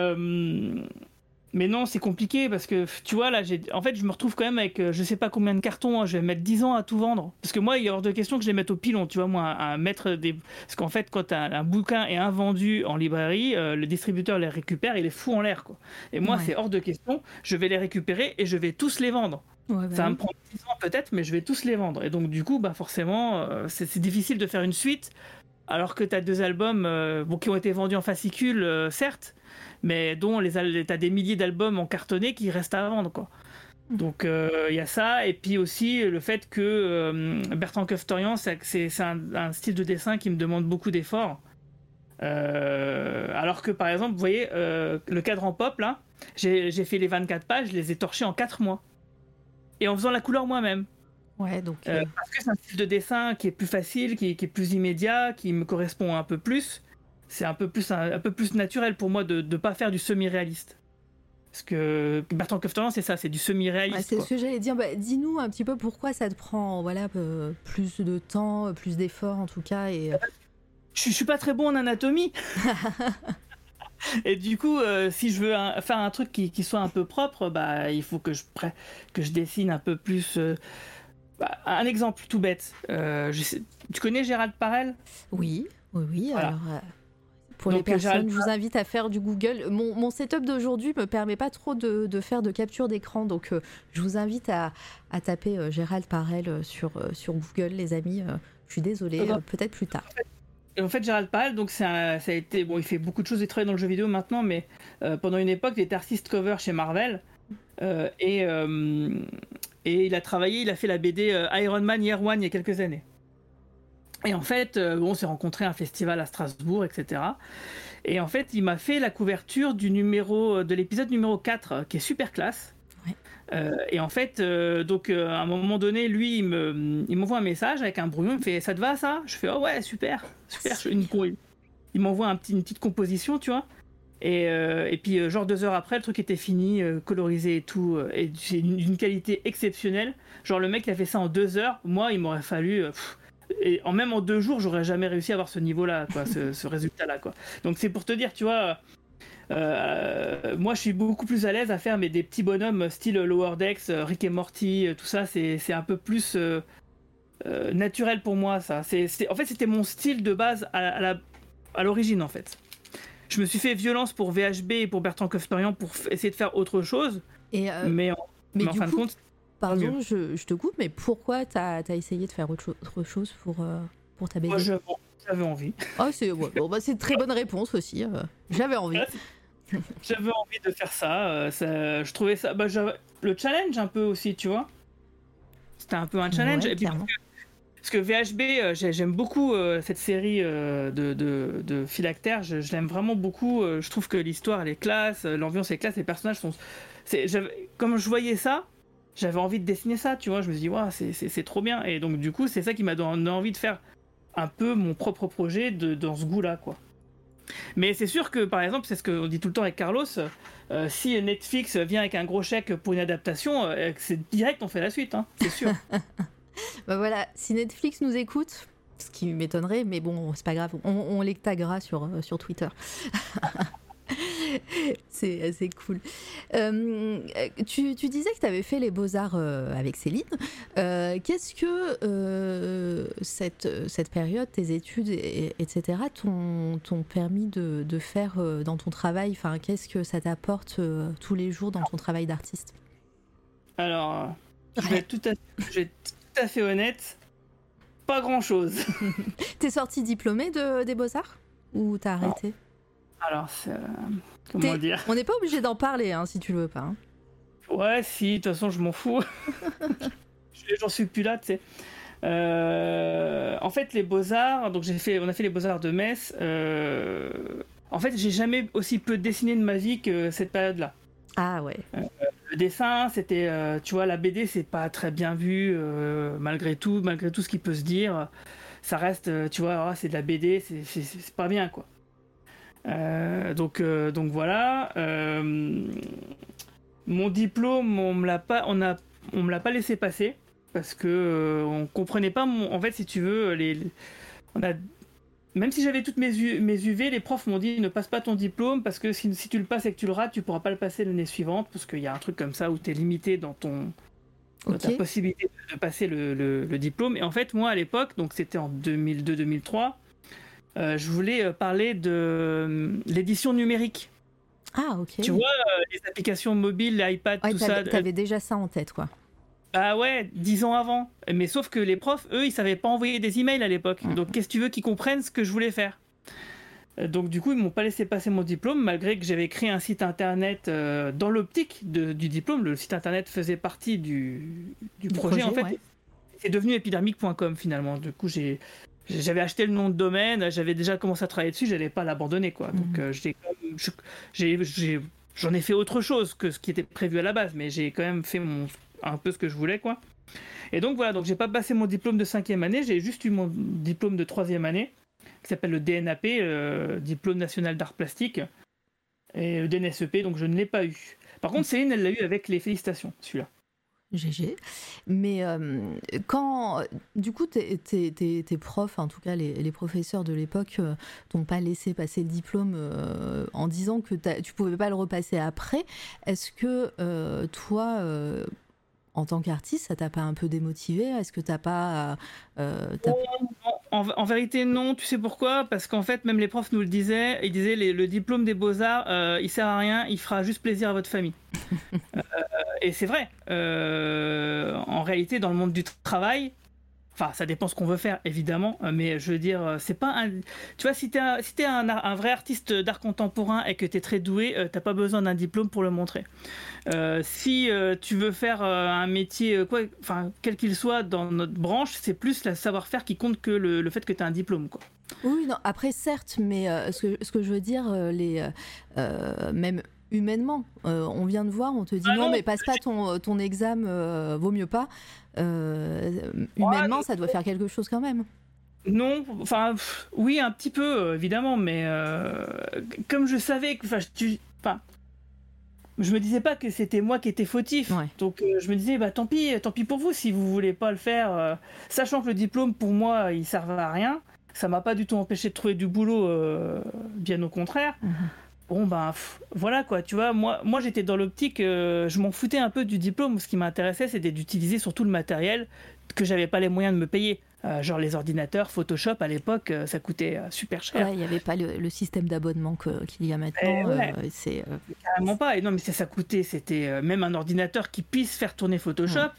mais non, c'est compliqué parce que tu vois, là, j'ai, en fait, je me retrouve quand même avec euh, je sais pas combien de cartons. hein, je vais mettre 10 ans à tout vendre. Parce que moi, il y a hors de question que je les mette au pilon, tu vois, moi, à mettre des. Parce qu'en fait, quand un, un bouquin est invendu en librairie, euh, le distributeur les récupère, il les fout en l'air, quoi. Et moi, Ouais. c'est hors de question. Je vais les récupérer et je vais tous les vendre. Ouais, bah Ça va oui. me prendre 10 ans peut-être, mais je vais tous les vendre. Et donc, du coup, bah, forcément, euh, c'est c'est difficile de faire une suite alors que tu as deux albums bon, qui ont été vendus en fascicule, certes, mais dont les, t'as des milliers d'albums en cartonné qui restent à vendre. Quoi. Donc, euh, il y a ça. Et puis aussi le fait que euh, Bertrand Keftorian, c'est un, un style de dessin qui me demande beaucoup d'efforts. Euh, alors que par exemple, vous voyez, euh, le cadran pop, là, j'ai fait les 24 pages, je les ai torchés en 4 mois et en faisant la couleur moi-même. Ouais, donc. Parce que c'est un style de dessin qui est plus facile, qui, qui est plus immédiat, qui me correspond un peu plus. C'est un peu plus un, un peu plus naturel pour moi de ne pas faire du semi-réaliste. Parce que Bertrand Keftorian, c'est ça, c'est du ouais, semi-réaliste. c'est ce que j'allais dire. Bah, Dis-nous un petit peu pourquoi ça te prend voilà, plus de temps, plus d'efforts en tout cas. Et, je, je suis pas très bon en anatomie. *laughs* Et du coup, euh, si je veux un- faire un truc qui, qui soit un peu propre, bah, il faut que je, que je dessine un peu plus. euh, bah, un exemple tout bête. Euh, je sais- tu connais Gérald Parel? Oui, oui, oui. Voilà. Alors, pour Donc, les personnes, Gérald je vous invite à faire du Google. Mon, mon setup d'aujourd'hui me permet pas trop de, de faire de capture d'écran, donc euh, je vous invite à, à taper euh, Gérald Parel euh, sur, euh, sur Google, les amis. Euh, je suis désolée, euh, peut-être plus tard. Et en fait, Gérald Parel, donc c'est un- ça a été bon, il fait beaucoup de choses, il travaille dans le jeu vidéo maintenant, mais euh, pendant une époque, il était artiste cover chez Marvel euh, et euh, et il a travaillé, il a fait la BD euh, Iron Man Year One il y a quelques années. Et en fait, euh, bon, on s'est rencontrés à un festival à Strasbourg, etc. Et en fait, il m'a fait la couverture du numéro de l'épisode numéro 4, euh, qui est super classe. Ouais. Euh, et en fait, euh, donc euh, à un moment donné, lui, il me, il m'envoie un message avec un brouillon. Il me fait "Ça te va ça? Je fais "Oh ouais, super, super." Je- une- il m'envoie un petit, une petite composition, tu vois. Et, euh, et puis, euh, genre deux heures après, le truc était fini, euh, colorisé et tout, euh, et c'est d'une qualité exceptionnelle. Genre le mec, il a fait ça en deux heures. Moi, il m'aurait fallu. euh, pff, et en même en deux jours, j'aurais jamais réussi à avoir ce niveau-là, quoi, ce, *laughs* ce résultat-là, quoi. Donc c'est pour te dire, tu vois. euh, moi, je suis beaucoup plus à l'aise à faire mais des petits bonhommes style Lower Decks, euh, Rick et Morty, euh, tout ça. C'est un peu plus euh, euh, naturel pour moi, ça. C'est en fait, c'était mon style de base à, la à l'origine, en fait. Je me suis fait violence pour VHB et pour Bertrand Keftorian pour essayer de faire autre chose, Et, euh, mais en, mais mais en du fin de compte, pardon, je, je te coupe, mais pourquoi t'as as essayé de faire autre, cho- autre chose pour, euh, pour ta BD moi, j'avais envie. Oh, c'est ouais, bon, bah, c'est une très bonne réponse aussi. euh, J'avais envie. J'avais envie de faire ça. euh, ça- je trouvais ça. Bah, le challenge un peu aussi, tu vois. C'était un peu un challenge. Ouais, et puis, clairement. Parce que VHB, euh, j'ai- j'aime beaucoup cette série de, de, de phylactères, je, je l'aime vraiment beaucoup. je trouve que l'histoire elle est classe, l'ambiance est classe, les personnages sont. Comme je voyais ça, j'avais envie de dessiner ça, tu vois. Je me suis dit, Ouah, c'est- c'est trop bien. Et donc, du coup, c'est ça qui m'a donné envie de faire un peu mon propre projet dans ce goût-là, quoi. Mais c'est sûr que, par exemple, c'est ce qu'on dit tout le temps avec Carlos, euh, si Netflix vient avec un gros chèque pour une adaptation, euh, c'est direct, on fait la suite, hein, c'est sûr. *laughs* Bah voilà, si Netflix nous écoute, ce qui m'étonnerait, mais bon, c'est pas grave, on, on les taguera sur, euh, sur Twitter. *laughs* *laughs* c'est c'est cool. Euh, tu, tu disais que tu avais fait les beaux-arts euh, avec Céline. Euh, Qu'est-ce que cette, cette période, tes études, et- etc., t'ont permis de, de faire dans ton travail? Enfin, Qu'est-ce que ça t'apporte tous les jours dans ton travail d'artiste? Alors, je vais être tout à, je vais être tout à fait honnête, pas grand-chose. *laughs* T'es sorti diplômé de, des beaux-arts? Ou t'as arrêté? Alors, euh, comment dire On n'est pas obligé d'en parler hein, si tu le veux pas. hein. Ouais, si, de toute façon, je m'en fous. *laughs* Je- J'en suis plus là, tu sais. Euh, en fait, les beaux-arts, donc j'ai fait, on a fait les beaux-arts de Metz. euh, en fait, j'ai jamais aussi peu dessiné de ma vie que cette période-là. Ah ouais. Le dessin, c'était, tu vois, la BD, c'est pas très bien vu, malgré tout, malgré tout ce qui peut se dire. Ça reste, tu vois, ah, c'est de la BD, c'est pas bien, quoi. Euh, donc, euh, donc voilà. Euh, mon diplôme, on me l'a pas, on a, on me l'a pas laissé passer parce que on comprenait pas. Mon, en fait, si tu veux, les, les- on a même si j'avais toutes mes, mes UV, les profs m'ont dit ne passe pas ton diplôme parce que si, si, tu le passes et que tu le rates, tu pourras pas le passer l'année suivante parce qu'il y a un truc comme ça où tu es limité dans ton dans ta possibilité de, passer le, le, diplôme. Et en fait, moi à l'époque, donc c'était en 2002-2003, euh, je voulais euh, parler de euh, l'édition numérique. Ah ok. Tu vois les applications mobiles, les iPad, tout ça. Tu avais déjà ça en tête quoi. Bah ouais, dix ans avant. Mais sauf que les profs, eux, ils savaient pas envoyer des emails à l'époque. Mm. Donc qu'est-ce que tu veux qu'ils comprennent ce que je voulais faire? Donc du coup, ils m'ont pas laissé passer mon diplôme, malgré que j'avais créé un site internet euh, dans l'optique du diplôme. Le site internet faisait partie du, projet, en fait. C'est devenu épidermique.com finalement. Du coup, j'ai j'avais acheté le nom de domaine, j'avais déjà commencé à travailler dessus, j'allais pas l'abandonner quoi. Donc mm. euh, j'en ai, fait autre chose que ce qui était prévu à la base, mais j'ai quand même fait mon un peu ce que je voulais, quoi. Et donc voilà, donc j'ai pas passé mon diplôme de cinquième année, j'ai juste eu mon diplôme de troisième année, qui s'appelle le DNAP, euh, diplôme national d'art plastique, et le DNSEP, donc je ne l'ai pas eu. Par contre, Céline, elle l'a eu avec les félicitations, celui-là. GG. Mais euh, quand, du coup, tes, tes, profs, en tout cas les, professeurs de l'époque, euh, t'ont pas laissé passer le diplôme en disant que tu pouvais pas le repasser après. Est-ce que toi, en tant qu'artiste, ça t'a pas un peu démotivé? Est-ce que t'as pas euh, en, vérité, non. Tu sais pourquoi? Parce qu'en fait, même les profs nous le disaient. Ils disaient le diplôme des beaux arts, euh, il sert à rien. Il fera juste plaisir à votre famille. *laughs* Euh, et c'est vrai. en réalité, dans le monde du travail, Enfin, ça dépend ce qu'on veut faire, évidemment, mais je veux dire, c'est pas un. Tu vois, si t'es un, es un, vrai artiste d'art contemporain et que t'es très doué, t'as pas besoin d'un diplôme pour le montrer. Euh, si euh, tu veux faire euh, un métier, quoi, enfin, quel qu'il soit dans notre branche, c'est plus le savoir-faire qui compte que le, fait que tu as un diplôme. Quoi. Oui, après, certes, mais ce, que, ce, que, je veux dire, les, même humainement, on vient de voir, on te dit ah non, mais passe pas ton, ton examen, vaut mieux pas. humainement, ça doit faire quelque chose quand même. Non, enfin, oui, un petit peu, évidemment, mais comme je savais que, enfin, je me disais pas que c'était moi qui étais fautif. Donc euh, je me disais bah tant pis, tant pis pour vous si vous voulez pas le faire. Euh, sachant que le diplôme pour moi il servait à rien, ça m'a pas du tout empêché de trouver du boulot, euh, bien au contraire. Mhm. Bon ben voilà quoi, tu vois, moi moi j'étais dans l'optique, je m'en foutais un peu du diplôme. Ce qui m'intéressait c'était d'utiliser surtout le matériel que j'avais pas les moyens de me payer. Euh, genre les ordinateurs, Photoshop à l'époque, euh, ça coûtait euh, super cher. il n'y avait pas le, système d'abonnement qu'il y a maintenant. Eh c'est carrément pas. Et non, mais ça, ça coûtait. C'était même un ordinateur qui puisse faire tourner Photoshop.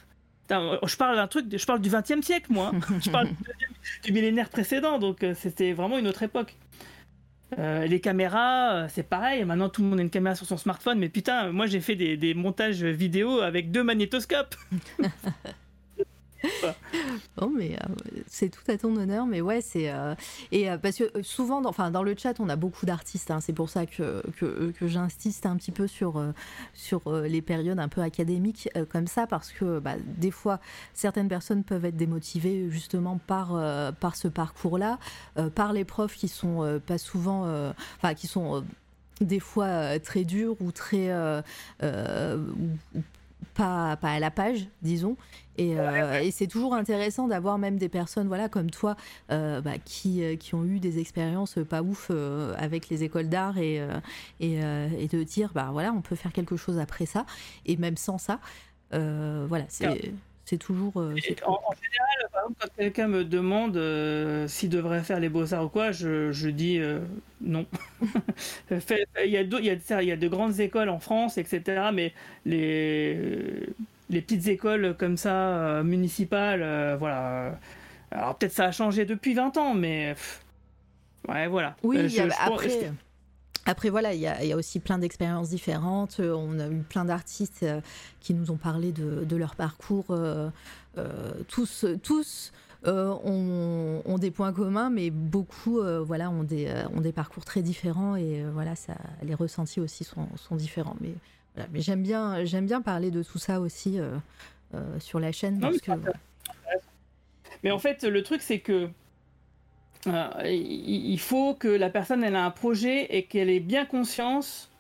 je parle d'un truc, je parle du 20e siècle, moi. Hein. *laughs* je parle du, millénaire précédent, donc c'était vraiment une autre époque. Les caméras, c'est pareil. Maintenant, tout le monde a une caméra sur son smartphone. Mais putain, moi, j'ai fait des, des montages vidéo avec deux magnétoscopes. *laughs* *laughs* bon, mais euh, c'est tout à ton honneur. Mais ouais, c'est. Euh, et euh, parce que souvent, dans, enfin, dans le chat, on a beaucoup d'artistes. Hein, c'est pour ça que, que, j'insiste un petit peu sur, sur les périodes un peu académiques comme ça, parce que bah, des fois, certaines personnes peuvent être démotivées justement par, par ce parcours-là, par les profs qui sont pas souvent. Enfin, qui sont des fois très durs ou très pas, pas à la page, disons. Et, euh, et c'est toujours intéressant d'avoir même des personnes voilà, comme toi euh, bah, qui, euh, qui ont eu des expériences pas ouf avec les écoles d'art et, et, et, de dire bah, voilà, on peut faire quelque chose après ça et même sans ça. voilà, c'est. C'est toujours. en, général, par exemple, quand quelqu'un me demande s'il devrait faire les beaux-arts ou quoi, je, je dis non. *laughs* il, y a il, y a, il y a de grandes écoles en France, etc. Mais les les petites écoles comme ça, euh, municipales, euh, voilà. Alors peut-être ça a changé depuis 20 ans, mais ouais, voilà. Oui, euh, après, après, voilà, il y, a aussi plein d'expériences différentes. On a eu plein d'artistes qui nous ont parlé de, leur parcours. tous, tous ont, des points communs, mais beaucoup, voilà, ont des, ont des parcours très différents et voilà, ça, les ressentis aussi sont, sont différents. Mais mais j'aime bien, j'aime bien parler de tout ça aussi euh, euh, sur la chaîne. parce que, mais en fait, le truc, c'est que euh, il faut que la personne elle a un projet et qu'elle ait bien conscience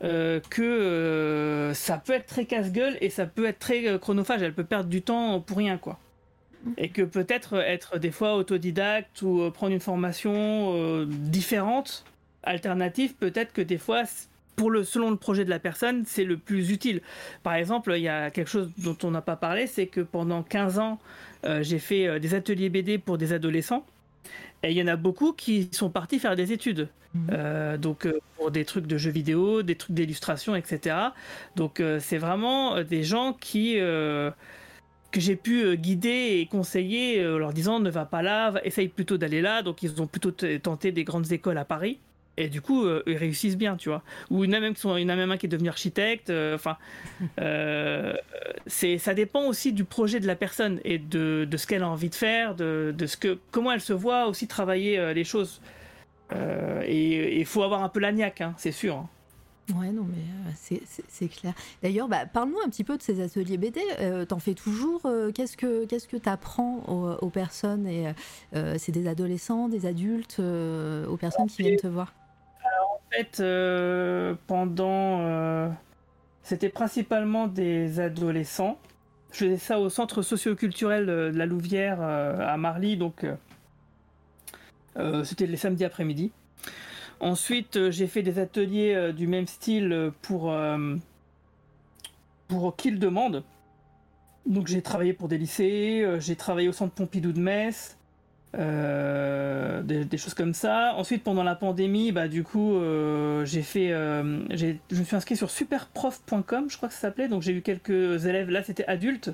que ça peut être très casse-gueule et ça peut être très chronophage. Elle peut perdre du temps pour rien, quoi. Et que peut-être être des fois autodidacte ou euh, prendre une formation euh, différente, alternative, peut-être que des fois, pour le, selon le projet de la personne, c'est le plus utile. Par exemple, il y a quelque chose dont on n'a pas parlé, c'est que pendant 15 ans, euh, j'ai fait euh, des ateliers BD pour des adolescents. Et il y en a beaucoup qui sont partis faire des études. Mhm. Euh, donc euh, pour des trucs de jeux vidéo, des trucs d'illustration, etc. Donc euh, c'est vraiment des gens qui que j'ai pu guider et conseiller, euh, leur disant ne va pas là, essaye plutôt d'aller là. Donc ils ont plutôt tenté des grandes écoles à Paris. Et du coup, euh, ils réussissent bien, tu vois. Ou il y en a même qui sont, il y en a même un qui est devenu architecte. euh, Enfin, *laughs* euh, c'est, ça dépend aussi du projet de la personne et de, de ce qu'elle a envie de faire, de, de ce que, comment elle se voit aussi travailler euh, les choses. Et il faut avoir un peu la niaque, hein, c'est sûr. hein. Ouais, non, mais c'est- clair. D'ailleurs, bah, parle-nous un petit peu de ces ateliers BD. Euh, T'en fais toujours euh, Qu'est-ce que qu'est-ce que t'apprends aux, aux personnes Et euh, c'est des adolescents, des adultes, aux personnes qui viennent te voir? Fait, euh, pendant. euh, c'était principalement des adolescents. Je faisais ça au centre socio-culturel euh, de la Louvière à Marly, donc c'était les samedis après-midi. Ensuite, j'ai fait des ateliers du même style pour, pour Kill Demande. Donc j'ai travaillé pour des lycées, j'ai travaillé au centre Pompidou de Metz, euh, des, des choses comme ça. Ensuite, pendant la pandémie, bah, du coup, euh, j'ai fait, euh, j'ai- je me suis inscrit sur superprof.com, je crois que ça s'appelait. Donc, j'ai eu quelques élèves. Là, c'était adultes.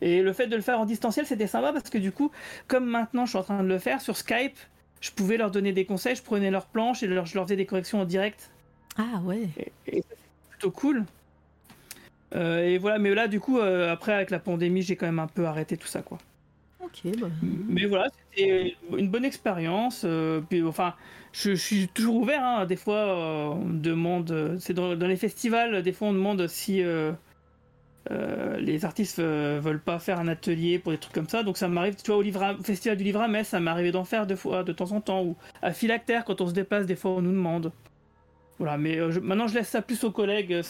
Et le fait de le faire en distanciel, c'était sympa parce que du coup, comme maintenant, je suis en train de le faire sur Skype, je pouvais leur donner des conseils. Je prenais leurs planches et leur- je leur faisais des corrections en direct. Ah ouais. Et, plutôt cool. Et voilà, mais là, du coup, après, avec la pandémie, j'ai quand même un peu arrêté tout ça, quoi. Bah, Mais voilà, c'était une bonne expérience. euh, puis, enfin, je, suis toujours ouvert. hein. Des fois, euh, on me demande. euh, C'est dans, les festivals, des fois, on demande si euh, euh, les artistes euh, veulent pas faire un atelier pour des trucs comme ça. Donc, ça m'arrive, tu vois, au, livre au festival du livre à Metz, ça m'est arrivé d'en faire deux fois, de temps en temps. Ou à Philactère, quand on se déplace, des fois, on nous demande. Voilà, mais euh, maintenant, je laisse ça plus aux collègues.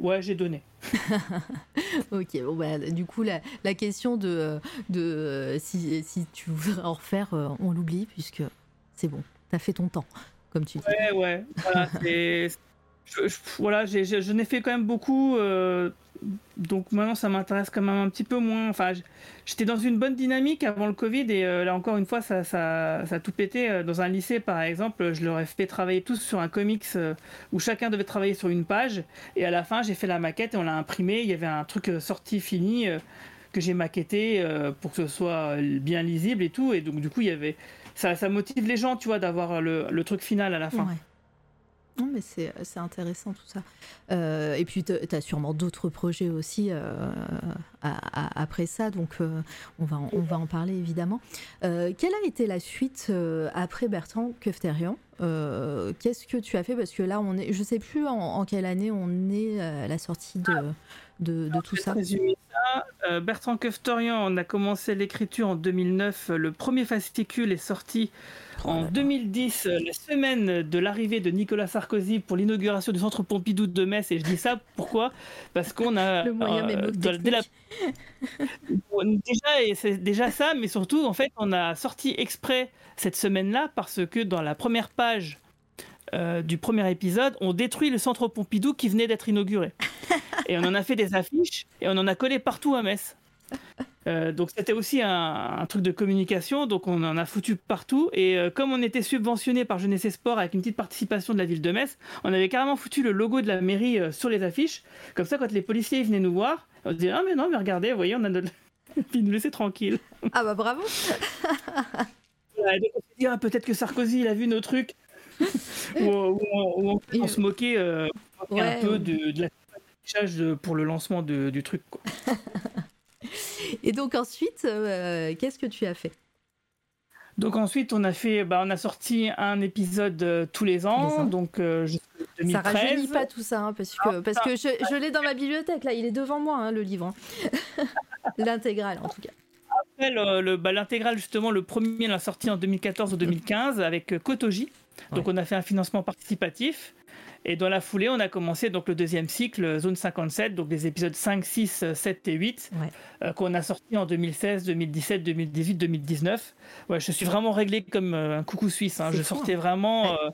Ouais, j'ai donné. *laughs* ok. Bon bah, du coup, la, la question de de si, si tu voudrais en refaire, euh, on l'oublie puisque c'est bon. T'as fait ton temps, comme tu dis. Ouais, ouais. Voilà. Je- voilà, j'ai- je n'ai fait quand même beaucoup. euh, donc maintenant, ça m'intéresse quand même un petit peu moins. Enfin, j- j'étais dans une bonne dynamique avant le Covid et euh, là encore une fois, ça, ça, ça a tout pété. Euh, Dans un lycée, par exemple, je leur ai fait travailler tous sur un comics euh, où chacun devait travailler sur une page. Et à la fin, j'ai fait la maquette et on l'a imprimé. Il y avait un truc sorti fini que j'ai maquetté pour que ce soit bien lisible et tout. Et donc, du coup, il y avait. Ça, ça motive les gens, tu vois, d'avoir le, le truc final à la fin. Non, mais c'est intéressant tout ça. Euh, et puis, tu as sûrement d'autres projets aussi euh, à- à- après ça, donc euh, on, va en, on va en parler évidemment. Quelle a été la suite après Bertrand Kefterian Qu'est-ce que tu as fait? Parce que là, on est, je sais plus en, en quelle année on est à la sortie de, de, de tout ça. ça. Bertrand Kefterian, on a commencé l'écriture en 2009. Le premier fascicule est sorti en 2010, euh, la semaine de l'arrivée de Nicolas Sarkozy pour l'inauguration du centre Pompidou de Metz. Et je dis ça pourquoi? Parce qu'on a Le moyen euh, dès la- *laughs* déjà c'est déjà ça, mais surtout en fait on a sorti exprès cette semaine-là parce que dans la première page euh, du premier épisode, on détruit le centre Pompidou qui venait d'être inauguré. *laughs* et on en a fait des affiches et on en a collé partout à Metz. Euh, donc c'était aussi un, un truc de communication, donc on en a foutu partout. Et euh, comme on était subventionné par Jeunesse et Sport avec une petite participation de la ville de Metz, on avait carrément foutu le logo de la mairie euh, sur les affiches. Comme ça, quand les policiers venaient nous voir, on se disait ah mais non mais regardez, vous voyez, on a notre... *laughs* Puis ils nous laissaient tranquilles. Ah bah bravo *laughs* Ouais, donc on s'est dit ah, peut-être que Sarkozy il a vu nos trucs. *laughs* ou, ou ou on- se moquait se Ouais, un peu de, de l'affichage pour le lancement de- du truc. quoi. *laughs* Et donc ensuite, euh, qu'est-ce que tu as fait? Donc ensuite, on a fait, bah, on a sorti un épisode euh, tous les ans, Tous les ans. donc euh, jusqu'en Ça 2013. rajeunit pas tout ça, hein, parce que, parce que je, je l'ai dans ma bibliothèque, là, il est devant moi, hein, le livre. hein. *laughs* L'intégrale, en tout cas. Après, bah, l'intégrale, justement, le premier, l'a sorti en 2014 ou 2015 avec euh, Kotoji. Donc on a fait un financement participatif. Et dans la foulée, on a commencé donc le deuxième cycle, Zone 57, donc des épisodes 5, 6, 7 et 8, Ouais. euh, qu'on a sorti en 2016, 2017, 2018, 2019. Ouais, je suis vraiment réglé comme euh, un coucou suisse. hein. Je fou, sortais vraiment euh,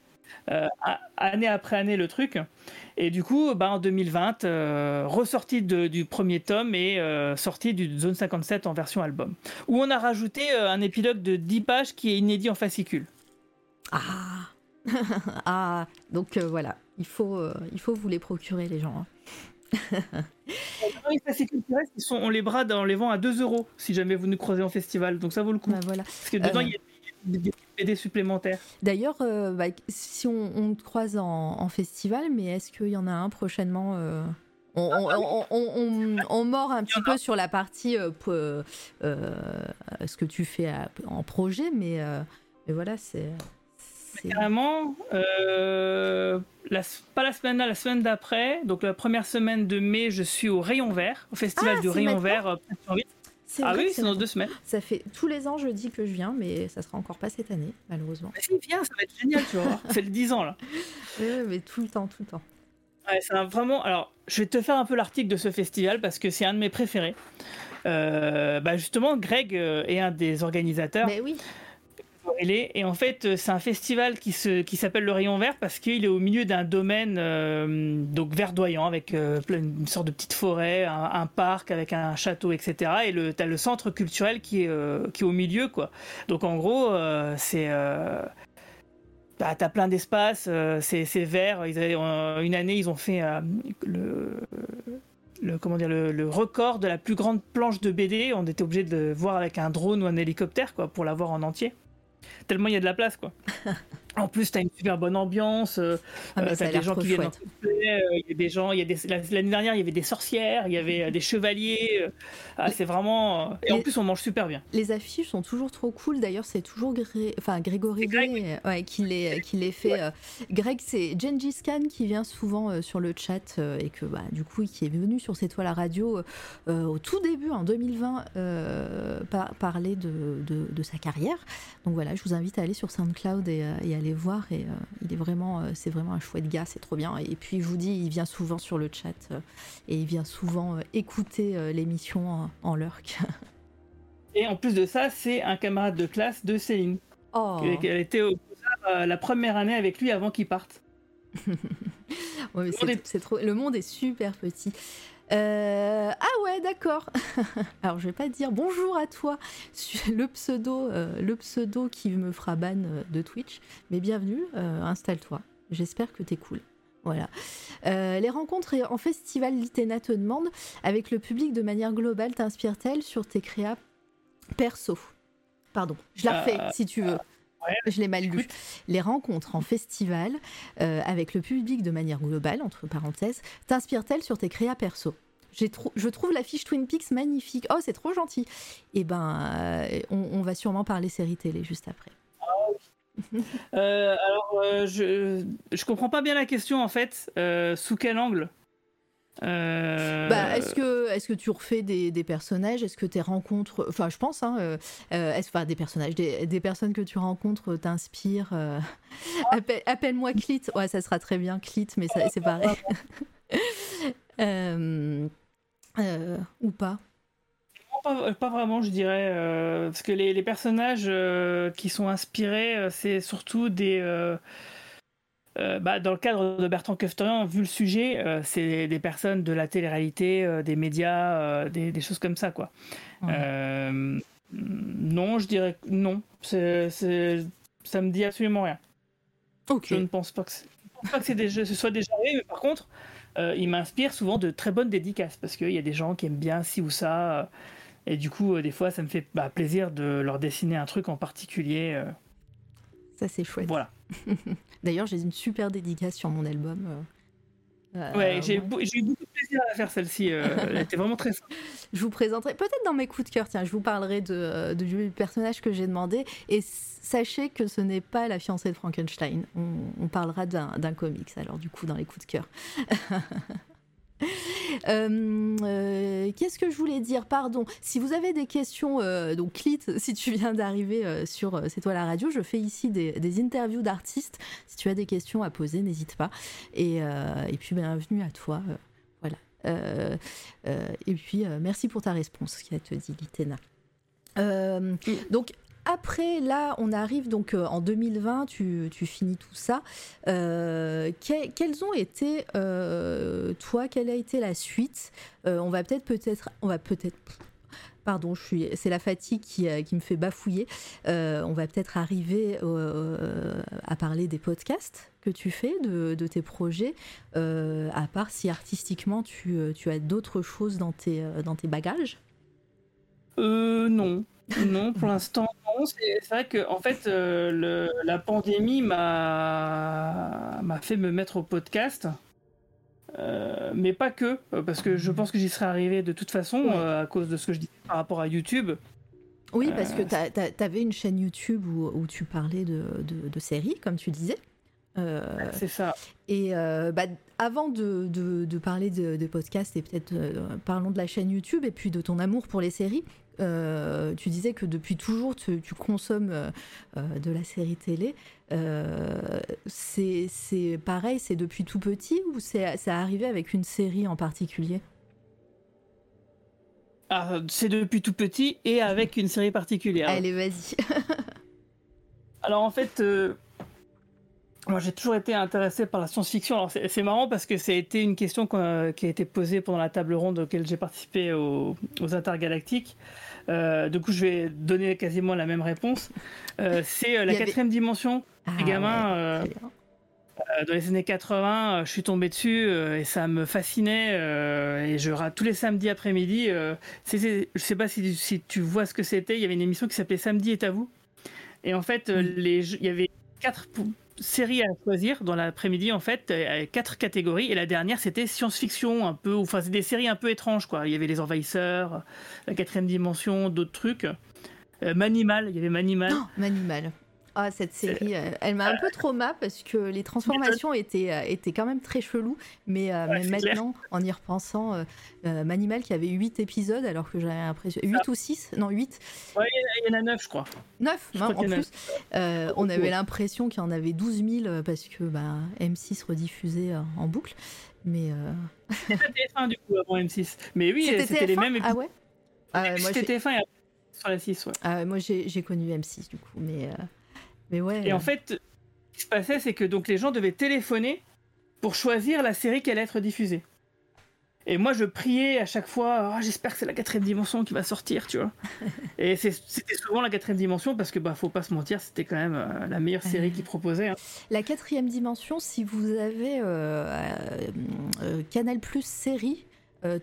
euh, année après année le truc. Et du coup, bah, en 2020, euh, ressorti de- du premier tome et euh, sorti du Zone 57 en version album. Où on a rajouté euh, un épilogue de 10 pages qui est inédit en fascicule. Ah *laughs* Ah Donc euh, voilà, il faut, euh, il faut vous les procurer, les gens. hein. Les qui restent, ils sont, on les brade, on les vend à 2 euros si jamais vous nous croisez en festival. Donc ça vaut le coup. Bah, voilà. Parce que dedans, Euh. il y a des, BD supplémentaires. D'ailleurs, euh, bah, si on, on te croise en, en festival, mais est-ce qu'il y en a un prochainement euh, on, on, mord un petit peu sur la partie euh, ce que tu fais à- en projet, mais, mais voilà, c'est. C'est- Carrément, euh, la- pas la semaine là, la semaine d'après, donc la première semaine de mai, je suis au Rayon Vert, au festival Ah, du Rayon Vert. euh, Ah vrai oui, c'est dans deux semaines. Ça fait tous les ans, je dis que je viens, mais ça sera encore pas cette année, malheureusement. Mais si, viens, ça va être génial, tu voir. C'est le 10 ans là. *laughs* Ouais, mais tout le temps, tout le temps. Ouais, c'est un- vraiment. Alors, je vais te faire un peu l'article de ce festival parce que c'est un de mes préférés. Euh, bah justement, Greg euh, est un des organisateurs. Mais oui, Il est, et en fait, euh, c'est un festival qui, s'appelle le Rayon Vert parce qu'il est au milieu d'un domaine euh, donc verdoyant avec euh, une sorte de petite forêt, un, parc avec un château, etc. Et le, t'as le centre culturel qui est, euh, qui est au milieu, quoi. Donc en gros, c'est. Bah, t'as plein d'espace, c'est, vert. Une année, ils ont fait le record de la plus grande planche de BD, on était obligé de le voir avec un drone ou un hélicoptère quoi, pour la voir en entier tellement il y a de la place quoi. *laughs* En plus, t'as une super bonne ambiance. euh, Ah, euh, ça a t'as l'air des gens qui viennent euh, Il y a des gens, il y a des la- l'année dernière, il y avait des sorcières, il y avait euh, des chevaliers. ah, c'est vraiment. Et en plus, on mange super bien. Les affiches sont toujours trop cool. D'ailleurs, c'est toujours Gré- enfin, Grégory Greg, ouais, qui, les, qui les fait. Greg, c'est Gengis Khan qui vient souvent sur le chat et que, bah, du coup, qui est venu sur C'est toi la radio au tout début, en 2020, euh, par- parler de, de- de sa carrière. Donc voilà, je vous invite à aller sur SoundCloud et, et voir. Et euh, il est vraiment, euh, c'est vraiment un chouette gars, c'est trop bien. Et puis, je vous dis, il vient souvent sur le chat euh, et il vient souvent écouter l'émission en, en lurk. *laughs* Et en plus de ça, c'est un camarade de classe de Céline. Oh. Elle était au la première année avec lui avant qu'il parte. *laughs* Ouais, Le monde est- trop... le monde est super petit. Euh, Ah ouais, d'accord. *laughs* Alors je vais pas dire bonjour à toi, le pseudo, euh, le pseudo qui me fera ban euh, de Twitch, mais bienvenue, euh, installe-toi. J'espère que t'es cool. Voilà. Euh, les rencontres en festival Litena te demande, avec le public de manière globale, t'inspire-t-elle sur tes créas perso? Pardon, je la refais si tu veux. ouais, je l'ai mal lu. Les rencontres en festival euh, avec le public de manière globale, entre parenthèses, t'inspire-t-elle sur tes créas perso? Je trouve l'affiche Twin Peaks magnifique. Oh, c'est trop gentil. Eh ben, euh, on, on va sûrement parler série télé juste après. *laughs* Euh, alors, euh, je, je comprends pas bien la question en fait. Euh, sous quel angle? Bah, est-ce que, est que tu refais des, des personnages? Est-ce que tes rencontres, enfin, je pense, hein, est-ce, enfin, des personnages, des, des personnes que tu rencontres t'inspirent euh, appelle- Appelle-moi Clit. Ouais, ça sera très bien Clit, mais c'est pareil. *laughs* *laughs* Euh, euh, ou pas pas, pas vraiment, je dirais. euh, parce que les, les personnages euh, qui sont inspirés, euh, c'est surtout des. euh, euh, bah, dans le cadre de Bertrand Kefterian, vu le sujet, euh, c'est des personnes de la télé-réalité, euh, des médias, euh, des, des choses comme ça, quoi. Euh, non, je dirais non. C'est, c'est- ça me dit absolument rien. Ok. Je ne pense pas que, c'est- je pense pas que c'est déjà- ce soit déjà arrivé, mais par contre, euh, il m'inspire souvent de très bonnes dédicaces parce qu'il y a des gens qui aiment bien ci ou ça. euh, et du coup, euh, des fois, ça me fait bah, plaisir de leur dessiner un truc en particulier. Ça, c'est chouette. voilà. *laughs* D'ailleurs, j'ai une super dédicace sur mon album. Euh, euh, Ouais, j'ai, eu beaucoup de plaisir à faire celle-ci. euh, elle était vraiment très simple. *laughs* Je vous présenterai peut-être dans mes coups de cœur. Tiens, je vous parlerai de, de- du personnage que j'ai demandé. Et sachez que ce n'est pas la fiancée de Frankenstein. On, on parlera d'un d'un comics, alors du coup, dans les coups de cœur. *laughs* *laughs* Euh, euh, Qu'est-ce que je voulais dire? Pardon. Si vous avez des questions, euh, donc Clit, *laughs* si tu viens d'arriver sur C'est toi la radio, je fais ici des, des interviews d'artistes. Si tu as des questions à poser, n'hésite pas. Et, et puis bienvenue à toi. voilà. Et puis merci pour ta réponse, qui a te dit Litena. Euh, donc après, là, on arrive donc euh, en 2020, tu, tu finis tout ça. Euh, que- quelles ont été, euh, toi, quelle a été la suite? Euh, On va peut-être, peut-être, on va peut-être. Pardon, je suis, c'est la fatigue qui, qui me fait bafouiller. On va peut-être arriver à parler des podcasts que tu fais, de, de tes projets, à part si artistiquement tu, tu as d'autres choses dans tes, dans tes bagages? Euh, non. Non, pour l'instant, non. C'est vrai que, en fait, euh, le- la pandémie m'a m'a fait me mettre au podcast. Euh, mais pas que, euh, parce que je pense que j'y serais arrivé de toute façon Ouais. euh, à cause de ce que je disais par rapport à YouTube. Oui, parce que tu avais une chaîne YouTube où, où tu parlais de, de- de séries, comme tu disais. Euh, C'est ça. et euh, bah, avant de, de- de parler de, de podcast, et peut-être euh, parlons de la chaîne YouTube et puis de ton amour pour les séries. Euh, tu disais que depuis toujours tu, tu consommes euh, euh, de la série télé. Euh, c'est pareil, c'est depuis tout petit ou c'est arrivé avec une série en particulier? Ah, c'est depuis tout petit et avec une série particulière. Allez, vas-y. *laughs* Alors en fait, moi j'ai toujours été intéressé par la science-fiction. Alors c'est marrant parce que ça a été une question qui a été posée pendant la table ronde auquel j'ai participé au- aux Intergalactiques. Euh, du coup, je vais donner quasiment la même réponse. Euh, c'est euh, la avait- quatrième dimension. Ah, Les gamins, ouais, dans les années 80, euh, je suis tombé dessus et ça me fascinait. et je rate tous les samedis après-midi. je sais pas si, si tu vois ce que c'était. Il y avait une émission qui s'appelait Samedi est à vous. Et en fait, il y avait quatre séries à choisir dans l'après-midi en fait, euh, quatre catégories. Et la dernière c'était science-fiction un peu, enfin c'est des séries un peu étranges quoi. Il y avait les envahisseurs, la quatrième dimension, d'autres trucs. Euh, Manimal, il y avait Manimal. Oh, Manimal. Ah, cette série, euh, elle m'a un peu trauma parce que les transformations étaient, euh, étaient quand même très cheloues. Mais, euh, Ouais, maintenant, en y repensant, euh, euh, Manimal qui avait 8 épisodes, alors que j'avais l'impression. 8 ou 6 Non, 8. Il y en a neuf, je crois. 9 Je non, crois en plus. Euh, on avait Ouais. l'impression qu'il y en avait 12 000 euh, parce que bah, M6 rediffusait en boucle. Mais. C'était TF1 du coup avant M6. Mais oui, c'était les TF1? mêmes Ah ouais? Ah, j'ai- C'était TF1 et après, sur la 6, ouais. ah, moi, j'ai connu M6 du coup. Mais, mais ouais. Et en fait, ce qui se passait, c'est que donc les gens devaient téléphoner pour choisir la série qui allait être diffusée. Et moi, je priais à chaque fois, Ah, j'espère que c'est la quatrième dimension qui va sortir, tu vois. *laughs* Et c'était souvent la quatrième dimension parce que, bah, faut pas se mentir, c'était quand même euh, la meilleure série qu'ils proposaient. hein. La quatrième dimension, si vous avez euh, euh, Canal Plus série,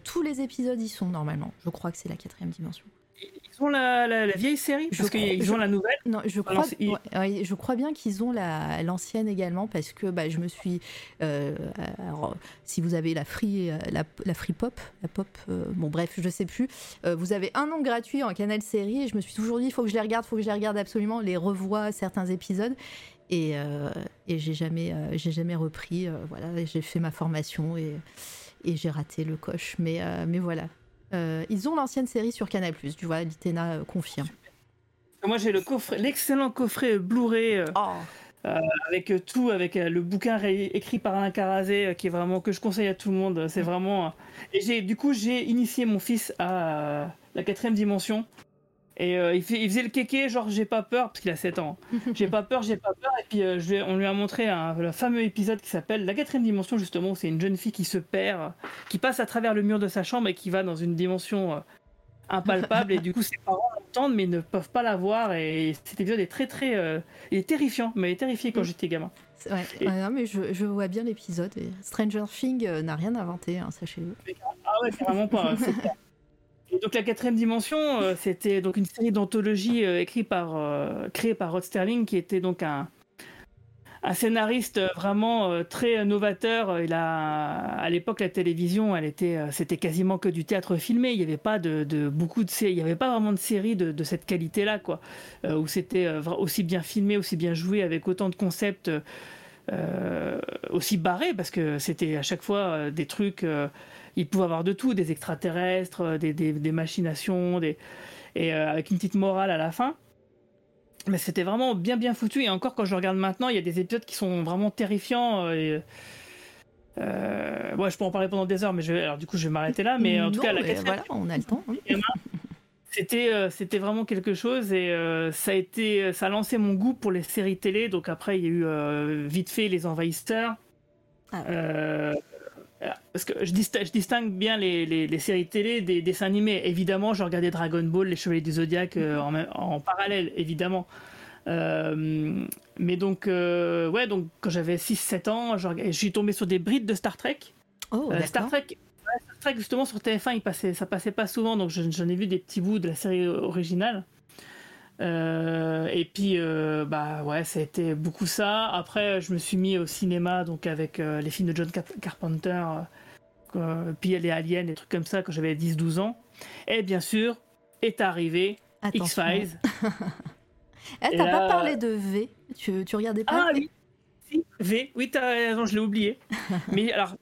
tous les épisodes y sont normalement. Je crois que c'est la quatrième dimension. Ils ont la, la- la vieille série parce qu'ils ont la nouvelle. Non, je crois, Alors, c'est- il- ouais, ouais, je crois bien qu'ils ont la- l'ancienne également parce que bah, je me suis. euh, alors, si vous avez la free, euh, la, la free pop, la pop, euh, bon bref, je sais plus. euh, vous avez un an gratuit en canal série et je me suis toujours dit, il faut que je les regarde, il faut que je les regarde absolument, les revois certains épisodes. Et, et j'ai jamais, j'ai jamais repris. voilà, j'ai fait ma formation et, et j'ai raté le coche. Mais, mais voilà. Euh, ils ont l'ancienne série sur Canal+, tu vois, Litena euh, confirme. Moi, j'ai le coffret, l'excellent coffret Blu-ray. euh, Oh, avec tout, avec euh, le bouquin ré- écrit par Alain Carazé, euh, qui est vraiment que je conseille à tout le monde. C'est vraiment. euh, Et j'ai, du coup, j'ai initié mon fils à euh, la quatrième dimension. Et euh, il, fait, il faisait le kéké, genre j'ai pas peur, parce qu'il a 7 ans. *laughs* J'ai pas peur, j'ai pas peur. Et puis euh, je on lui a montré un, le fameux épisode qui s'appelle La quatrième dimension, justement. où C'est une jeune fille qui se perd, qui passe à travers le mur de sa chambre et qui va dans une dimension euh, impalpable. et du coup, ses parents l'entendent, mais ils ne peuvent pas la voir. Et cet épisode est très, très. il est terrifiant, mais il est terrifié quand Mm. j'étais gamin. Ouais, Et- ouais, non, mais je, je vois bien l'épisode. Stranger Things n'a rien inventé, hein, sachez-le. Ah ouais, c'est vraiment pas. Donc la quatrième dimension, euh, c'était donc une série d'anthologie euh, par, euh, créée par Rod Sterling, qui était donc un, un scénariste euh, vraiment très novateur. Il a, à l'époque, la télévision, elle était, c'était quasiment que du théâtre filmé. Il n'y avait pas de, beaucoup de, il y avait pas vraiment de séries de, de cette qualité-là, quoi, où c'était aussi bien filmé, aussi bien joué, avec autant de concepts. aussi barrés parce que c'était à chaque fois des trucs. Ils pouvaient avoir de tout, des extraterrestres, euh, des, des- des machinations, des, et euh, avec une petite morale à la fin. Mais c'était vraiment bien bien foutu. Et encore, quand je regarde maintenant, il y a des épisodes qui sont vraiment terrifiants. euh, et, euh, ouais, je peux en parler pendant des heures, mais je alors du coup, je vais m'arrêter là. Mais en tout cas, la voilà, on a le temps. hein. c'était euh, c'était vraiment quelque chose et euh, ça a été ça a lancé mon goût pour les séries télé donc après il y a eu vite fait les envahisseurs Ah ouais. Parce que je distingue, je distingue bien les, les- les séries télé des dessins animés évidemment je regardais Dragon Ball les Chevaliers du Zodiac euh, en, parallèle évidemment Euh, mais donc euh, ouais donc quand j'avais 6-7 ans je, suis tombé sur des brides de Star Trek Oh, euh, Star. Trek, ouais, Star Trek, justement sur TF1, il passait, ça passait pas souvent, donc je- j'en ai vu des petits bouts de la série originale. Euh, et puis, euh, bah ouais, ça a été beaucoup ça. Après, je me suis mis au cinéma, donc avec euh, les films de John Carpenter, puis les Aliens, des trucs comme ça, quand j'avais 10-12 ans. Et bien sûr, est arrivé. X-Files. *laughs* Eh, t'as pas parlé de V tu, tu regardais pas Ah V? oui, V, oui, t'as raison, je l'ai oublié. *laughs* Mais alors,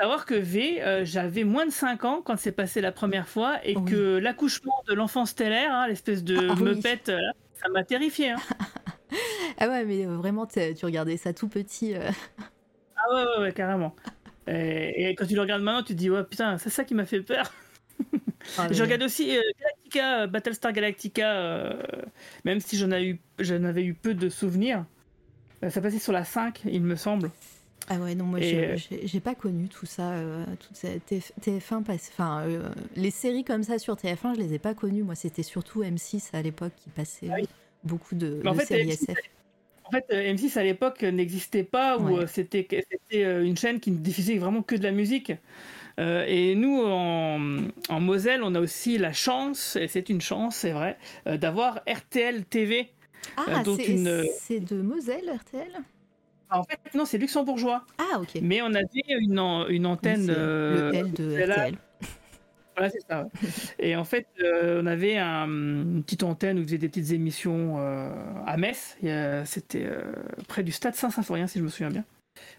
savoir que V, euh, j'avais moins de 5 ans quand c'est passé la première fois et Oui. que l'accouchement de l'enfant stellaire, hein, l'espèce de Ah oui. meupette, euh, ça m'a terrifié. hein. *laughs* Ah ouais, mais vraiment, tu regardais ça tout petit. euh. Ah ouais, ouais, ouais, carrément. Et, et quand tu le regardes maintenant, tu te dis, ouais, putain, c'est ça qui m'a fait peur. *laughs* Ah, Je regarde aussi Galactica, Battlestar Galactica, même si j'en avais, eu, peu de souvenirs. Ça passait sur la 5, il me semble. Ah ouais, non, moi Et, euh, j'ai pas connu tout ça, euh, toute cette TF- TF1, passe- enfin euh, les séries comme ça sur TF1, je les ai pas connues. Moi, c'était surtout M6 à l'époque qui passait Ah oui. beaucoup de, fait, séries M6, SF. En fait, euh, M6 à l'époque euh, n'existait pas, Ouais. euh, c'était euh, une chaîne qui ne diffusait vraiment que de la musique. Euh, et nous, en, en Moselle, on a aussi la chance, et c'est une chance, c'est vrai, euh, d'avoir RTL TV. Ah, donc c'est une- c'est de Moselle, RTL En fait, non, c'est luxembourgeois. Ah, ok. Mais on avait une, an- une Oui, antenne. euh, le L de RTL. *laughs* Voilà, c'est ça. ouais. et en fait, euh, on avait un- une petite antenne où ils faisaient des petites émissions euh, à Metz. C'était euh, près du stade Saint-Symphorien, si je me souviens bien.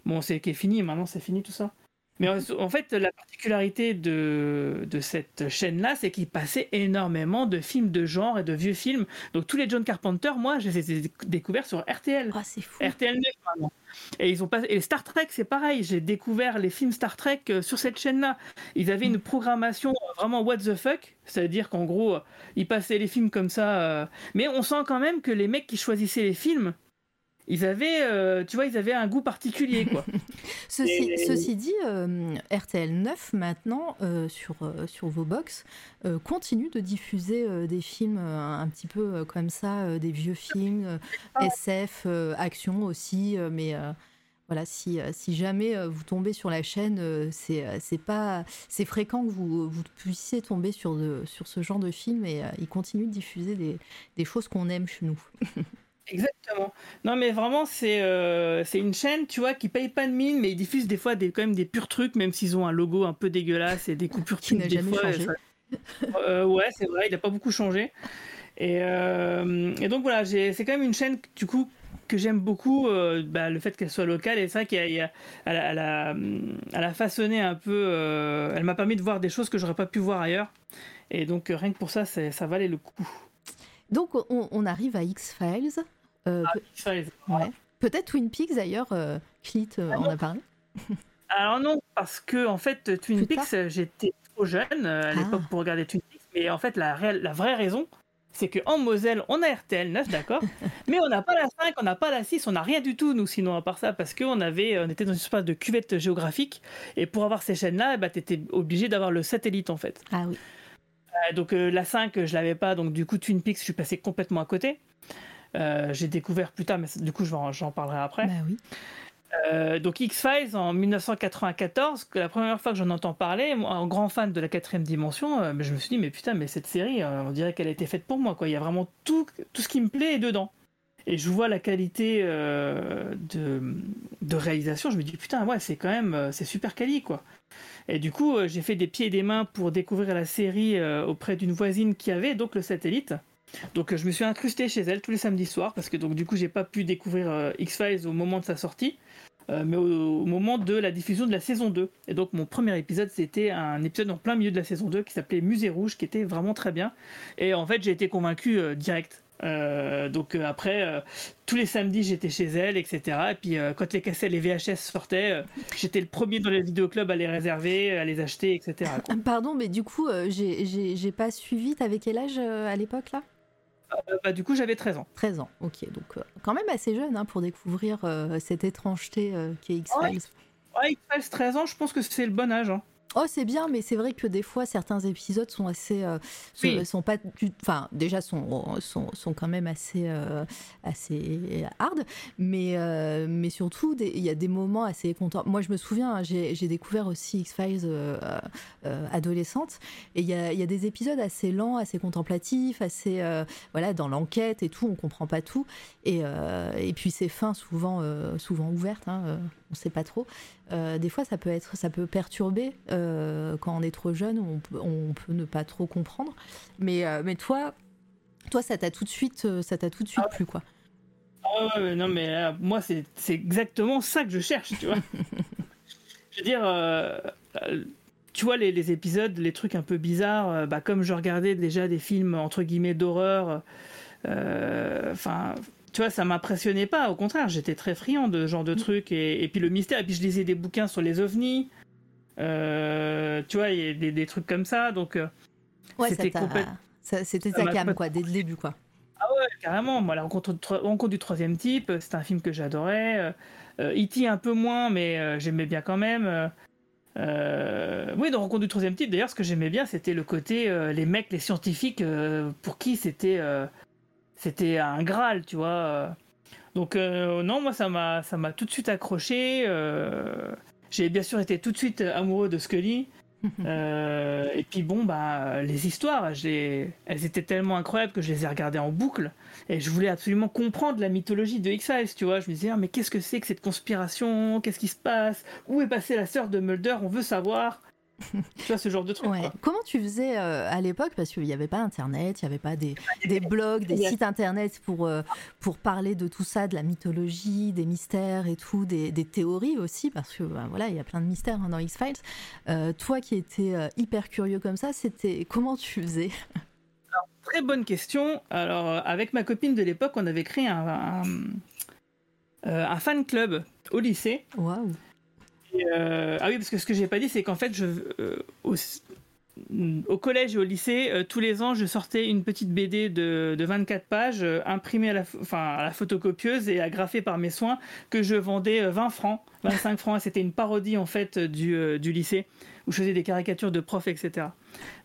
Bon, c'est qui est fini, maintenant c'est fini tout ça. Mais en, fait, la particularité de, de cette chaîne-là, c'est qu'il passait énormément de films de genre et de vieux films. Donc tous les John Carpenter, moi, je les ai découverts sur RTL. Ah, c'est fou. RTL 9 maintenant. Et ils ont pas et Star Trek c'est pareil, j'ai découvert les films Star Trek euh, sur cette chaîne-là. Ils avaient une programmation euh, vraiment what the fuck, c'est-à-dire qu'en gros, euh, ils passaient les films comme ça mais on sent quand même que les mecs qui choisissaient les films ils avaient, euh, tu vois, ils avaient un goût particulier, quoi. *laughs* Ceci, Et- ceci dit, euh, RTL 9 maintenant euh, sur, euh, sur vos box euh, continue de diffuser euh, des films euh, un petit peu euh, comme ça, euh, des vieux films, euh, SF, euh, action aussi, euh, mais euh, voilà, si, si jamais vous tombez sur la chaîne, c'est c'est pas c'est fréquent que vous, vous puissiez tomber sur, de, sur ce genre de film et euh, ils continuent de diffuser des, des choses qu'on aime chez nous. *laughs* Exactement. Non, mais vraiment, c'est euh, c'est une chaîne, tu vois, qui paye pas de mine, mais ils diffusent des fois des, quand même des purs trucs, même s'ils ont un logo un peu dégueulasse et des coupures *laughs* Qui n'a jamais fois, changé. ça- Euh, ouais, c'est vrai, il n'a pas beaucoup changé. Et, euh, et donc voilà, c'est quand même une chaîne, du coup, que j'aime beaucoup, bah, le fait qu'elle soit locale, et vrai qu'elle a, elle a, elle a, elle a façonné un peu, elle m'a permis de voir des choses que j'aurais pas pu voir ailleurs. Et donc, rien que pour ça, ça valait le coup. Donc on, on arrive à X-Files. Euh, Ah, X-Files. ouais. Peut-être Twin Peaks d'ailleurs, euh, Clit euh, en a parlé. Alors non, parce que en fait, Twin Plus Peaks, j'étais trop jeune à Ah. l'époque pour regarder Twin Peaks, mais en fait, la, réelle- la vraie raison, c'est qu'en Moselle, on a RTL 9, d'accord, *laughs* mais on n'a pas la 5, on n'a pas la 6, on n'a rien du tout, nous, sinon, à part ça, parce qu'on avait, on était dans une espèce de cuvette géographique, et pour avoir ces chaînes-là, bah, tu étais obligé d'avoir le satellite, en fait. Ah oui. Euh, donc euh, la 5, je l'avais pas, donc du coup, Twin Peaks, je suis passé complètement à côté. Euh, J'ai découvert plus tard, mais du coup, j'en parlerai après. Bah oui. Euh, donc X-Files en 1994, que la première fois que j'en entends parler, moi, un grand fan de la quatrième dimension, euh, je me suis dit mais putain mais cette série, euh, on dirait qu'elle a été faite pour moi quoi. Il y a vraiment tout, tout ce qui me plaît est dedans. Et je vois la qualité de, de réalisation, je me dis putain ouais c'est quand même c'est super quali quoi. Et du coup euh, j'ai fait des pieds et des mains pour découvrir la série euh, auprès d'une voisine qui avait donc le satellite. Donc euh, je me suis incrusté chez elle tous les samedis soirs parce que donc du coup j'ai pas pu découvrir X-Files au moment de sa sortie. mais au, moment de la diffusion de la saison 2. Et donc mon premier épisode, c'était un épisode en plein milieu de la saison 2 qui s'appelait Musée Rouge, qui était vraiment très bien. Et en fait, j'ai été convaincu direct. Euh, donc euh, après, euh, tous les samedis, j'étais chez elle, etc. Et puis quand les cassettes, les VHS sortaient, j'étais le premier dans les vidéoclubs à les réserver, à les acheter, etc. quoi. *laughs* Pardon, mais du coup, j'ai- pas suivi. T'avais quel âge à l'époque là? Bah, du coup, j'avais 13 ans. 13 ans, ok. Donc quand même assez jeune hein, pour découvrir cette étrangeté euh, qu'est X-Files. Ouais, X-Files, 13 ans, je pense que c'est le bon âge. hein. Oh, c'est bien, mais c'est vrai que des fois, certains épisodes sont assez. euh, sont- Oui. sont pas. Enfin, déjà, sont, sont, sont quand même assez, euh, assez hard, mais, euh, mais surtout, il y a des moments assez contents. Moi, je me souviens, hein, j'ai découvert aussi X-Files euh, euh, adolescente, et il y a, y a des épisodes assez lents, assez contemplatifs, assez. euh, voilà, dans l'enquête et tout, on comprend pas tout. Et, euh, et puis, ces fins souvent, euh, souvent ouvertes, hein, euh, on sait pas trop. Euh, des fois, ça peut être, ça peut perturber euh, quand on est trop jeune, on peut, on peut ne pas trop comprendre. Mais, euh, mais toi, toi, ça t'a tout de suite, ça t'a tout de suite plu, quoi. Ah ouais, non, mais moi, c'est c'est exactement ça que je cherche, tu vois. *laughs* je veux dire, tu vois, les, les épisodes, les trucs un peu bizarres, bah, comme je regardais déjà des films, entre guillemets, d'horreur, enfin. Tu vois, ça m'impressionnait pas. Au contraire, j'étais très friand de ce genre de trucs. Et, et puis le mystère. Et puis je lisais des bouquins sur les ovnis. Euh, tu vois, il y a des, des trucs comme ça. Donc, euh, Ouais, C'était t'a- complète- ça- c'était ta cam, quoi, dès le début, quoi. carrément, moi, la rencontre, du troisième type, euh, c'est un film que j'adorais. E.T. un peu moins, mais euh, j'aimais bien quand même. Euh, oui, dans Rencontre du troisième type, d'ailleurs, ce que j'aimais bien, c'était le côté, euh, les mecs, les scientifiques, euh, pour qui c'était euh, c'était un Graal, tu vois. euh. Donc, euh, non, moi, ça m'a ça m'a tout de suite accroché. euh, J'ai bien sûr été tout de suite amoureux de Scully. *laughs* Euh, et puis bon, bah, les histoires, elles étaient tellement incroyables que je les ai regardées en boucle. Et je voulais absolument comprendre la mythologie de X-Files, tu vois. Je me disais, ah, mais qu'est-ce que c'est que cette conspiration? Qu'est-ce qui se passe? Où est passée la sœur de Mulder? On veut savoir. Tu vois, ce genre de truc. Ouais. quoi. Comment tu faisais euh, à l'époque? Parce qu'il n'y avait pas Internet, il n'y avait pas des, des blogs, des sites Internet pour, euh, pour parler de tout ça, de la mythologie, des mystères et tout, des, des théories aussi, parce que bah, voilà, il y a plein de mystères hein, dans X-Files. Euh, toi qui étais euh, hyper curieux comme ça, c'était comment tu faisais? Très bonne question. Alors, avec ma copine de l'époque, on avait créé un, un, un fan club au lycée. Waouh euh, ah oui, parce que ce que j'ai pas dit, c'est qu'en fait, euh, au, collège et au lycée, euh, tous les ans, je sortais une petite BD de, de 24 pages, imprimée à la, enfin, à la photocopieuse et agrafée par mes soins, que je vendais euh, 20 francs, 25 francs. C'était une parodie en fait du, lycée, où je faisais des caricatures de profs, etc.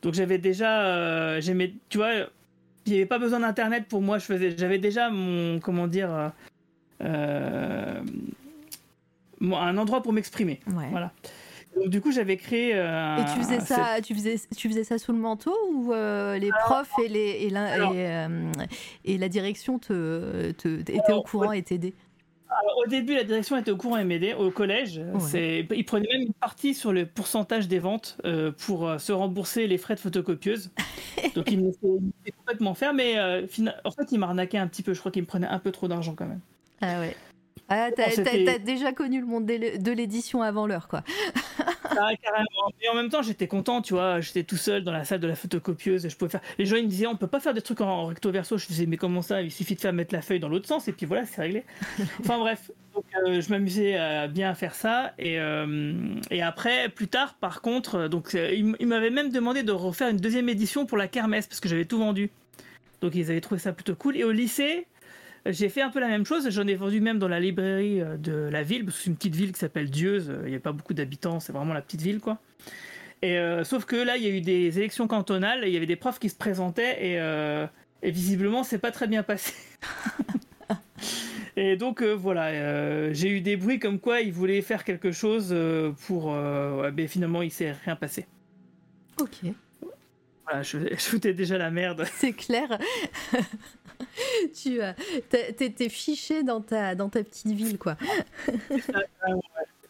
Donc j'avais déjà, j'aimais, tu vois, il n'y avait pas besoin d'internet pour moi. Je faisais, j'avais déjà mon, comment dire. Un endroit pour m'exprimer. Ouais. Voilà. Donc, du coup, j'avais créé. euh, Et tu faisais ça, tu faisais, tu faisais ça sous le manteau ou euh, les profs et, les, et, la, alors- et, euh, et la direction te, te, étaient Alors, au courant et t'aidaient? Au début, la direction était au courant et m'aidait. Au collège, c'est, ils prenaient même une partie sur le pourcentage des ventes euh, pour se rembourser les frais de photocopieuse. *laughs* Donc, ils me laissaient, complètement faire, mais en fait, ils m'arnaquaient un petit peu. Je crois qu'ils me prenaient un peu trop d'argent quand même. Ah ouais. Ah, t'as, Oh, déjà connu le monde de l'édition avant l'heure, quoi. *laughs* Ah, carrément. Mais en même temps, j'étais content, tu vois. J'étais tout seul dans la salle de la photocopieuse. Je pouvais faire. Les gens ils me disaient, on peut pas faire des trucs en recto verso. Je disais, mais comment ça? Il suffit de faire mettre la feuille dans l'autre sens et puis voilà, c'est réglé. *laughs* enfin bref, donc, euh, je m'amusais à bien faire ça. Et, euh, et après, plus tard, par contre, euh, donc ils m'avaient même demandé de refaire une deuxième édition pour la kermesse parce que j'avais tout vendu. Donc ils avaient trouvé ça plutôt cool. Et au lycée. J'ai fait un peu la même chose, j'en ai vendu même dans la librairie euh, de la ville, parce que c'est une petite ville qui s'appelle Dieuze, il n'y a pas beaucoup d'habitants, c'est vraiment la petite ville quoi. Et euh, sauf que là, il y a eu des élections cantonales, et il y avait des profs qui se présentaient, et, euh, et visiblement, c'est pas très bien passé. *laughs* et donc euh, voilà, j'ai eu des bruits comme quoi ils voulaient faire quelque chose pour. ouais, mais finalement, il s'est rien passé. Ok, Voilà, je, *laughs* je foutais déjà la merde. c'est clair. *laughs* *laughs* tu euh, t'es- fiché dans ta, dans ta petite ville, quoi.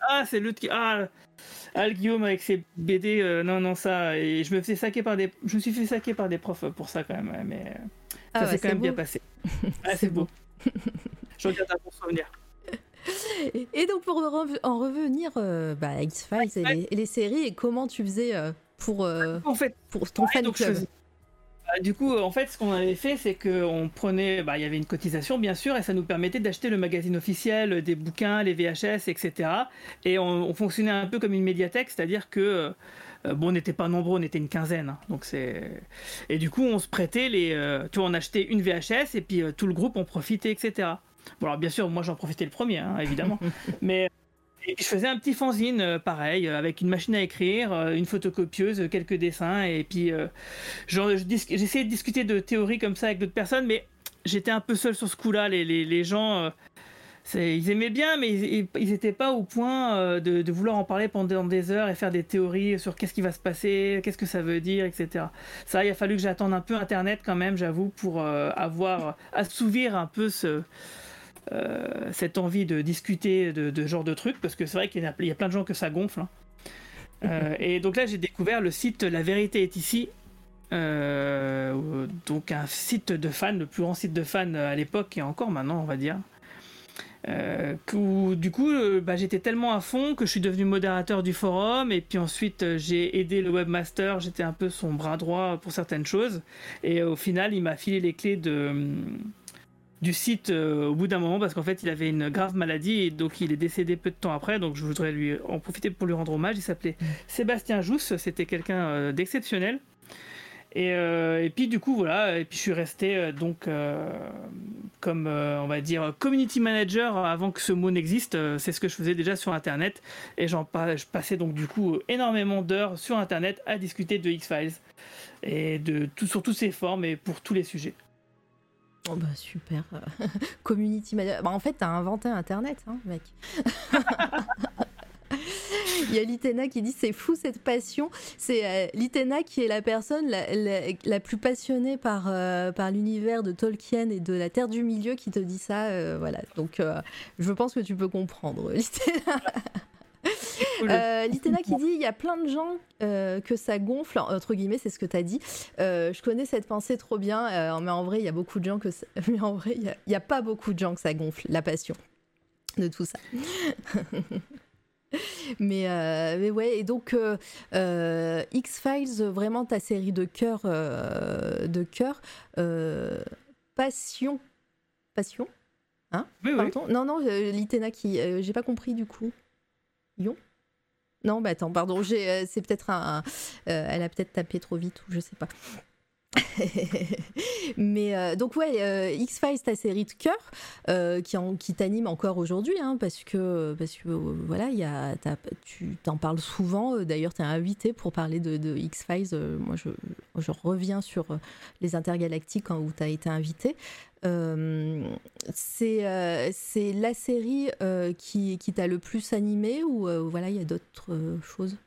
Ah, c'est l'autre qui. Ah, ah, le Guillaume avec ses BD, euh, non, non, ça. Et je me fais saquer par des. Je me suis fait saquer par des profs pour ça quand même, mais euh, Ah ça ouais, s'est quand même bien beau. passé. *laughs* Ah, C'est c'est beau. je regarde un bon souvenir. Et, donc, pour en revenir euh, bah, à X-Files et, les- et les séries, et comment tu faisais euh, pour, euh, En fait, pour ton Ouais, fan je club? faisais- du coup, en fait, ce qu'on avait fait, c'est qu'on prenait, bah, il y avait une cotisation, bien sûr, et ça nous permettait d'acheter le magazine officiel, des bouquins, les VHS, etc. Et on, on fonctionnait un peu comme une médiathèque, c'est-à-dire que, euh, bon, on n'était pas nombreux, on était une quinzaine. hein, donc c'est, et du coup, on se prêtait les, euh, tu vois, on achetait une VHS et puis euh, tout le groupe en profitait, etc. Bon, alors bien sûr, moi j'en profitais le premier, hein, évidemment, *laughs* mais je faisais un petit fanzine, euh, pareil, euh, avec une machine à écrire, euh, une photocopieuse, quelques dessins, et puis j'essayais de discuter de théories comme ça avec d'autres personnes, mais j'étais un peu seul sur ce coup-là. Les, gens, ils aimaient bien, mais ils- n'étaient pas au point de, de vouloir en parler pendant des heures et faire des théories sur qu'est-ce qui va se passer, qu'est-ce que ça veut dire, etc. Ça, il a fallu que j'attende un peu Internet quand même, j'avoue, pour euh, avoir, assouvir un peu ce euh, cette envie de discuter de, de ce genre de trucs, parce que c'est vrai qu'il y, a- il y a plein de gens que ça gonfle. hein. Euh, *laughs* et donc là, j'ai découvert le site La Vérité est ici. Euh, donc un site de fans, le plus grand site de fans à l'époque et encore maintenant, on va dire. Euh, où, du coup, euh, bah, j'étais tellement à fond que je suis devenu modérateur du forum et puis ensuite euh, j'ai aidé le webmaster, j'étais un peu son bras droit pour certaines choses et au final il m'a filé les clés de, du site euh, au bout d'un moment parce qu'en fait il avait une grave maladie et donc il est décédé peu de temps après. Donc je voudrais lui en profiter pour lui rendre hommage. Il s'appelait Sébastien Jousse. C'était quelqu'un euh, d'exceptionnel. Et, euh, et puis du coup voilà. Et puis je suis resté donc comme on va dire community manager avant que ce mot n'existe. C'est ce que je faisais déjà sur internet. Et j'en je passais donc du coup énormément d'heures sur internet à discuter de X-Files et de tout sur toutes ses formes et pour tous les sujets Oh bah super. *laughs* Community manager. Bah, en fait, t'as inventé Internet, hein, mec. *laughs* Il y a Litena qui dit c'est fou cette passion. C'est euh, Litena qui est la personne la, la- la plus passionnée par, euh, par l'univers de Tolkien et de la Terre du Milieu qui te dit ça. euh, voilà. Donc euh, je pense que tu peux comprendre. Litena. *laughs* *laughs* Cool. Euh, Litena qui dit il y a plein de gens euh, que ça gonfle entre guillemets c'est ce que tu as dit Euh, je connais cette pensée trop bien mais en vrai il y a beaucoup de gens que ça- *laughs* mais en vrai il y a- y a, pas beaucoup de gens que ça gonfle la passion de tout ça *laughs* mais euh, mais ouais et donc euh, euh, X Files vraiment ta série de cœur de cœur passion passion oui. Pardon? Non, non, Litena qui. j'ai pas compris du coup. Non, bah attends, pardon, j'ai, euh, c'est peut-être un. un- euh, elle a peut-être tapé trop vite ou je sais pas. *laughs* Mais euh, donc ouais, euh, X-Files, ta série de cœur, euh, qui, t'anime encore aujourd'hui, hein, parce que parce que voilà, t'as- tu t'en parles souvent. D'ailleurs, tu es invité pour parler de, X-Files. euh, moi, je, reviens sur les intergalactiques hein, où tu as été invité. C'est c'est la série qui, qui t'a le plus animé ou voilà, il y a d'autres choses?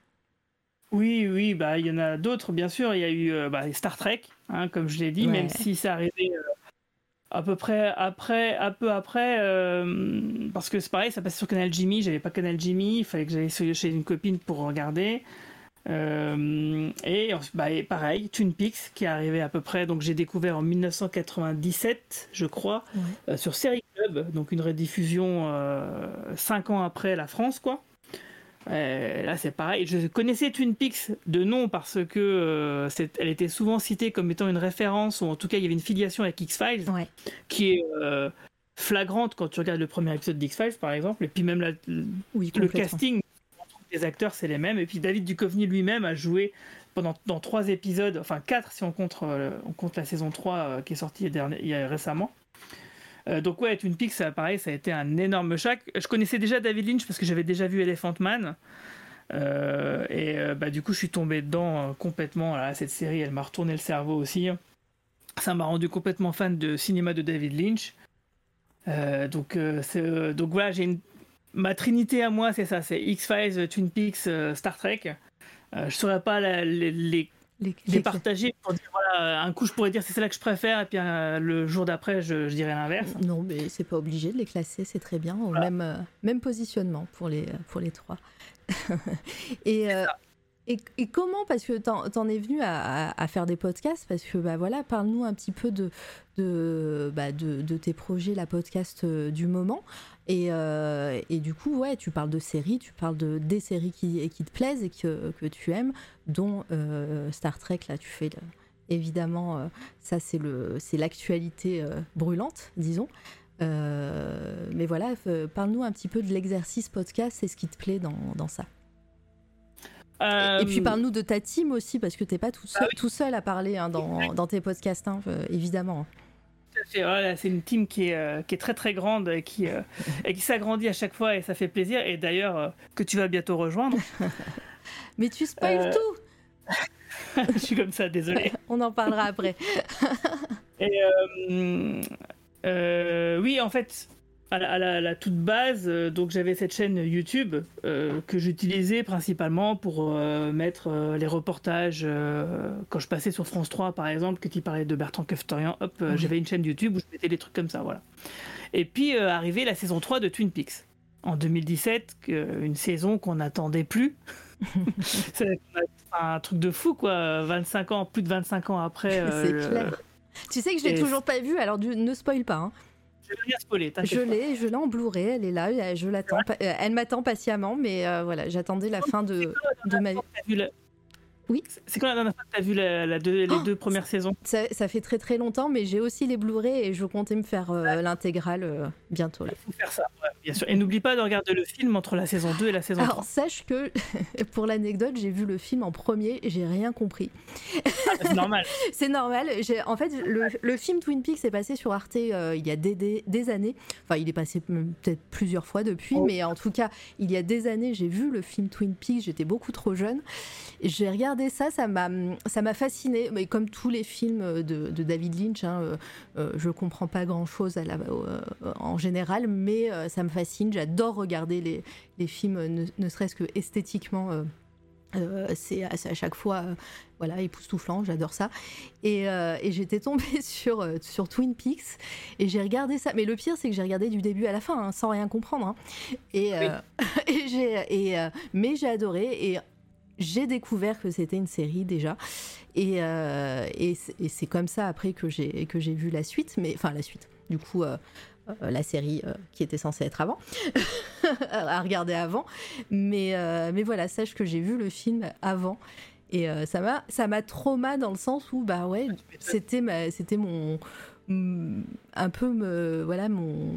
Oui, oui, bah il y en a d'autres, bien sûr. Il y a eu euh, bah, Star Trek, hein, comme je l'ai dit, Ouais. même si ça arrivait euh, à peu près après, un peu après, euh, parce que c'est pareil, ça passait sur Canal Jimmy. J'avais pas Canal Jimmy, il fallait que j'aille chez une copine pour regarder. Et, bah, et pareil, Twin Peaks qui est arrivé à peu près, donc j'ai découvert en 1997, je crois, Ouais. sur Série Club, donc une rediffusion euh, cinq ans après la France, quoi. Euh, là, c'est pareil. Je connaissais Twin Peaks de nom parce que euh, elle était souvent citée comme étant une référence, ou en tout cas, il y avait une filiation avec X-Files Ouais. qui est euh, flagrante quand tu regardes le premier épisode d'X-Files, par exemple. Et puis même la- le Oui, casting des acteurs, c'est les mêmes. Et puis David Duchovny lui-même a joué pendant dans trois épisodes, enfin quatre si on compte, on compte la saison 3 euh, qui est sortie il y a récemment. Euh, donc ouais, Twin Peaks, ça, pareil, ça a été un énorme choc. Je connaissais déjà David Lynch parce que j'avais déjà vu Elephant Man. Euh, et euh, bah, du coup, je suis tombé dedans complètement. Cette série, elle m'a retourné le cerveau aussi. Ça m'a rendu complètement fan de cinéma de David Lynch. Donc, voilà, j'ai une... ma trinité à moi, c'est ça, c'est X-Files, Twin Peaks, Star Trek. Je saurais pas la- les Les- partager pour dire voilà, un coup je pourrais dire c'est celle-là que je préfère et puis euh, le jour d'après je, je dirais l'inverse. Non, mais c'est pas obligé de les classer, c'est très bien, au même, euh, même positionnement pour les, pour les trois. *laughs* et, euh, et, et comment, parce que t'en, t'en es venu à, à- à faire des podcasts, parce que bah voilà, parle-nous un petit peu de, de, bah, de, de tes projets, la podcast euh, du moment, Et, euh, et, du coup, ouais, tu parles de séries, tu parles de des séries qui, qui te plaisent et que, que tu aimes, dont euh, Star Trek. Là, tu fais évidemment, euh, ça c'est l'actualité brûlante, disons. mais voilà, parle-nous un petit peu de l'exercice podcast, c'est ce qui te plaît dans, dans ça. Et puis parle-nous de ta team aussi, parce que tu n'es pas tout seul, ah tout seul à parler hein, dans, dans, tes podcasts, hein, évidemment. C'est une team qui est, euh, qui est, très très grande et qui, euh, et qui s'agrandit à chaque fois et ça fait plaisir. Et d'ailleurs, euh, que tu vas bientôt rejoindre. *laughs* Mais tu spoil tout *laughs* Je suis comme ça, désolé. *laughs* On en parlera après. et oui, en fait, à la, toute base, euh, donc j'avais cette chaîne YouTube euh, que j'utilisais principalement pour euh, mettre les reportages quand je passais sur France 3 par exemple, que tu parlais de Bertrand Keftorian, hop, j'avais une chaîne YouTube où je mettais des trucs comme ça, voilà. Et puis arrivait la saison 3 de Twin Peaks en 2017, une saison qu'on n'attendait plus. *laughs* C'est un truc de fou quoi, 25 ans, plus de 25 ans après. *laughs* C'est clair. Tu sais que je l'ai toujours pas vu, alors ne spoil pas. Hein. Je l'ai, je l'ai en Blu-ray, elle est là, je l'attends. Euh, elle m'attend patiemment, mais euh, voilà, j'attendais la fin de, de ma vie. Oui. C'est quand la dernière fois que tu as vu la, les oh, deux premières saisons? Ça, ça, fait très très longtemps, mais j'ai aussi les Blu-ray et je comptais me faire euh, l'intégrale bientôt. Il faut faire ça, bien sûr. Et n'oublie pas de regarder le film entre la saison 2 et la saison 3. Alors sache que, *laughs* pour l'anecdote, j'ai vu le film en premier et j'ai rien compris. Ah, c'est normal. *laughs* c'est normal. En fait, le, le, film Twin Peaks est passé sur Arte euh, il y a des, des, années. Enfin, il est passé peut-être plusieurs fois depuis, oh. mais en tout cas, il y a des années, j'ai vu le film Twin Peaks, j'étais beaucoup trop jeune. J'ai regardé ça, ça m'a, ça m'a fasciné. Mais comme tous les films de, de David Lynch, hein, euh, euh, je comprends pas grand-chose à la, en général, mais ça me fascine. J'adore regarder les, les films, ne, serait-ce que esthétiquement. Euh, euh, c'est à, chaque fois euh, voilà époustouflant j'adore ça et, et j'étais tombée *laughs* sur sur Twin Peaks et j'ai regardé ça mais le pire c'est que j'ai regardé du début à la fin hein, sans rien comprendre hein. et, *laughs* et j'ai et mais j'ai adoré et j'ai découvert que c'était une série déjà et, et c'est comme ça après que j'ai vu la suite mais enfin la suite du coup euh, la série euh, qui était censée être avant, *laughs* à regarder avant. Mais, euh, mais voilà, sache que j'ai vu le film avant. Et ça m'a ça m'a trauma dans le sens où bah ouais *laughs* c'était c'était mon un peu me, voilà mon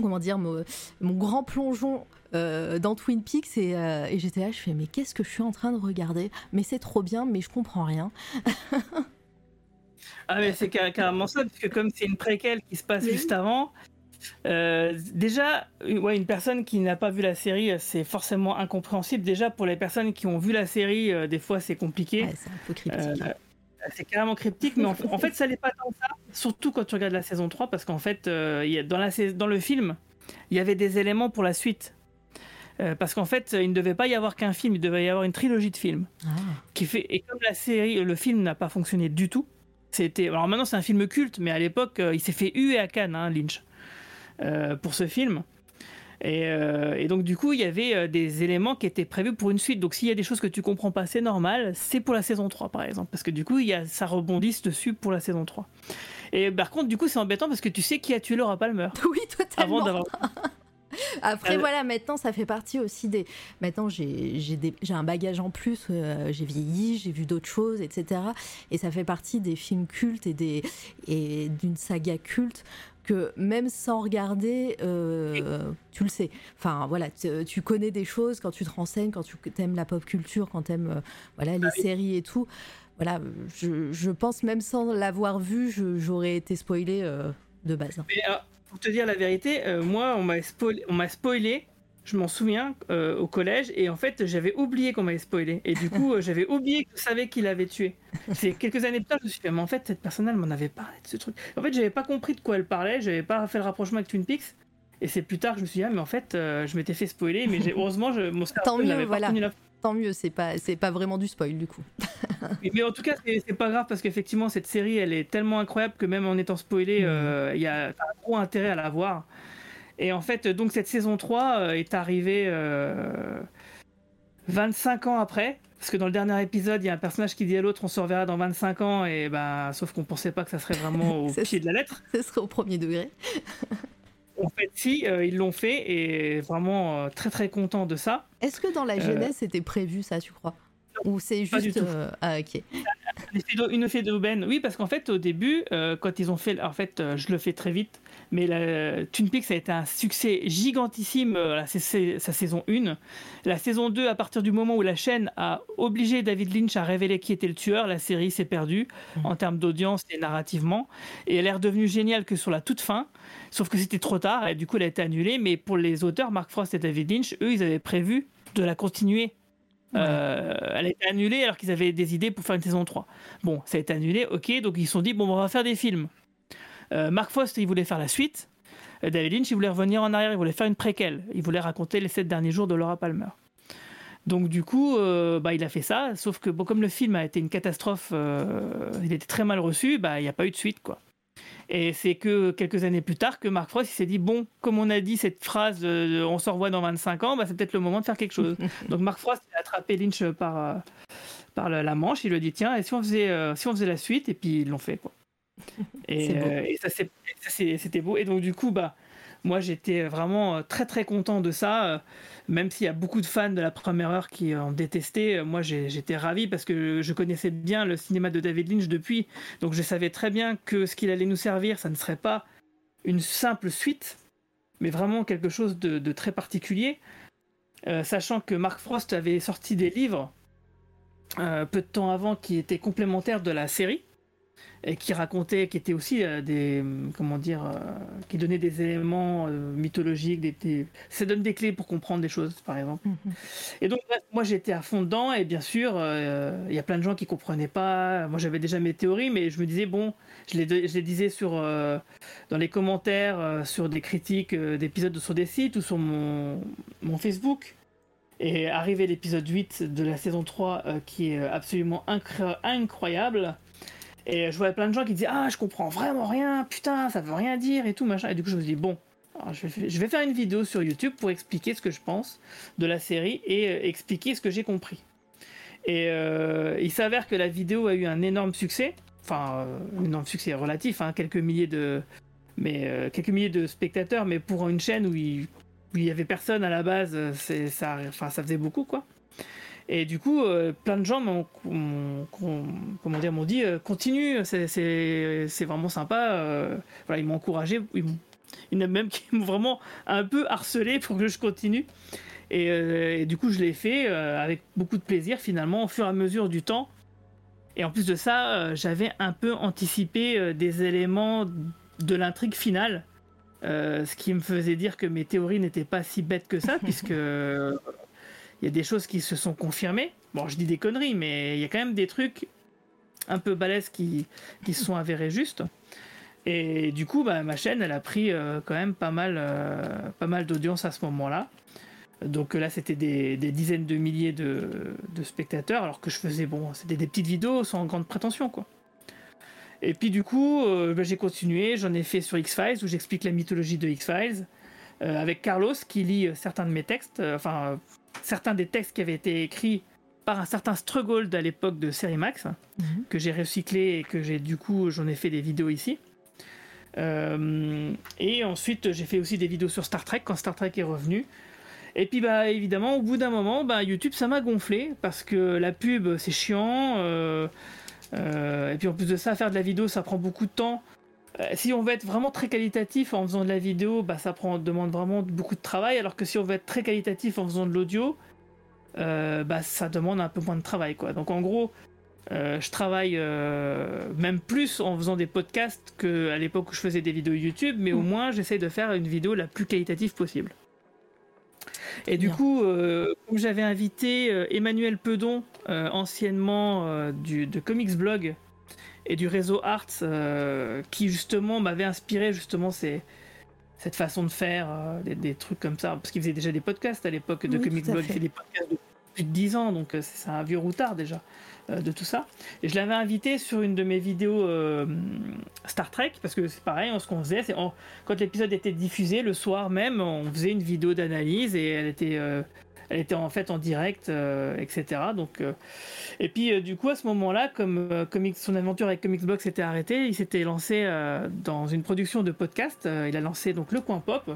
comment dire mon, mon grand plongeon dans Twin Peaks et, et j'étais là je fais mais qu'est-ce que je suis en train de regarder? Mais c'est trop bien mais je comprends rien *laughs* Ah mais c'est carrément ça, parce que comme c'est une préquelle qui se passe juste avant, euh, déjà, ouais, une personne qui n'a pas vu la série, c'est forcément incompréhensible. Déjà, pour les personnes qui ont vu la série, euh, des fois c'est compliqué. c'est un peu cryptique. Euh, c'est carrément cryptique, mais en, fait, ça n'est pas tant ça, surtout quand tu regardes la saison 3, parce qu'en fait, y a, dans, la, dans le film, il y avait des éléments pour la suite. parce qu'en fait, il ne devait pas y avoir qu'un film, il devait y avoir une trilogie de films. Ah. Qui fait, et comme la série, le film n'a pas fonctionné du tout, c'était. Alors maintenant, c'est un film culte, mais à l'époque, il s'est fait huer à Cannes, hein, Lynch. Euh, pour ce film. Euh, et, donc du coup, il y avait euh, des éléments qui étaient prévus pour une suite. Donc s'il y a des choses que tu comprends pas, c'est normal. C'est pour la saison 3 par exemple. Parce que du coup, il y a, ça rebondisse dessus pour la saison 3. Et par contre, du coup, c'est embêtant parce que tu sais qui a tué Laura Palmer. *laughs* Oui, totalement. Avant *laughs* Après, voilà, maintenant, ça fait partie aussi des. Maintenant, j'ai un bagage en plus. j'ai vieilli, j'ai vu d'autres choses, etc. Et ça fait partie des films cultes et d'une saga culte que même sans regarder, euh, tu le sais. Enfin, voilà, tu connais des choses quand tu te renseignes, quand tu aimes la pop culture, quand tu aimes euh, voilà, les ah séries et tout. Voilà, je, pense même sans l'avoir vu, j'aurais été spoilé euh, de base. Mais, pour te dire la vérité, moi, on m'a spoilé, on spoilé je m'en souviens euh, au collège et en fait j'avais oublié qu'on m'avait spoilé et du coup euh, j'avais oublié que je savais qu'il avait tué. C'est quelques années plus tard je me suis fait mais en fait cette personne elle m'en avait parlé de ce truc. En fait j'avais pas compris de quoi elle parlait, j'avais pas fait le rapprochement avec Twin Peaks et c'est plus tard que je me suis dit ah mais en fait euh, je m'étais fait spoiler mais heureusement je, mon Tant mieux voilà. Tant mieux, c'est pas c'est pas vraiment du spoil du coup. mais en tout cas c'est pas grave parce qu'effectivement cette série elle est tellement incroyable que même en étant spoilé mm. il y a un gros intérêt à la voir. Et en fait, donc cette saison 3 euh, est arrivée 25 euh, ans après. Parce que dans le dernier épisode, il y a un personnage qui dit à l'autre on se reverra dans 25 ans, et ben, sauf qu'on pensait pas que ça serait vraiment au *laughs* pied de la lettre. *laughs* Ce serait au premier degré. En fait, si, euh, ils l'ont fait et vraiment euh, très très content de ça. Est-ce que dans la Euh, jeunesse c'était prévu ça, tu crois? Ou c'est pas du juste. tout. euh, Ah, ok. Une effet d'aubaine, oui, parce qu'en fait, au début, euh, quand ils ont fait. En fait, euh, je le fais très vite, mais la, Twin Peaks a été un succès gigantissime, euh, la- sa saison 1. La saison 2, à partir du moment où la chaîne a obligé David Lynch à révéler qui était le tueur, la série s'est perdue en termes d'audience et narrativement. Et elle est redevenue géniale que sur la toute fin, sauf que c'était trop tard, et du coup, elle a été annulée. Mais pour les auteurs, Mark Frost et David Lynch, eux, ils avaient prévu de la continuer. Euh, elle a été annulée alors qu'ils avaient des idées pour faire une saison 3. Bon, ça a été annulé, ok, donc ils se sont dit, bon, on va faire des films. Euh, Mark Frost, il voulait faire la suite. Euh, David Lynch, il voulait revenir en arrière, il voulait faire une préquelle. Il voulait raconter les sept derniers jours de Laura Palmer. Donc du coup, bah, il a fait ça, sauf que bon, comme le film a été une catastrophe, il était très mal reçu, bah, il n'y a pas eu de suite. quoi. Et c'est que quelques années plus tard que Mark Frost s'est dit, bon, comme on a dit cette phrase, on se revoit dans 25 ans, bah, c'est peut-être le moment de faire quelque chose. *laughs* Donc Mark Frost a attrapé Lynch par, euh, par la manche, il lui a dit, tiens, et si on faisait, euh, si on faisait la suite, et puis ils l'ont fait. Quoi. *laughs* Et, euh, et ça, c'était beau. Et donc du coup, bah, moi j'étais vraiment euh, très très content de ça. euh, Même s'il y a beaucoup de fans de la première heure qui ont détesté, euh, moi j'étais ravi parce que je connaissais bien le cinéma de David Lynch depuis. Donc je savais très bien que ce qu'il allait nous servir, ça ne serait pas une simple suite, mais vraiment quelque chose de, très particulier. Euh, sachant que Mark Frost avait sorti des livres euh, peu de temps avant qui étaient complémentaires de la série et qui racontaient, qui étaient aussi euh, des, hum, comment dire, euh, qui donnaient des éléments euh, mythologiques, des, des- ça donne des clés pour comprendre des choses, par exemple. Mhm. Et donc, bref, moi j'étais à fond dedans, et bien sûr, euh, il y a plein de gens qui comprenaient pas. Moi j'avais déjà mes théories, mais je me disais, bon, je les, je les disais sur, dans les commentaires, sur des critiques d'épisodes sur des sites ou sur mon, mon Facebook. Et arrivé l'épisode 8 de la saison 3, euh, qui est absolument incro- incroyable. Et je voyais plein de gens qui disaient Ah, je comprends vraiment rien, putain, ça veut rien dire et tout, machin. Et du coup, je me suis dit Bon, alors, je, vais, faire une vidéo sur YouTube pour expliquer ce que je pense de la série et euh, expliquer ce que j'ai compris. Et euh, il s'avère que la vidéo a eu un énorme succès. Enfin, euh, un énorme succès relatif, hein, quelques milliers de. Mais quelques milliers de spectateurs, mais pour une chaîne où il, où il y avait personne à la base, ça, enfin, ça faisait beaucoup quoi. Et du coup, euh, plein de gens m'ont, comment dire, m'ont dit euh, continue, c'est, c'est, c'est vraiment sympa. euh, voilà, ils m'ont encouragé. Ils m'ont- il y en a même *laughs* qui m'ont vraiment un peu harcelé pour que je continue. Et, et du coup, je l'ai fait avec beaucoup de plaisir finalement, au fur et à mesure du temps. Et en plus de ça, j'avais un peu anticipé des éléments de l'intrigue finale. euh, ce qui me faisait dire que mes théories n'étaient pas si bêtes que ça, *laughs* puisque il y a des choses qui se sont confirmées. Bon, je dis des conneries, mais il y a quand même des trucs un peu balèzes qui, se sont avérés justes. Et du coup, bah, ma chaîne, elle a pris euh, quand même pas mal, euh, pas mal d'audience à ce moment-là. Donc là, c'était des, dizaines de milliers de, spectateurs, alors que je faisais, bon, c'était des petites vidéos sans grande prétention, quoi. Et puis du coup, euh, bah, j'ai continué, j'en ai fait sur X-Files, où j'explique la mythologie de X-Files, euh, avec Carlos, qui lit euh, certains de mes textes, euh, enfin, euh, certains des textes qui avaient été écrits par un certain Struggold à l'époque de Série Max, Mhm. que j'ai recyclé et que j'ai du coup, j'en ai fait des vidéos ici. Euh, et ensuite, j'ai fait aussi des vidéos sur Star Trek quand Star Trek est revenu. Et puis, bah, évidemment, au bout d'un moment, bah, YouTube, ça m'a gonflé parce que la pub, c'est chiant. euh, euh, et puis, en plus de ça, faire de la vidéo, ça prend beaucoup de temps. Euh, si on veut être vraiment très qualitatif en faisant de la vidéo, bah, ça prend, demande vraiment beaucoup de travail. Alors que si on veut être très qualitatif en faisant de l'audio, euh, bah, ça demande un peu moins de travail. Quoi. Donc, en gros, euh, je travaille euh, même plus en faisant des podcasts qu'à l'époque où je faisais des vidéos YouTube, mais au Mm. moins j'essaye de faire une vidéo la plus qualitative possible. Et du Bien. coup, j'avais invité Emmanuel Pedon, anciennement du, de Comics Blog et du réseau Arts, euh, qui justement m'avait inspiré justement ces, cette façon de faire euh, des, des trucs comme ça, parce qu'il faisait déjà des podcasts à l'époque de Oui, à Blog, il fait. fait des podcasts de plus de 10 ans, donc euh, c'est un vieux routard déjà euh, de tout ça. Et je l'avais invité sur une de mes vidéos Star Trek, parce que c'est pareil, ce qu'on faisait, c'est quand l'épisode était diffusé, le soir même, on faisait une vidéo d'analyse et elle était elle était en fait en direct, euh, etc. Donc, euh, et puis euh, du coup à ce moment-là, comme Comics- son aventure avec Comicsbox s'était arrêtée, il s'était lancé dans une production de podcast. Il a lancé donc le Coin Pop.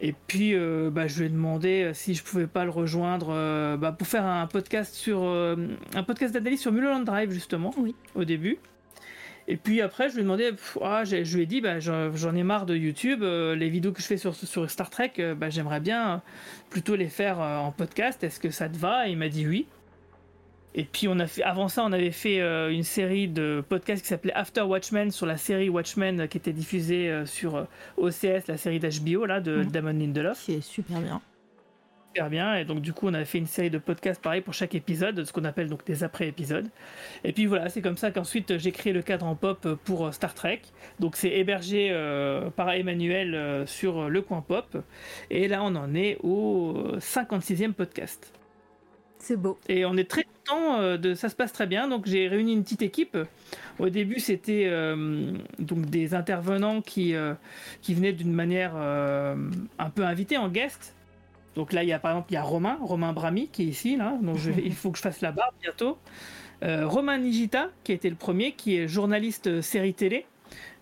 Et puis bah, je lui ai demandé si je pouvais pas le rejoindre bah, pour faire un podcast sur un podcast d'analyse sur Mulholland Drive justement Oui. au début. Et puis après, je lui ai demandé, pff, ah, je lui ai dit, bah, j'en ai marre de YouTube, euh, les vidéos que je fais sur, sur Star Trek, euh, bah, j'aimerais bien euh, plutôt les faire euh, en podcast, est-ce que ça te va? Et il m'a dit oui. Et puis on a fait, avant ça, on avait fait une série de podcasts qui s'appelait After Watchmen sur la série Watchmen qui était diffusée sur OCS, la série d'HBO là de Mhm. Damon Lindelof Qui est super bien. Super bien. Et donc, du coup, on avait fait une série de podcasts pareil pour chaque épisode, ce qu'on appelle donc des après-épisodes. Et puis voilà, c'est comme ça qu'ensuite j'ai créé le cadre en pop pour euh, Star Trek. Donc, c'est hébergé euh, par Emmanuel euh, sur le coin pop. Et là, on en est au 56e podcast. C'est beau. Et on est très content de ça se passe très bien. Donc j'ai réuni une petite équipe. Au début c'était euh, donc des intervenants qui euh, qui venaient d'une manière euh, un peu invitée en guest. Donc là il y a par exemple il y a Romain Romain Brami qui est ici là. Donc je vais- il faut que je fasse la barbe bientôt. Euh, Romain Nigita qui été le premier qui est journaliste euh, série télé.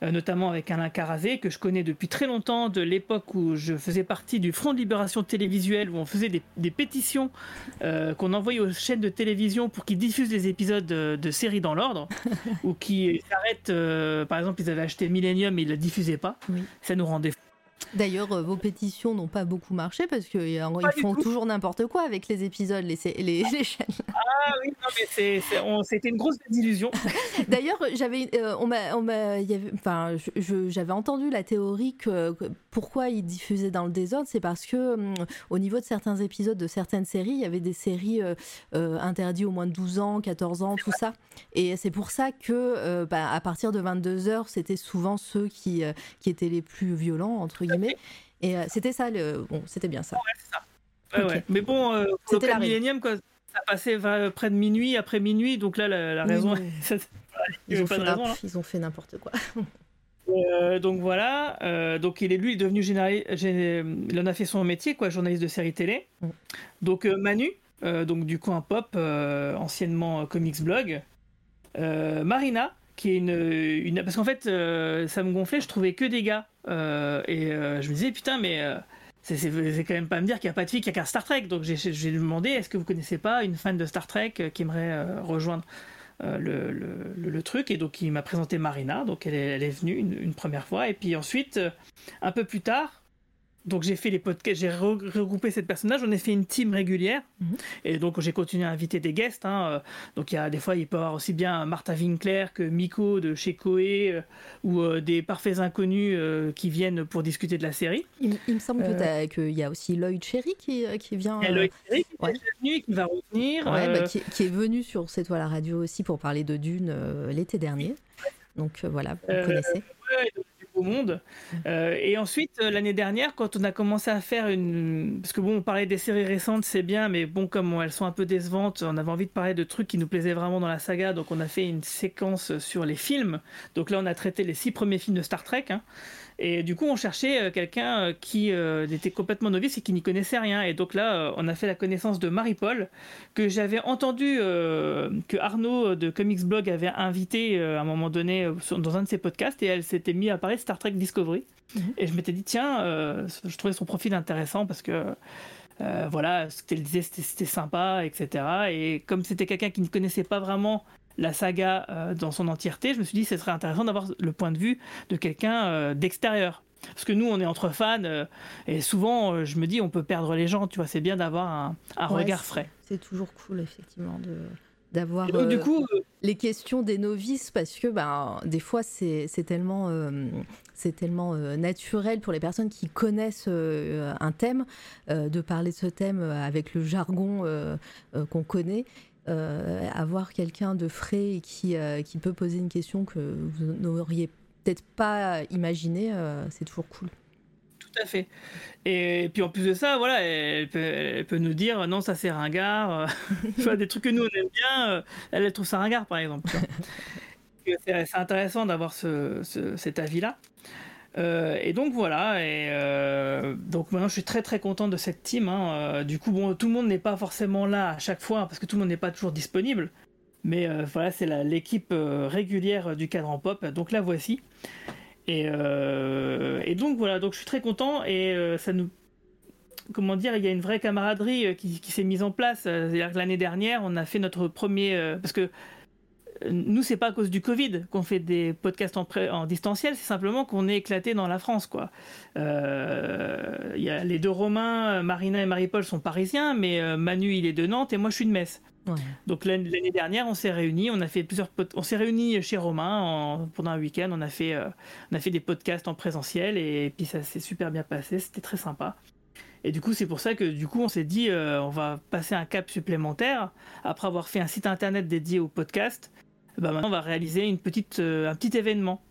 euh, notamment avec Alain Carazé, que je connais depuis très longtemps, de l'époque où je faisais partie du Front de Libération Télévisuelle, où on faisait des, des pétitions euh, qu'on envoyait aux chaînes de télévision pour qu'ils diffusent les épisodes de, de séries dans l'ordre, *laughs* ou qui s'arrêtent, par exemple, ils avaient acheté Millennium et ils ne le diffusaient pas. Oui. Ça nous rendait fous. D'ailleurs, euh, vos pétitions n'ont pas beaucoup marché parce qu'ils du font toujours n'importe quoi avec les épisodes, les, les, *laughs* les chaînes. Ah oui, non, mais c'était une grosse désillusion. *laughs* D'ailleurs, j'avais, euh, on enfin, j'avais entendu la théorie que, que pourquoi ils diffusaient dans le désordre, c'est parce que hum, au niveau de certains épisodes de certaines séries, il y avait des séries euh, euh, interdites au moins de 12 ans, 14 ans, tout ça. Et c'est pour ça que, euh, bah, à partir de 22 heures, c'était souvent ceux qui, euh, qui étaient les plus violents entre guillemets. *laughs* Et euh, c'était ça, le, bon, c'était bien ça. Ouais. Mais bon, euh, pour le. Millennium, quoi, ça passait vers- près de minuit, après minuit, donc là, la, la Oui, raison. oui. *laughs* ça- Ils ont, pas fait de raison, n'imp- là. ils ont fait n'importe quoi. Euh, donc voilà, euh, donc il est lui il est devenu généraliste, il en a fait son métier quoi, journaliste de série télé. Mm. Donc euh, Manu, euh, donc du coin pop, euh, anciennement euh, Comics Blog. Euh, Marina, qui est une, une parce qu'en fait euh, ça me gonflait, je trouvais que des gars Euh, et euh, je me disais putain mais euh, c'est quand même pas me dire qu'il n'y a pas de fille qui a qu'un Star Trek. Donc j'ai demandé est-ce que vous connaissez pas une fan de Star Trek qui aimerait rejoindre le, truc? Et donc il m'a présenté Marina. Donc elle est, venue une, première fois. Et puis ensuite un peu plus tard donc j'ai fait les podcasts j'ai re- regroupé cette personnage on a fait une team régulière Mhm. et donc j'ai continué à inviter des guests hein, euh, donc il y a des fois il peut y avoir aussi bien Martha Winkler que Miko de chez Koei euh, ou euh, des parfaits inconnus euh, qui viennent pour discuter de la série Il, il me semble qu'il y a aussi Lloyd Cherry qui, qui vient. il y a euh, Loïc Ferry qui est ouais. venu et qui va revenir Ouais, bah, qui, qui est venu sur C'est toi la radio aussi pour parler de Dune l'été dernier. Donc voilà, vous connaissez. Ouais, donc, beau monde. Euh, et ensuite, euh, l'année dernière, quand on a commencé à faire une. Parce que bon, on parlait des séries récentes, c'est bien, mais bon, comme elles sont un peu décevantes, on avait envie de parler de trucs qui nous plaisaient vraiment dans la saga, donc on a fait une séquence sur les films. Donc là, on a traité les six premiers films de Star Trek. hein. Et du coup, on cherchait euh, quelqu'un euh, qui euh, était complètement novice et qui n'y connaissait rien. Et donc là, on a fait la connaissance de Marie-Paul, que j'avais entendu euh, que Arnaud de Comics Blog avait invité euh, à un moment donné dans un de ses podcasts et elle s'était mis à parler de Star Trek Discovery. Mhm. Et je m'étais dit, tiens, je trouvais son profil intéressant parce que. voilà, ce qu'elle disait, c'était sympa, etc. Et comme c'était quelqu'un qui ne connaissait pas vraiment la saga euh, dans son entièreté, je me suis dit, ce serait intéressant d'avoir le point de vue de quelqu'un euh, d'extérieur. Parce que nous, on est entre fans, euh, et souvent, je me dis, on peut perdre les gens, tu vois, c'est bien d'avoir un, un Ouais, regard frais. C'est toujours cool, effectivement, de d'avoir du coup, les questions des novices parce que ben, des fois c'est tellement, c'est tellement naturel pour les personnes qui connaissent un thème de parler de ce thème avec le jargon qu'on connaît. Euh, avoir quelqu'un de frais et qui, euh, qui peut poser une question que vous n'auriez peut-être pas imaginé, euh, c'est toujours cool. Tout à fait. Et puis en plus de ça, voilà, elle peut, elle peut nous dire non, ça c'est ringard. *laughs* vois, des trucs que nous on aime bien, elle, elle trouve ça ringard par exemple. *laughs* C'est c'est intéressant d'avoir ce, ce- cet avis-là. Euh, et donc voilà, et euh, donc maintenant je suis très très content de cette team. hein. Euh, du coup, bon, tout le monde n'est pas forcément là à chaque fois parce que tout le monde n'est pas toujours disponible. Mais voilà, c'est l'équipe régulière du cadran pop. Donc la voici. Et, et donc voilà, donc je suis très content et ça nous. Comment dire, il y a une vraie camaraderie qui, qui s'est mise en place. C'est-à-dire que l'année dernière, on a fait notre premier. parce que nous, c'est pas à cause du Covid qu'on fait des podcasts en, pré- en distanciel, c'est simplement qu'on est éclaté dans la France, quoi. Euh, y a les deux Romains, Marina et Marie-Paul sont parisiens, mais euh, Manu, il est de Nantes et moi, je suis de Metz. Ouais. Donc l'année dernière, on s'est réunis, on a fait plusieurs, on s'est réunis chez Romain en- pendant un week-end, on a fait, euh, on a fait des podcasts en présentiel et, puis ça s'est super bien passé, c'était très sympa. Et du coup, c'est pour ça que du coup, on s'est dit, euh, on va passer un cap supplémentaire après avoir fait un site internet dédié au podcast. Bah maintenant, on va réaliser une petite, euh, un petit événement.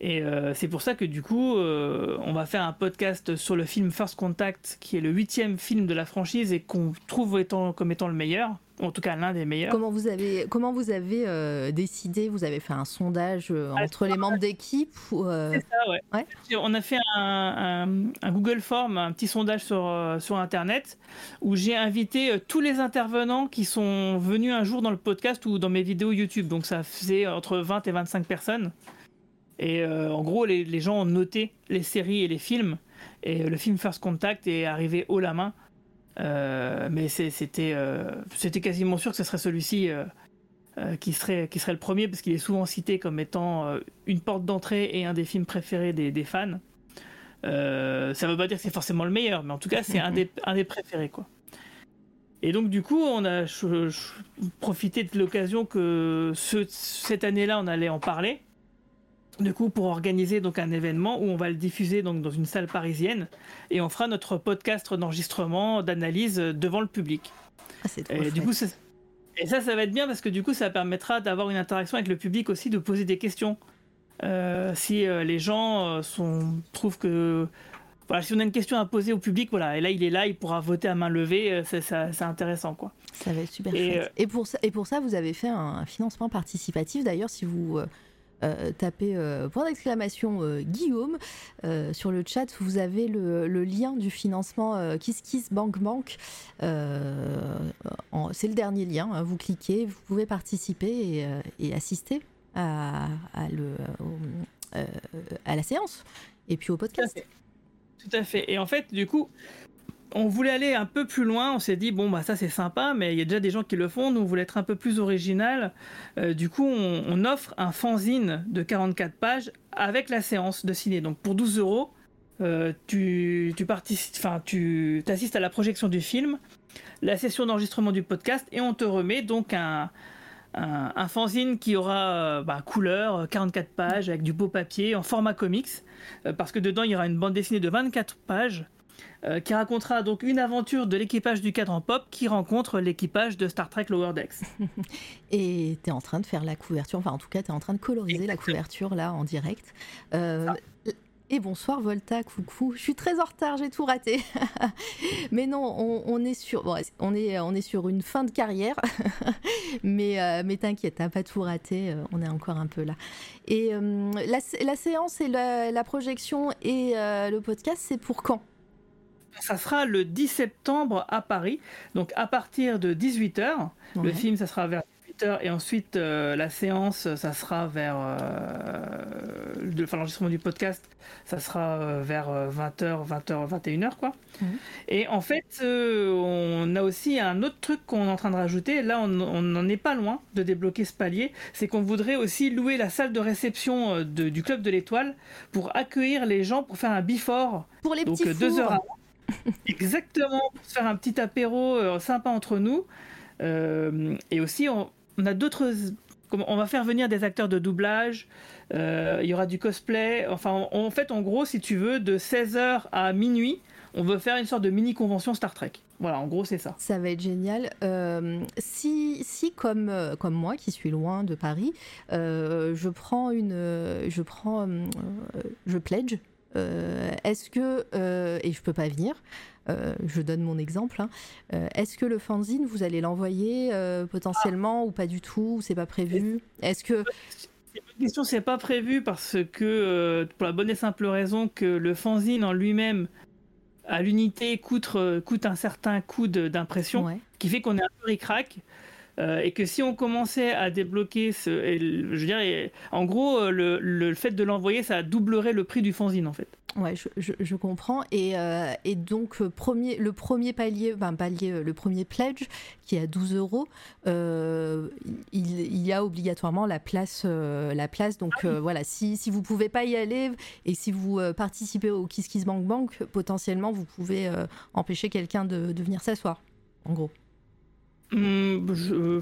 Et euh, c'est pour ça que du coup, euh, on va faire un podcast sur le film First Contact, qui est le huitième film de la franchise et qu'on trouve étant, comme étant le meilleur, en tout cas l'un des meilleurs. Comment vous avez, comment vous avez euh, décidé Vous avez fait un sondage euh, Ah, entre les membres d'équipe euh, C'est ça, ouais. Ouais. On a fait un, un- un Google Form, un petit sondage sur, sur Internet, où j'ai invité tous les intervenants qui sont venus un jour dans le podcast ou dans mes vidéos YouTube. Donc ça faisait entre 20 et 25 personnes. Et en gros, les, les gens ont noté les séries et les films. Et le film First Contact est arrivé haut la main. Euh, mais c'était euh, c'était quasiment sûr que ce serait celui-ci euh, qui, serait, qui serait le premier, parce qu'il est souvent cité comme étant une porte d'entrée et un des films préférés des, des fans. Euh, ça veut pas dire que c'est forcément le meilleur, mais en tout cas, c'est un *laughs* des, un des préférés. Quoi. Et donc, du coup, on a profité de l'occasion que ce- cette année-là, on allait en parler. Du coup, pour organiser donc un événement où on va le diffuser donc dans une salle parisienne et on fera notre podcast d'enregistrement, d'analyse devant le public. ah, c'est trop Et du coup, et ça, ça va être bien parce que du coup, ça permettra d'avoir une interaction avec le public aussi, de poser des questions. Euh, si euh, les gens euh, sont, trouvent que. Voilà, si on a une question à poser au public, voilà, et là il est là, il pourra voter à main levée, c'est ça- c'est intéressant quoi. Ça va être super Et, chouette. euh, Et, pour ça, et pour ça, vous avez fait un financement participatif. D'ailleurs, si vous euh, tapez euh, point d'exclamation euh, Guillaume sur le chat, vous avez le, le lien du financement Kiss Kiss Bank Bank. C'est le dernier lien. hein. vous cliquez, vous pouvez participer et, et assister à, à le, au- à la séance et puis au podcast. fait. Tout à fait. Et en fait, du coup, on voulait aller un peu plus loin. On s'est dit, bon, bah ça c'est sympa, mais il y a déjà des gens qui le font. Nous, on voulait être un peu plus original. Euh, du coup, on, offre un fanzine de 44 pages avec la séance de ciné. Donc pour 12 euros, euh, tu, tu participes, tu assistes à la projection du film, la session d'enregistrement du podcast, et on te remet donc un. Fanzine qui aura euh, bah, couleur, euh, 44 pages, avec du beau papier, en format comics. Parce que dedans il y aura une bande dessinée de 24 pages euh, qui racontera donc une aventure de l'équipage du cadran pop qui rencontre l'équipage de Star Trek Lower Decks. *laughs* Et tu es en train de faire la couverture, enfin en tout cas tu es en train de coloriser la couverture là en direct. Euh, et bonsoir Volta, coucou. Je suis très en retard, j'ai tout raté. *laughs* mais non, on, on est sur, bon, on est, on est sur une fin de carrière. *laughs* mais euh, mais t'inquiète, t'as pas tout raté, euh, on est encore un peu là. Et euh, la, la séance et la, la projection et euh, le podcast, c'est pour quand? Ça sera le 10 septembre à Paris, donc à partir de 18h. Le Ouais. film, ça sera vers 18h et ensuite euh, la séance, ça sera vers. euh, de- Enfin, l'enregistrement du podcast, ça sera euh, vers euh, 20h, 20h, 21h, quoi. Et en fait, euh, on a aussi un autre truc qu'on est en train de rajouter. Là, on n'en est pas loin de débloquer ce palier. C'est qu'on voudrait aussi louer la salle de réception de- du Club de l'Étoile pour accueillir les gens pour faire un before Pour les donc petits deux fours. heures avant. *laughs* Exactement, pour se faire un petit apéro euh, sympa entre nous. Euh, et aussi, on, a d'autres. On va faire venir des acteurs de doublage. euh, il y aura du cosplay. Enfin, en, fait, en gros, si tu veux, de 16h à minuit, on veut faire une sorte de mini convention Star Trek. Voilà, en gros, c'est ça. Ça va être génial. Si, si comme, comme moi, qui suis loin de Paris, je prends une, je prends, je pledge. Euh, Est-ce que euh, et je peux pas venir. euh, je donne mon exemple. hein, Est-ce que le fanzine, vous allez l'envoyer potentiellement ou pas du tout ou C'est pas prévu? Est-ce que une question, c'est pas prévu parce que, pour la bonne et simple raison que le fanzine en lui-même, à l'unité, coûte, coûte un certain coût d'impression, Ouais. qui fait qu'on est un peu ric-rac. Euh, et que si on commençait à débloquer ce. je dirais, en gros, euh, le, le fait de l'envoyer, ça doublerait le prix du fanzine en fait. Ouais, je, je- je comprends. Et, euh, et donc, premier, le premier palier, ben, palier, le premier pledge, qui est à 12 euros, euh, il, il y a obligatoirement la place. euh, la place. Donc, euh, voilà, si, si vous pouvez pas y aller et si vous participez au Kiss Kiss Bank Bank, potentiellement, vous pouvez empêcher quelqu'un de, de venir s'asseoir. En gros. Hum, je-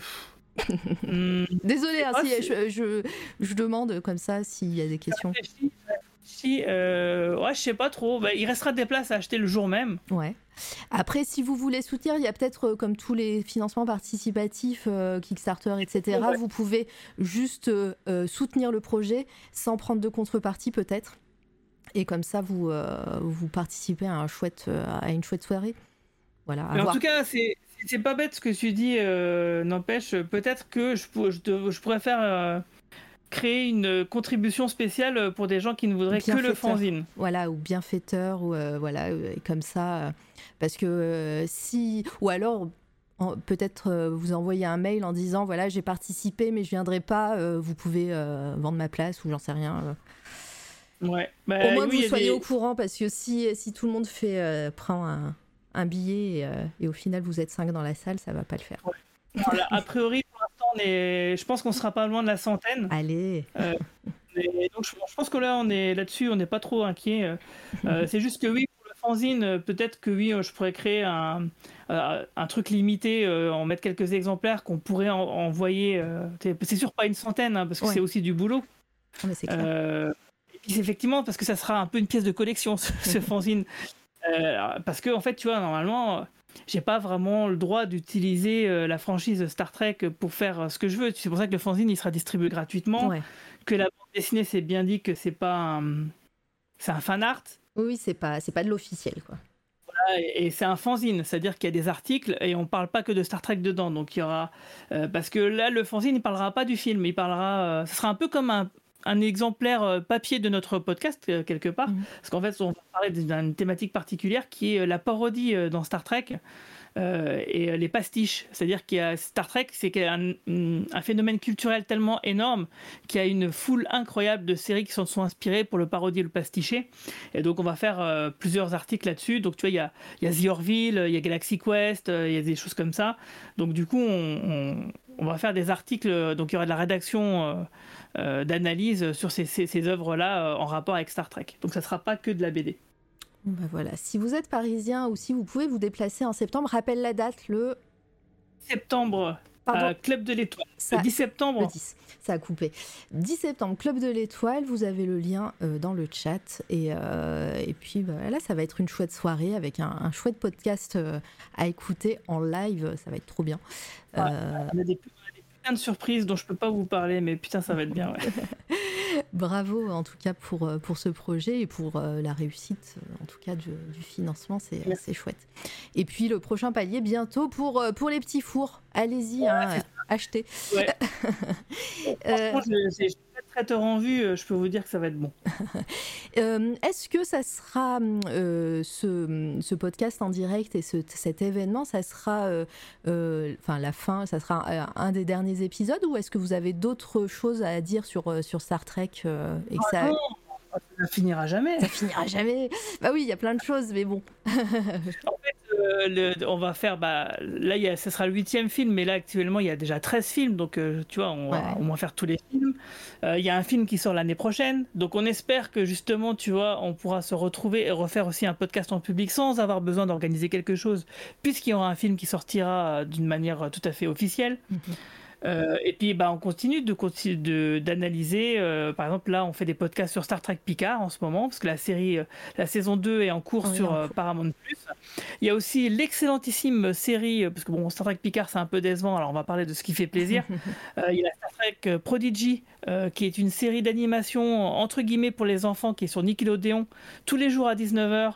Hum, *laughs* Désolé, hein, Ah, si, c'est- je, je, je demande comme ça s'il y a des questions. réfléchis, euh, ouais, je sais pas trop. Bah, il restera des places à acheter le jour même. Ouais. Après, si vous voulez soutenir, il y a peut-être, euh, comme tous les financements participatifs, euh, Kickstarter, etc., Ouais. vous pouvez juste euh, euh, soutenir le projet sans prendre de contrepartie, peut-être. Et comme ça, vous, euh, vous participez à, un chouette, euh, à une chouette soirée. Voilà, à en tout cas, c'est c'est pas bête ce que tu dis. euh, N'empêche, peut-être que je, pour- je, te- je pourrais faire euh, créer une contribution spéciale pour des gens qui ne voudraient que le fanzine. voilà ou bienfaiteur ou euh, voilà euh, et comme ça euh, parce que si ou alors peut-être vous envoyez un mail en disant voilà j'ai participé mais je viendrai pas vous pouvez vendre ma place ou j'en sais rien. Ouais. Bah, au moins oui, que vous soyez des- au courant parce que si si tout le monde fait prend un, un billet et, euh, et au final vous êtes cinq dans la salle ça va pas le faire a priori, pour l'instant, on est... je pense qu'on sera pas loin de la centaine. allez Et donc, je, je pense que là, on est là-dessus, on n'est pas trop inquiet. Euh, *laughs* euh, c'est juste que oui, pour le fanzine, euh, peut-être que oui, euh, je pourrais créer un, euh, un truc limité, euh, en mettre quelques exemplaires qu'on pourrait en- envoyer. euh, c'est sûr, pas une centaine, hein, parce que Ouais. c'est aussi du boulot. Non, mais c'est clair Euh, et puis, c'est effectivement, parce que ça sera un peu une pièce de collection, ce, ce *laughs* fanzine. Euh, parce que, en fait, tu vois, normalement. euh, J'ai pas vraiment le droit d'utiliser euh, la franchise Star Trek pour faire ce que je veux. C'est pour ça que le fanzine il sera distribué gratuitement ouais. que la bande dessinée, c'est bien dit que c'est pas un... C'est un fan art oui c'est pas c'est pas de l'officiel quoi et et c'est un fanzine, c'est-à-dire qu'il y a des articles et on parle pas que de Star Trek dedans. Donc il y aura euh, parce que là le fanzine il parlera pas du film, il parlera, euh, ce sera un peu comme un, un exemplaire euh, papier de notre podcast euh, quelque part, Mhm. parce qu'en fait on va parler d'une thématique particulière qui est euh, la parodie dans Star Trek. euh, et les pastiches, c'est-à-dire qu'il y a Star Trek, c'est qu'il y a un, un phénomène culturel tellement énorme qu'il y a une foule incroyable de séries qui s'en sont inspirées pour le parodier, le pasticher. Et donc on va faire euh, plusieurs articles là-dessus. Donc tu vois, il y a, il y a The Orville, il y a Galaxy Quest, euh, il y a des choses comme ça. Donc du coup, on, on- va faire des articles, euh, donc il y aura de la rédaction euh, euh, d'analyse sur ces, ces, ces œuvres-là en rapport avec Star Trek. Donc ça sera pas que de la BD. Bon, bah voilà si vous êtes parisien ou si vous pouvez vous déplacer en septembre rappelle la date le Septembre, Pardon, euh, Club de l'Étoile. Le 10 septembre. Le 10, ça a coupé. 10 septembre, Club de l'Étoile, vous avez le lien euh, dans le chat. Et, euh, et puis bah, là, ça va être une chouette soirée avec un, un chouette podcast euh, à écouter en live. Ça va être trop bien. Ouais. Euh, On a des, putains de surprises dont je peux pas vous parler, mais putain, ça va être bien. Ouais. *laughs* bravo en tout cas pour, euh, pour ce projet et pour euh, la réussite, euh, en tout cas du, du financement. C'est chouette. Et puis le prochain palier bientôt pour, pour les petits fours. Allez-y, Ouais, hein, achetez. Ouais. *laughs* Euh, Franchement, je, je, je suis pas traiteur en vue, euh, je peux vous dire que ça va être bon. *laughs* Euh, Est-ce que ça sera euh, ce, ce podcast en direct et ce, cet événement, ça sera, euh, enfin la fin, ça sera un, un des derniers épisodes ou est-ce que vous avez d'autres choses à dire sur, sur Star Trek et que ça, non, ça finira jamais. ça finira jamais Bah oui, il y a plein de choses, mais bon. *laughs* le- on va faire, bah, là, il y a, ce sera le huitième film, mais là, actuellement, il y a déjà 13 films, donc euh, tu vois, on va Ouais. au moins faire tous les films. Euh, il y a un film qui sort l'année prochaine, donc on espère que justement, tu vois, on pourra se retrouver et refaire aussi un podcast en public sans avoir besoin d'organiser quelque chose, puisqu'il y aura un film qui sortira euh, d'une manière tout à fait officielle. Euh, et puis bah, on continue de- d'analyser. euh, par exemple, là, on fait des podcasts sur Star Trek Picard en ce moment, parce que la série, euh, la saison 2 est en cours Oui, sur en. Paramount+. Il y a aussi l'excellentissime série, parce que bon, Star Trek Picard, c'est un peu décevant, alors on va parler de ce qui fait plaisir. *laughs* Il y a Star Trek Prodigy, qui est une série d'animation, entre guillemets, pour les enfants, qui est sur Nickelodeon, tous les jours à 19h.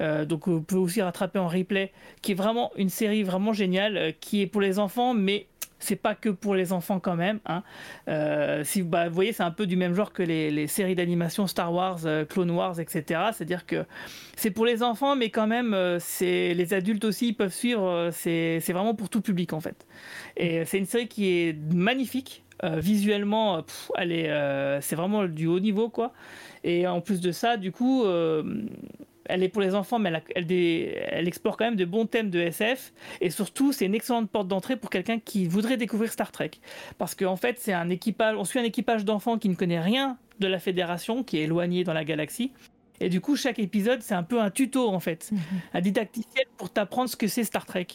Euh, donc vous pouvez aussi rattraper en replay, qui est vraiment une série vraiment géniale, euh, qui est pour les enfants, mais c'est pas que pour les enfants quand même. Hein. Euh, bah, vous voyez, c'est un peu du même genre que les, séries d'animation Star Wars, euh, Clone Wars, etc. C'est-à-dire que c'est pour les enfants, mais quand même, euh, les adultes aussi peuvent suivre. c'est vraiment pour tout public en fait. Et c'est une série qui est magnifique. visuellement, c'est vraiment du haut niveau quoi. Et en plus de ça, du coup, elle est pour les enfants, mais elle, explore quand même de bons thèmes de SF. Et surtout, c'est une excellente porte d'entrée pour quelqu'un qui voudrait découvrir Star Trek. Parce qu'en fait, c'est un équipage, on suit un équipage d'enfants qui ne connaît rien de la Fédération, qui est éloigné dans la galaxie. Et du coup, chaque épisode, c'est un peu un tuto, en fait. Mhm. Un didacticiel pour t'apprendre ce que c'est Star Trek.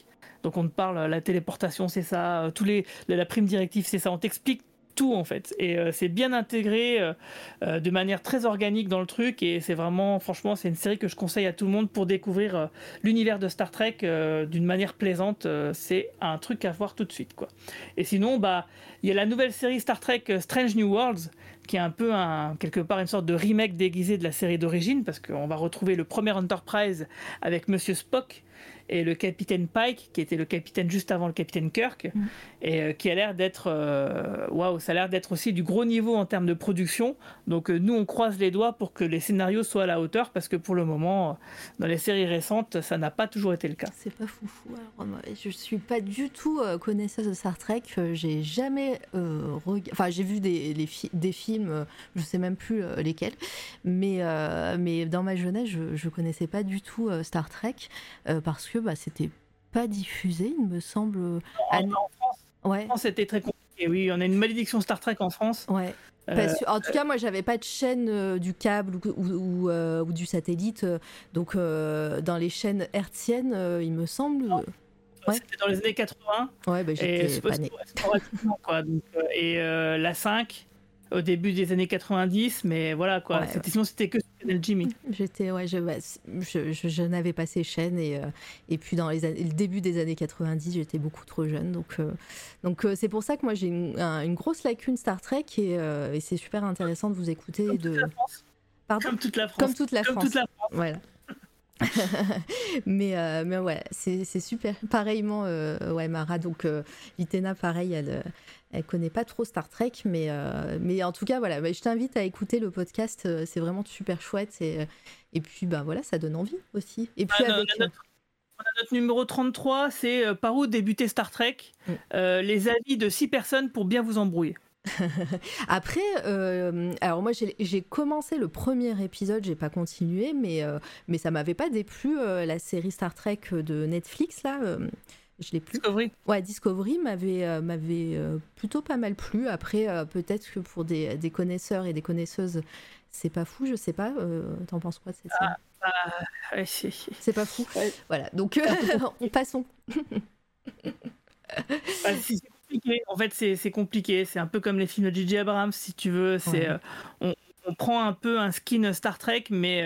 Donc on te parle, la téléportation, c'est ça, tous les, la prime directive, c'est ça. On t'explique tout en fait. Et euh, c'est bien intégré euh, euh, de manière très organique dans le truc. Et c'est vraiment, franchement, c'est une série que je conseille à tout le monde pour découvrir l'univers de Star Trek d'une manière plaisante. c'est un truc à voir tout de suite, quoi. Et sinon, bah, il y a la nouvelle série Star Trek Strange New Worlds qui est un peu un, quelque part une sorte de remake déguisé de la série d'origine parce qu'on va retrouver le premier Enterprise avec Monsieur Spock et le capitaine Pike, qui était le capitaine juste avant le capitaine Kirk, mm. et euh, qui a l'air d'être, euh, waouh, ça a l'air d'être aussi du gros niveau en termes de production. Donc euh, nous, on croise les doigts pour que les scénarios soient à la hauteur, parce que pour le moment, dans les séries récentes, ça n'a pas toujours été le cas. C'est pas foufou. Alors, je suis pas du tout connaisseuse de Star Trek. J'ai jamais, enfin, j'ai vu des, des films, je sais même plus lesquels, mais mais dans ma jeunesse, je, je connaissais pas du tout Star Trek parce que bah, c'était pas diffusé, il me semble. En, France, ouais. c'était très compliqué. Oui, on a une malédiction Star Trek en France. Ouais. Euh, en tout cas, moi, j'avais pas de chaîne euh, du câble ou, euh, ou, du satellite. donc, dans les chaînes hertziennes, il me semble. Ouais. C'était dans les années 80. Ouais, bah, j'étais pas et la 5, au début des années 90, mais voilà quoi. Sinon, c'était que Channel Jimmy. J'étais, ouais, je, je, je, n'avais pas ces chaînes et, euh, et puis dans les le début des années 90, j'étais beaucoup trop jeune. Donc, euh, donc euh, c'est pour ça que moi j'ai une, une, grosse lacune Star Trek et, et c'est super intéressant de vous écouter. Comme de... toute la France. Pardon Comme toute la France. Comme toute la France. Toute la France. Voilà. *laughs* mais, mais ouais, c'est super. Pareillement, ouais, Mara, donc Litena, pareil, elle, elle connaît pas trop Star Trek, mais, euh, mais en tout cas, voilà, bah, je t'invite à écouter le podcast, euh, c'est vraiment super chouette. Et, euh, et puis, bah, voilà, ça donne envie aussi. Et puis, on, a notre, numéro 33, c'est Par où débuter Star Trek mm. Les avis de six personnes pour bien vous embrouiller. *laughs* Après, alors moi j'ai commencé le premier épisode, j'ai pas continué, mais, mais ça m'avait pas déplu la série Star Trek de Netflix là je l'ai plus. Discovery. Ouais, Discovery m'avait euh, m'avait euh, plutôt pas mal plu. Après, euh, peut-être que pour des, des, connaisseurs et des connaisseuses, c'est pas fou, je sais pas. T'en penses quoi de cette série? Ah, bah, C'est pas fou? Voilà, donc *laughs* passons. Bah, en fait, c'est compliqué. C'est un peu comme les films de J.J. Abrams, si tu veux. C'est on, on, prend un peu un skin Star Trek, mais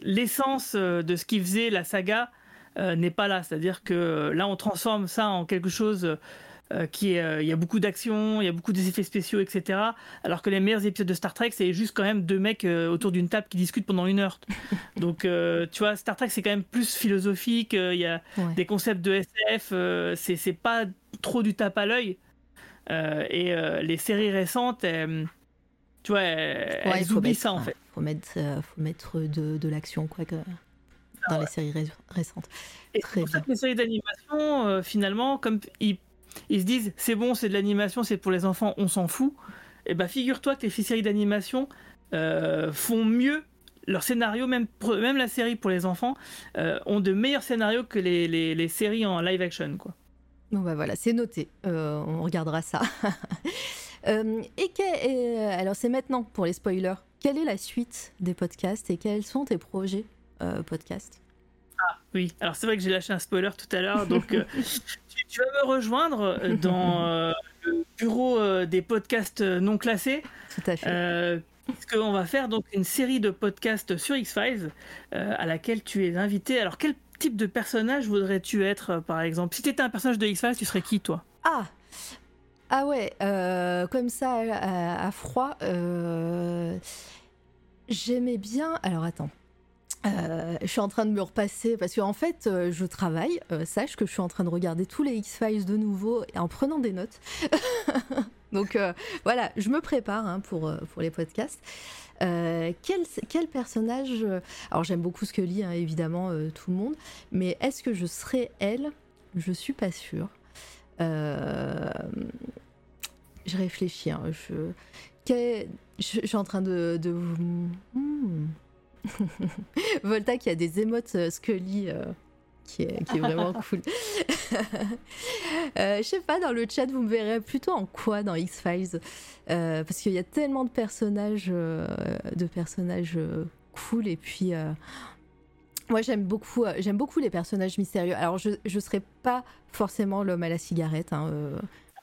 l'essence de ce qui faisait la saga euh, n'est pas là. C'est-à-dire que euh, là, on transforme ça en quelque chose euh, qui est, il y a beaucoup d'action, il y a beaucoup d'effets spéciaux, etc. Alors que les meilleurs épisodes de Star Trek, c'est juste quand même deux mecs autour d'une table qui discutent pendant une heure. *laughs* Donc, tu vois, Star Trek, c'est quand même plus philosophique. Il y a des concepts de SF. c'est pas trop du tape à l'œil. et les séries récentes, tu vois, elles, oublient ça en fait. Faut mettre, faut mettre de, de l'action, quoi. Que dans les séries récentes. Et Très pour ça que les séries d'animation, euh, finalement, comme ils, ils se disent c'est bon, c'est de l'animation, c'est pour les enfants, on s'en fout. Et eh ben figure-toi que les séries d'animation euh, font mieux leur scénario, même, même la série pour les enfants, euh, ont de meilleurs scénarios que les, les, séries en live action. Quoi. Bon bah voilà, c'est noté. on regardera ça. *laughs* et, et alors c'est maintenant pour les spoilers. Quelle est la suite des podcasts et quels sont tes projets euh, podcast. Ah oui, alors c'est vrai que j'ai lâché un spoiler tout à l'heure, donc euh, *laughs* tu, vas me rejoindre euh, dans le bureau des podcasts non classés. Tout à fait. Parce qu'on va faire? Donc une série de podcasts sur X-Files à laquelle tu es invité. Alors quel type de personnage voudrais-tu être par exemple? Si tu étais un personnage de X-Files, tu serais qui toi? Ah ah ouais, comme ça à, à froid. J'aimais bien. Alors attends, Euh, je suis en train de me repasser parce qu'en fait, euh, je travaille. Euh, sache que je suis en train de regarder tous les X-Files de nouveau en prenant des notes. *laughs* Donc voilà, je me prépare hein, pour, les podcasts. Quel, personnage. Alors j'aime beaucoup Scully, hein, évidemment, tout le monde. Mais est-ce que je serais elle? Je suis pas sûre. Je réfléchis. hein, je suis en train de. de... Hmm. *laughs* Volta qui a des émotes euh, Scully euh, qui, est, qui est vraiment *laughs* cool. *laughs* Euh, je sais pas, dans le chat, vous me verrez plutôt en quoi dans X-Files? Euh, Parce qu'il y a tellement de personnages, de personnages cool et puis. moi, j'aime beaucoup, j'aime beaucoup les personnages mystérieux. Alors, je ne serais pas forcément l'homme à la cigarette, hein,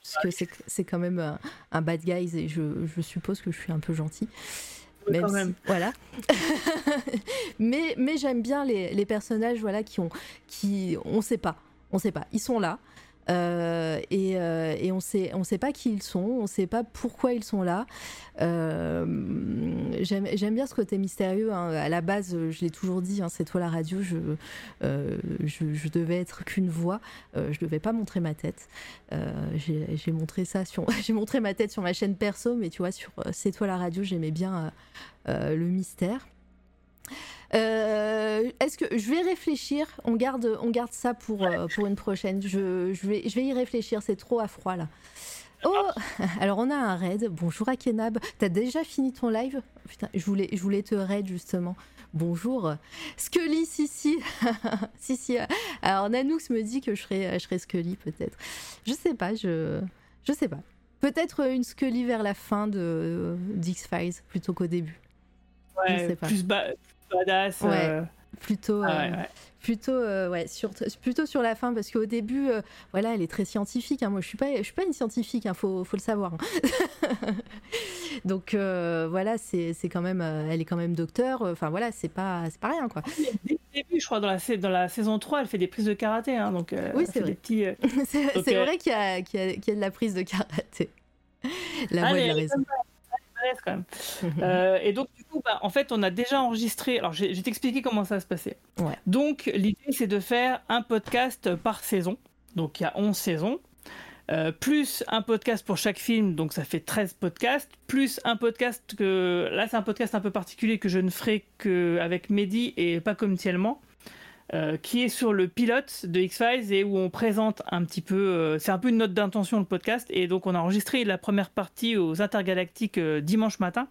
parce que c'est- c'est quand même un, un bad guy et je, je suppose que je suis un peu gentil. Même quand si- même. *laughs* voilà. *laughs* mais mais j'aime bien les, les personnages voilà qui ont qui on sait pas on sait pas ils sont là euh, et, euh, et on sait on sait pas qui ils sont on sait pas pourquoi ils sont là Euh, j'aime bien ce côté mystérieux hein. à la base je l'ai toujours dit hein, c'est toi la radio je je, devais être qu'une voix je devais pas montrer ma tête j'ai montré *laughs* j'ai montré ma tête sur ma chaîne perso mais tu vois sur c'est toi la radio j'aimais bien le mystère. Euh, Est-ce que je vais réfléchir On garde, on garde ça pour, euh, pour une prochaine. Je, je, vais, je vais y réfléchir. C'est trop à froid là. Oh *laughs* Alors on a un raid. Bonjour à Kenab. T'as déjà fini ton live? Putain, je voulais, je voulais te raid justement. Bonjour. Scully, si, si. si, si. Alors Nanoux me dit que je serais, je Scully peut-être. Je sais pas, je, je sais pas. Peut-être une Scully vers la fin de d'X-Files plutôt qu'au début. Je Ouais, sais pas. plus badass. Ouais. euh, Plutôt, ah euh, ouais, ouais. plutôt, euh, ouais, sur, plutôt sur la fin parce qu'au début, euh, voilà, elle est très scientifique. hein. Moi, je suis pas, je suis pas une scientifique. Il faut, faut le savoir. hein. *laughs* Donc euh, voilà, c'est quand même, euh, elle est quand même docteur. Enfin voilà, c'est pas, c'est pas rien quoi. Dès le début, je crois, dans la, dans la saison 3, elle fait des prises de karaté. Hein, donc, Oui, c'est vrai. Petits, *laughs* c'est vrai qu'il y a, qu'il y, a, qu'il y a de la prise de karaté. La Ah, voix de la raison. Comme quand même. Euh, et donc, du coup, bah, en fait, on a déjà enregistré. Alors, je vais t'expliquer comment ça va se passer. Ouais. Donc, l'idée, c'est de faire un podcast par saison. Donc, il y a 11 saisons. Euh, plus un podcast pour chaque film, donc ça fait 13 podcasts, plus un podcast que. Là, c'est un podcast un peu particulier que je ne ferai qu'avec Mehdi et pas communément. Euh, qui est sur le pilote de X-Files et où on présente un petit peu. euh, c'est un peu une note d'intention le podcast. Et donc, on a enregistré la première partie aux Intergalactiques euh, dimanche matin.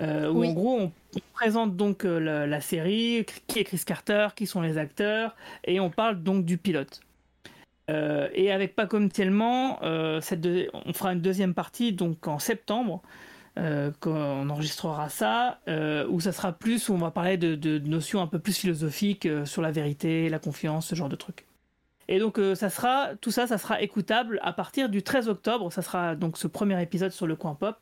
où Oui. en gros, on, présente donc la, la série, qui est Chris Carter, qui sont les acteurs, et on parle donc du pilote. Et avec Pas comme tellement, cette deux- on fera une deuxième partie donc en septembre, euh, quand on enregistrera ça, euh, où ça sera plus, où on va parler de, de notions un peu plus philosophiques euh, sur la vérité, la confiance, ce genre de trucs. Et donc euh, ça sera, tout ça, ça sera écoutable à partir du 13 octobre. Ça sera donc ce premier épisode sur le coin pop.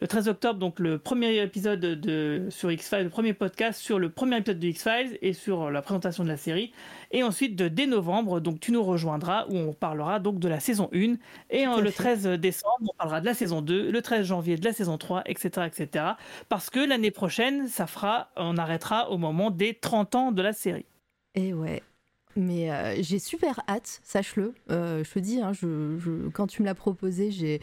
Le 13 octobre, donc le premier épisode de, sur X-Files, le premier podcast sur le premier épisode de X-Files et sur la présentation de la série. Et ensuite, de, dès novembre, donc tu nous rejoindras où on parlera donc de la saison 1. Et le fait. 13 décembre, on parlera de la saison 2, le 13 janvier de la saison 3, etc. etc. Parce que l'année prochaine, ça fera, on arrêtera au moment des 30 ans de la série. Et ouais. Mais euh, j'ai super hâte, sache-le. Euh, je te dis, hein, je, je- quand tu me l'as proposé, j'ai,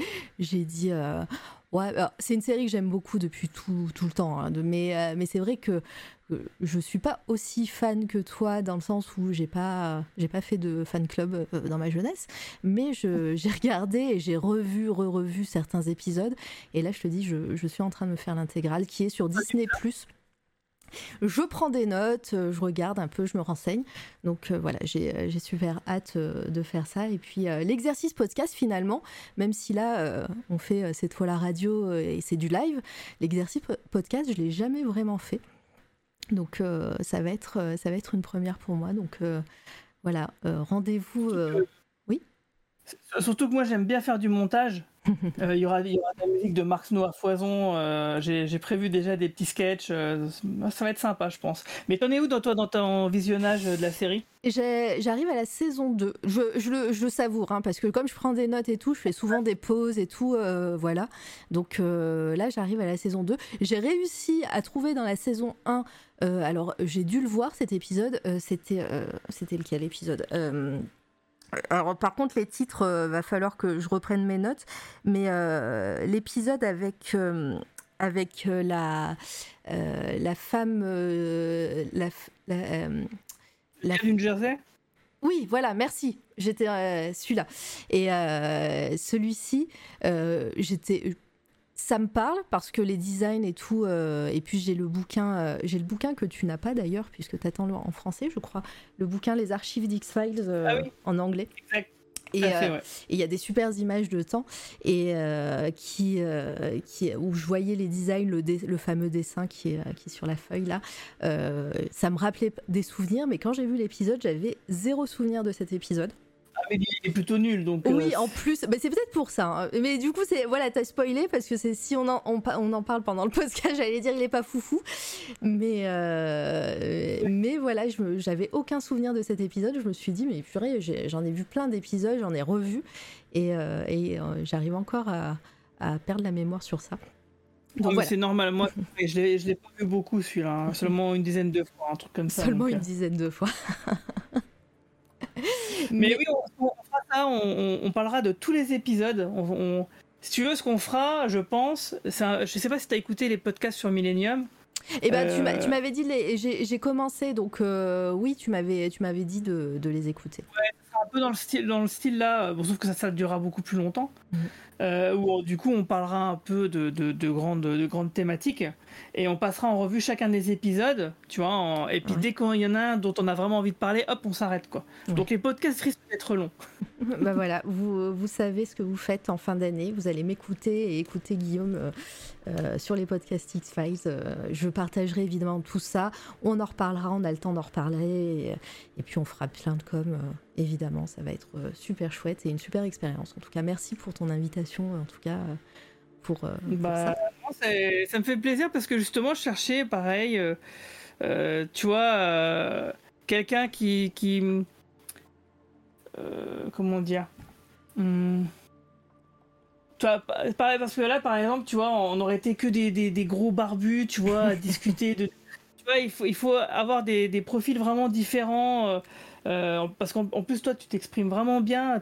dit. euh, ouais, c'est une série que j'aime beaucoup depuis tout, tout le temps. hein, de- mais mais c'est vrai que je suis pas aussi fan que toi dans le sens où j'ai pas, j'ai pas fait de fan club dans ma jeunesse. Mais je, *laughs* j'ai regardé et j'ai revu, re-revu certains épisodes. Et là, je te dis, je, je suis en train de me faire l'intégrale qui est sur Disney. Je prends des notes, euh, je regarde un peu, je me renseigne. Donc euh, voilà, j'ai euh, j'ai super hâte euh, de faire ça. Et puis euh, l'exercice podcast finalement, même si là on fait cette fois la radio et c'est du live, l'exercice po- podcast je l'ai jamais vraiment fait. Donc ça va être ça va être une première pour moi. Donc voilà, rendez-vous. euh, Surtout que moi, j'aime bien faire du montage. Euh, il, y aura, de la musique de Mark Snow à foison. euh, J'ai prévu déjà des petits sketchs. euh, ça va être sympa, je pense. Mais t'en es où dans, toi, dans ton visionnage de la série? J'arrive à la saison 2. Je, le, savoure, hein, parce que comme je prends des notes et tout, je fais souvent des pauses et tout, voilà. Donc là, j'arrive à la saison 2. J'ai réussi à trouver dans la saison 1, euh, alors j'ai dû le voir cet épisode, c'était lequel épisode? Alors par contre les titres, euh, va falloir que je reprenne mes notes, mais euh, l'épisode avec euh, avec euh, la la femme la, la, la- New Jersey? Oui, voilà, merci. J'étais celui-là. Et celui-ci, j'étais. Ça me parle parce que les designs et tout. euh, et puis j'ai le bouquin, euh, j'ai le bouquin que tu n'as pas d'ailleurs puisque tu attends en français, je crois. Le bouquin Les Archives d'X-Files euh, Ah oui. en anglais. Exact. Et, ouais. il y a des super images de temps et qui, qui, où je voyais les designs, le, dé- le fameux dessin qui est, qui est sur la feuille là. Ça me rappelait des souvenirs, mais quand j'ai vu l'épisode, j'avais zéro souvenir de cet épisode. Ah, mais il est plutôt nul. Donc, euh, Oui, en plus, bah, c'est peut-être pour ça. hein. Mais du coup, c'est voilà, t'as spoilé parce que c'est si on en, on, en parle pendant le podcast, *laughs* j'allais dire il est pas foufou. Mais euh, mais voilà, j'avais aucun souvenir de cet épisode. Je me suis dit mais purée, j'en ai vu plein d'épisodes, j'en ai revu et, euh, et euh, j'arrive encore à, à perdre la mémoire sur ça. Ah, Donc voilà, C'est normal. Moi, *laughs* je l'ai pas vu beaucoup celui-là. hein. Seulement une dizaine de fois, un truc comme ça. seulement donc, une euh. dizaine de fois. *laughs* *laughs* Mais oui, on, on fera ça, on, parlera de tous les épisodes. On, si tu veux, ce qu'on fera, je pense, un- je sais pas si tu as écouté les podcasts sur Millennium. Et ben tu Euh, m'avais dit, les- j'ai commencé donc euh, oui, tu m'avais dit de, de les écouter. Un peu dans le style, dans le style là, bon, sauf que ça, ça durera beaucoup plus longtemps. Euh, où du coup, on parlera un peu de, de, de grandes, de grandes thématiques et on passera en revue chacun des épisodes, tu vois. en- et puis Ouais. dès qu'il y en a un dont on a vraiment envie de parler, hop, on s'arrête quoi. Ouais. Donc les podcasts risquent d'être longs. *laughs* bah voilà, vous, vous savez ce que vous faites en fin d'année. Vous allez m'écouter et écouter Guillaume euh, sur les podcasts X-Files. Euh, je partagerai évidemment tout ça. On en reparlera, on a le temps d'en reparler. Et, et puis on fera plein de com, euh, évidemment. Ça va être super chouette et une super expérience. En tout cas, merci pour ton invitation. En tout cas, pour, pour Bah, ça. ça me fait plaisir parce que justement, je cherchais pareil, tu vois, quelqu'un qui. qui comment dire Hum, parce que là, par exemple, tu vois, on aurait été que des, des, des gros barbus, tu vois, à discuter de. *laughs* Tu vois, il faut, il faut avoir des, des profils vraiment différents. euh, euh, parce qu'en en plus, toi, tu t'exprimes vraiment bien.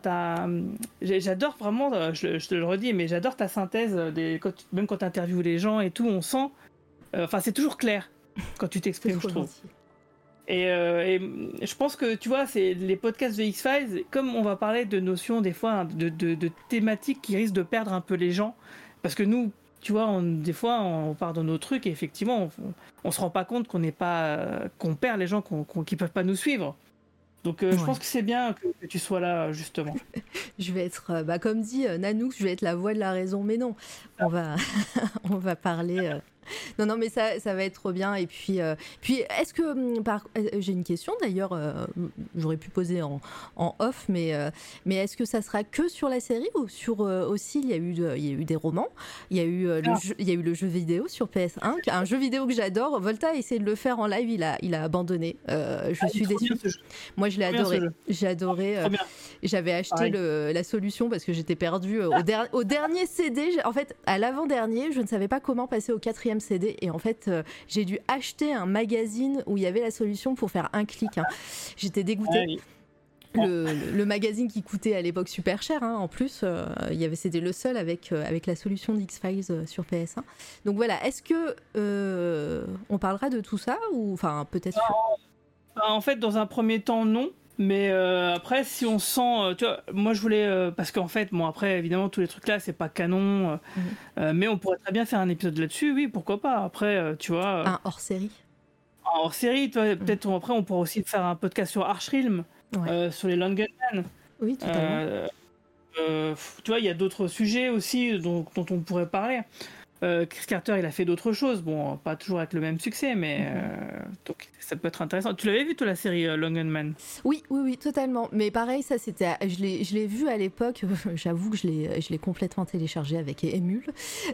j'ai- J'adore vraiment, euh, je, je te le redis, mais j'adore ta synthèse, euh, des, quand tu- même quand tu interviews les gens et tout, on sent. euh, Enfin, c'est toujours clair quand tu t'exprimes, je trouve. gentil. Et, euh, et, je pense que, tu vois, c'est les podcasts de X-Files, comme on va parler de notions, des fois, hein, de, de- de thématiques qui risquent de perdre un peu les gens. Parce que nous, tu vois, on- des fois, on part dans nos trucs et effectivement, on, on se rend pas compte qu'on n'est pas, qu'on perd les gens qu'on, qu'on- qui peuvent pas nous suivre. Donc, euh, je pense que c'est bien que, que tu sois là, justement. *laughs* Je vais être, euh, bah, comme dit euh, Nanook, je vais être la voix de la raison, mais non, on va, *laughs* on va parler. *laughs* Non, non, mais ça, ça va être trop bien. Et puis, euh, puis est-ce que, hum, par... euh, j'ai une question d'ailleurs, euh, j'aurais pu poser en, en off, mais, euh, mais est-ce que ça sera que sur la série ou sur aussi, il y, a eu il y a eu des romans, il y a eu, le Ah. jeu, il y a eu le jeu vidéo sur PS1, un jeu vidéo que j'adore. Volta a essayé de le faire en live, il a, il a abandonné. Je Ah, suis déçue. Moi, je l'ai adoré. J'ai adoré. bien. j'avais acheté le- la solution parce que j'étais perdue au, der- au dernier CD. En fait, à l'avant-dernier, je ne savais pas comment passer au quatrième CD. Et en fait, euh, j'ai dû acheter un magazine où il y avait la solution pour faire un clic. hein. J'étais dégoûtée. Le, magazine qui coûtait à l'époque super cher, hein, en plus, euh, il y avait, c'était le seul avec, euh, avec la solution d'X-Files euh, sur PS1. Donc voilà, est-ce que on parlera de tout ça ou enfin peut-être Bah, En fait, dans un premier temps, non. Mais euh, après, si on sent, euh, tu vois, moi je voulais, euh, parce qu'en fait, bon après, évidemment, tous les trucs là, c'est pas canon, euh, Mhm. mais on pourrait très bien faire un épisode là-dessus, oui, pourquoi pas. Après, tu vois, un hors série hors série, tu vois, peut-être après, on pourra aussi faire un podcast sur Archrilm, Ouais. sur les Lone Gunmen. Oui, totalement. Tu vois, il y a d'autres sujets aussi dont, dont on pourrait parler. Euh, Chris Carter, il a fait d'autres choses. Bon, pas toujours avec le même succès, mais euh, donc ça peut être intéressant. Tu l'avais vu, toi, la série euh, Long Man Oui, oui, oui, totalement. Mais pareil, ça, c'était, je l'ai, je l'ai vu à l'époque. *laughs* J'avoue que je l'ai, complètement téléchargé avec Emule.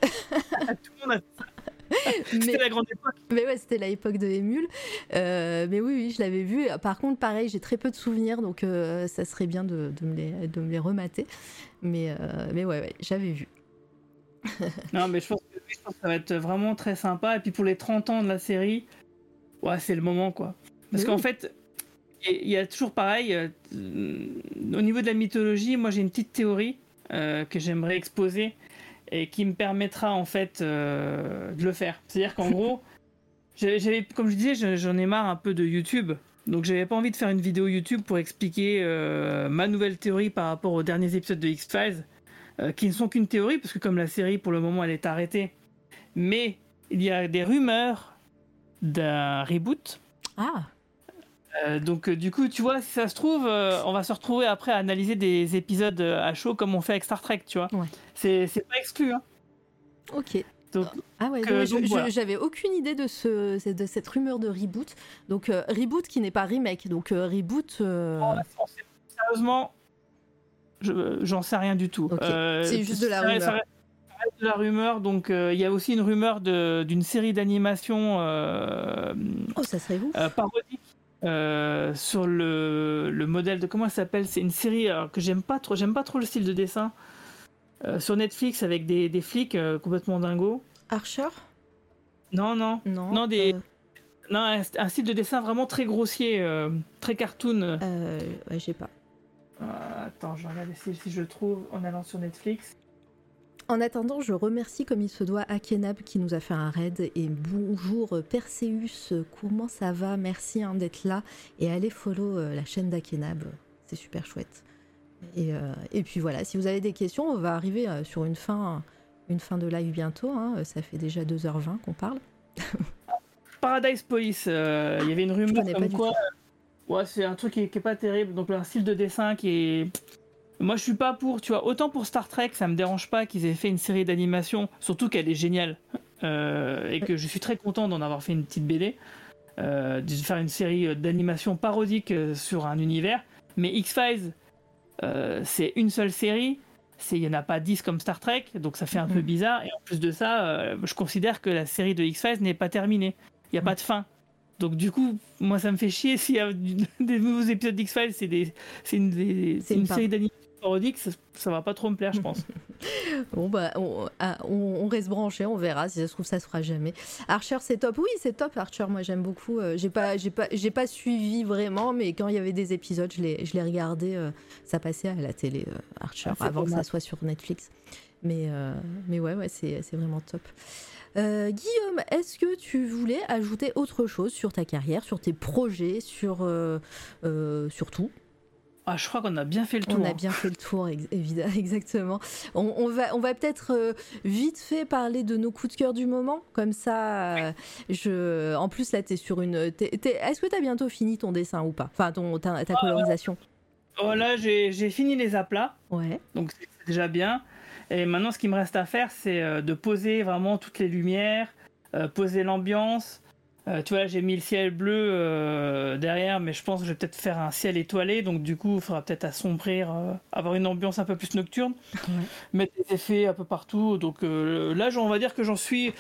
Tout le monde a... *laughs* Mais, C'était la grande époque. mais ouais, c'était l'époque de Emule. Euh, mais oui, oui, je l'avais vu. Par contre, pareil, j'ai très peu de souvenirs, donc euh, ça serait bien de, de me les, de me les remater. Mais, euh, mais ouais, ouais, j'avais vu. Non, mais je pense, je pense que ça va être vraiment très sympa. Et puis pour les 30 ans de la série, ouais, c'est le moment, quoi. Parce Oui. qu'en fait, il y a toujours pareil. euh, au niveau de la mythologie, moi j'ai une petite théorie euh, que j'aimerais exposer et qui me permettra en fait euh, de le faire. C'est-à-dire qu'en gros, *laughs* j'avais, comme je disais, je- j'en ai marre un peu de YouTube. Donc j'avais pas envie de faire une vidéo YouTube pour expliquer ma nouvelle théorie par rapport aux derniers épisodes de X-Files, euh, qui ne sont qu'une théorie, parce que comme la série pour le moment elle est arrêtée, mais il y a des rumeurs d'un reboot. Ah, Euh, donc euh, du coup, tu vois, si ça se trouve, on va se retrouver après à analyser des épisodes à chaud comme on fait avec Star Trek, tu vois. Ouais. C'est, pas exclu. Hein. ok. Donc, Ah ouais, voilà. j'avais aucune idée de, ce, de cette rumeur de reboot. Donc euh, reboot qui n'est pas remake. Donc euh, reboot. euh, on je, j'en sais rien du tout. Euh, C'est juste de la ça rumeur. ça reste- ça reste de la rumeur. Donc euh, il y a aussi une rumeur d'une série d'animation euh, Oh, ça serait vous euh, parodique sur le, le modèle de comment elle s'appelle? C'est une série que j'aime pas trop. J'aime pas trop le style de dessin. Sur Netflix avec des, des flics complètement dingos. Archer? Non, non. Non. Non, des- Non, un, un style de dessin vraiment très grossier, très cartoon. euh, ouais, j'ai pas. Euh, attends, je vais regarder si, si je le trouve en allant sur Netflix. En attendant, je remercie comme il se doit Akenab qui nous a fait un raid. Et bonjour Perseus, comment ça va? Merci hein, d'être là. Et allez follow euh, la chaîne d'Akenab, c'est super chouette. Et, euh, et puis voilà, si vous avez des questions, on va arriver sur une fin, une fin de live bientôt. hein. Ça fait déjà 2h20 qu'on parle. *laughs* Paradise Police, euh, il y avait une rumeur comme quoi. Ouais, c'est un truc qui est, qui est pas terrible. Donc, un style de dessin qui est. Moi, je suis pas pour, tu vois. Autant pour Star Trek, ça me dérange pas qu'ils aient fait une série d'animation, surtout qu'elle est géniale. Euh, et que je suis très content d'en avoir fait une petite BD. euh, de faire une série d'animation parodique euh, sur un univers. Mais X-Files, euh, c'est une seule série. Il n'y en a pas 10 comme Star Trek, donc ça fait un peu Mhm. bizarre. Et en plus de ça, euh, je considère que la série de X-Files n'est pas terminée. Il n'y a pas de fin. Donc du coup, moi ça me fait chier *laughs* s'il y a des nouveaux épisodes d'X-Files, c'est des, c'est une, des- C'est c'est une une fin. série d'animation parodique, ça, ça va pas trop me plaire, je pense. *laughs* *laughs* Bon bah on, ah, on- on reste branché, on verra si ça se trouve ça se fera jamais. Archer c'est top, oui c'est top Archer, moi j'aime beaucoup. Euh, j'ai pas j'ai pas j'ai pas suivi vraiment, mais quand il y avait des épisodes, je les je les regardais, euh, ça passait à la télé euh, Archer Ah, avant que ça soit sur Netflix. Mais euh, mais ouais ouais c'est c'est vraiment top. Euh, Guillaume, est-ce que tu voulais ajouter autre chose sur ta carrière, sur tes projets, sur, euh, euh, sur tout? Ah, je crois qu'on a bien fait le tour. on a bien fait le tour, évidemment, *laughs* exactement. On, on va, on va peut-être euh, vite fait parler de nos coups de cœur du moment, comme ça. euh, je, en plus là, t'es sur une. Est-ce que t'as bientôt fini ton dessin ou pas? Enfin, ton, ta, ta colorisation? Voilà, Oh, j'ai j'ai fini les aplats. Ouais. Donc c'est déjà bien. Et maintenant, ce qui me reste à faire, c'est euh, de poser vraiment toutes les lumières, euh, poser l'ambiance. Euh, tu vois, j'ai mis le ciel bleu derrière, mais je pense que je vais peut-être faire un ciel étoilé. Donc du coup, il faudra peut-être assombrir, avoir une ambiance un peu plus nocturne. Mettre des effets un peu partout. Donc là, on va dire que j'en suis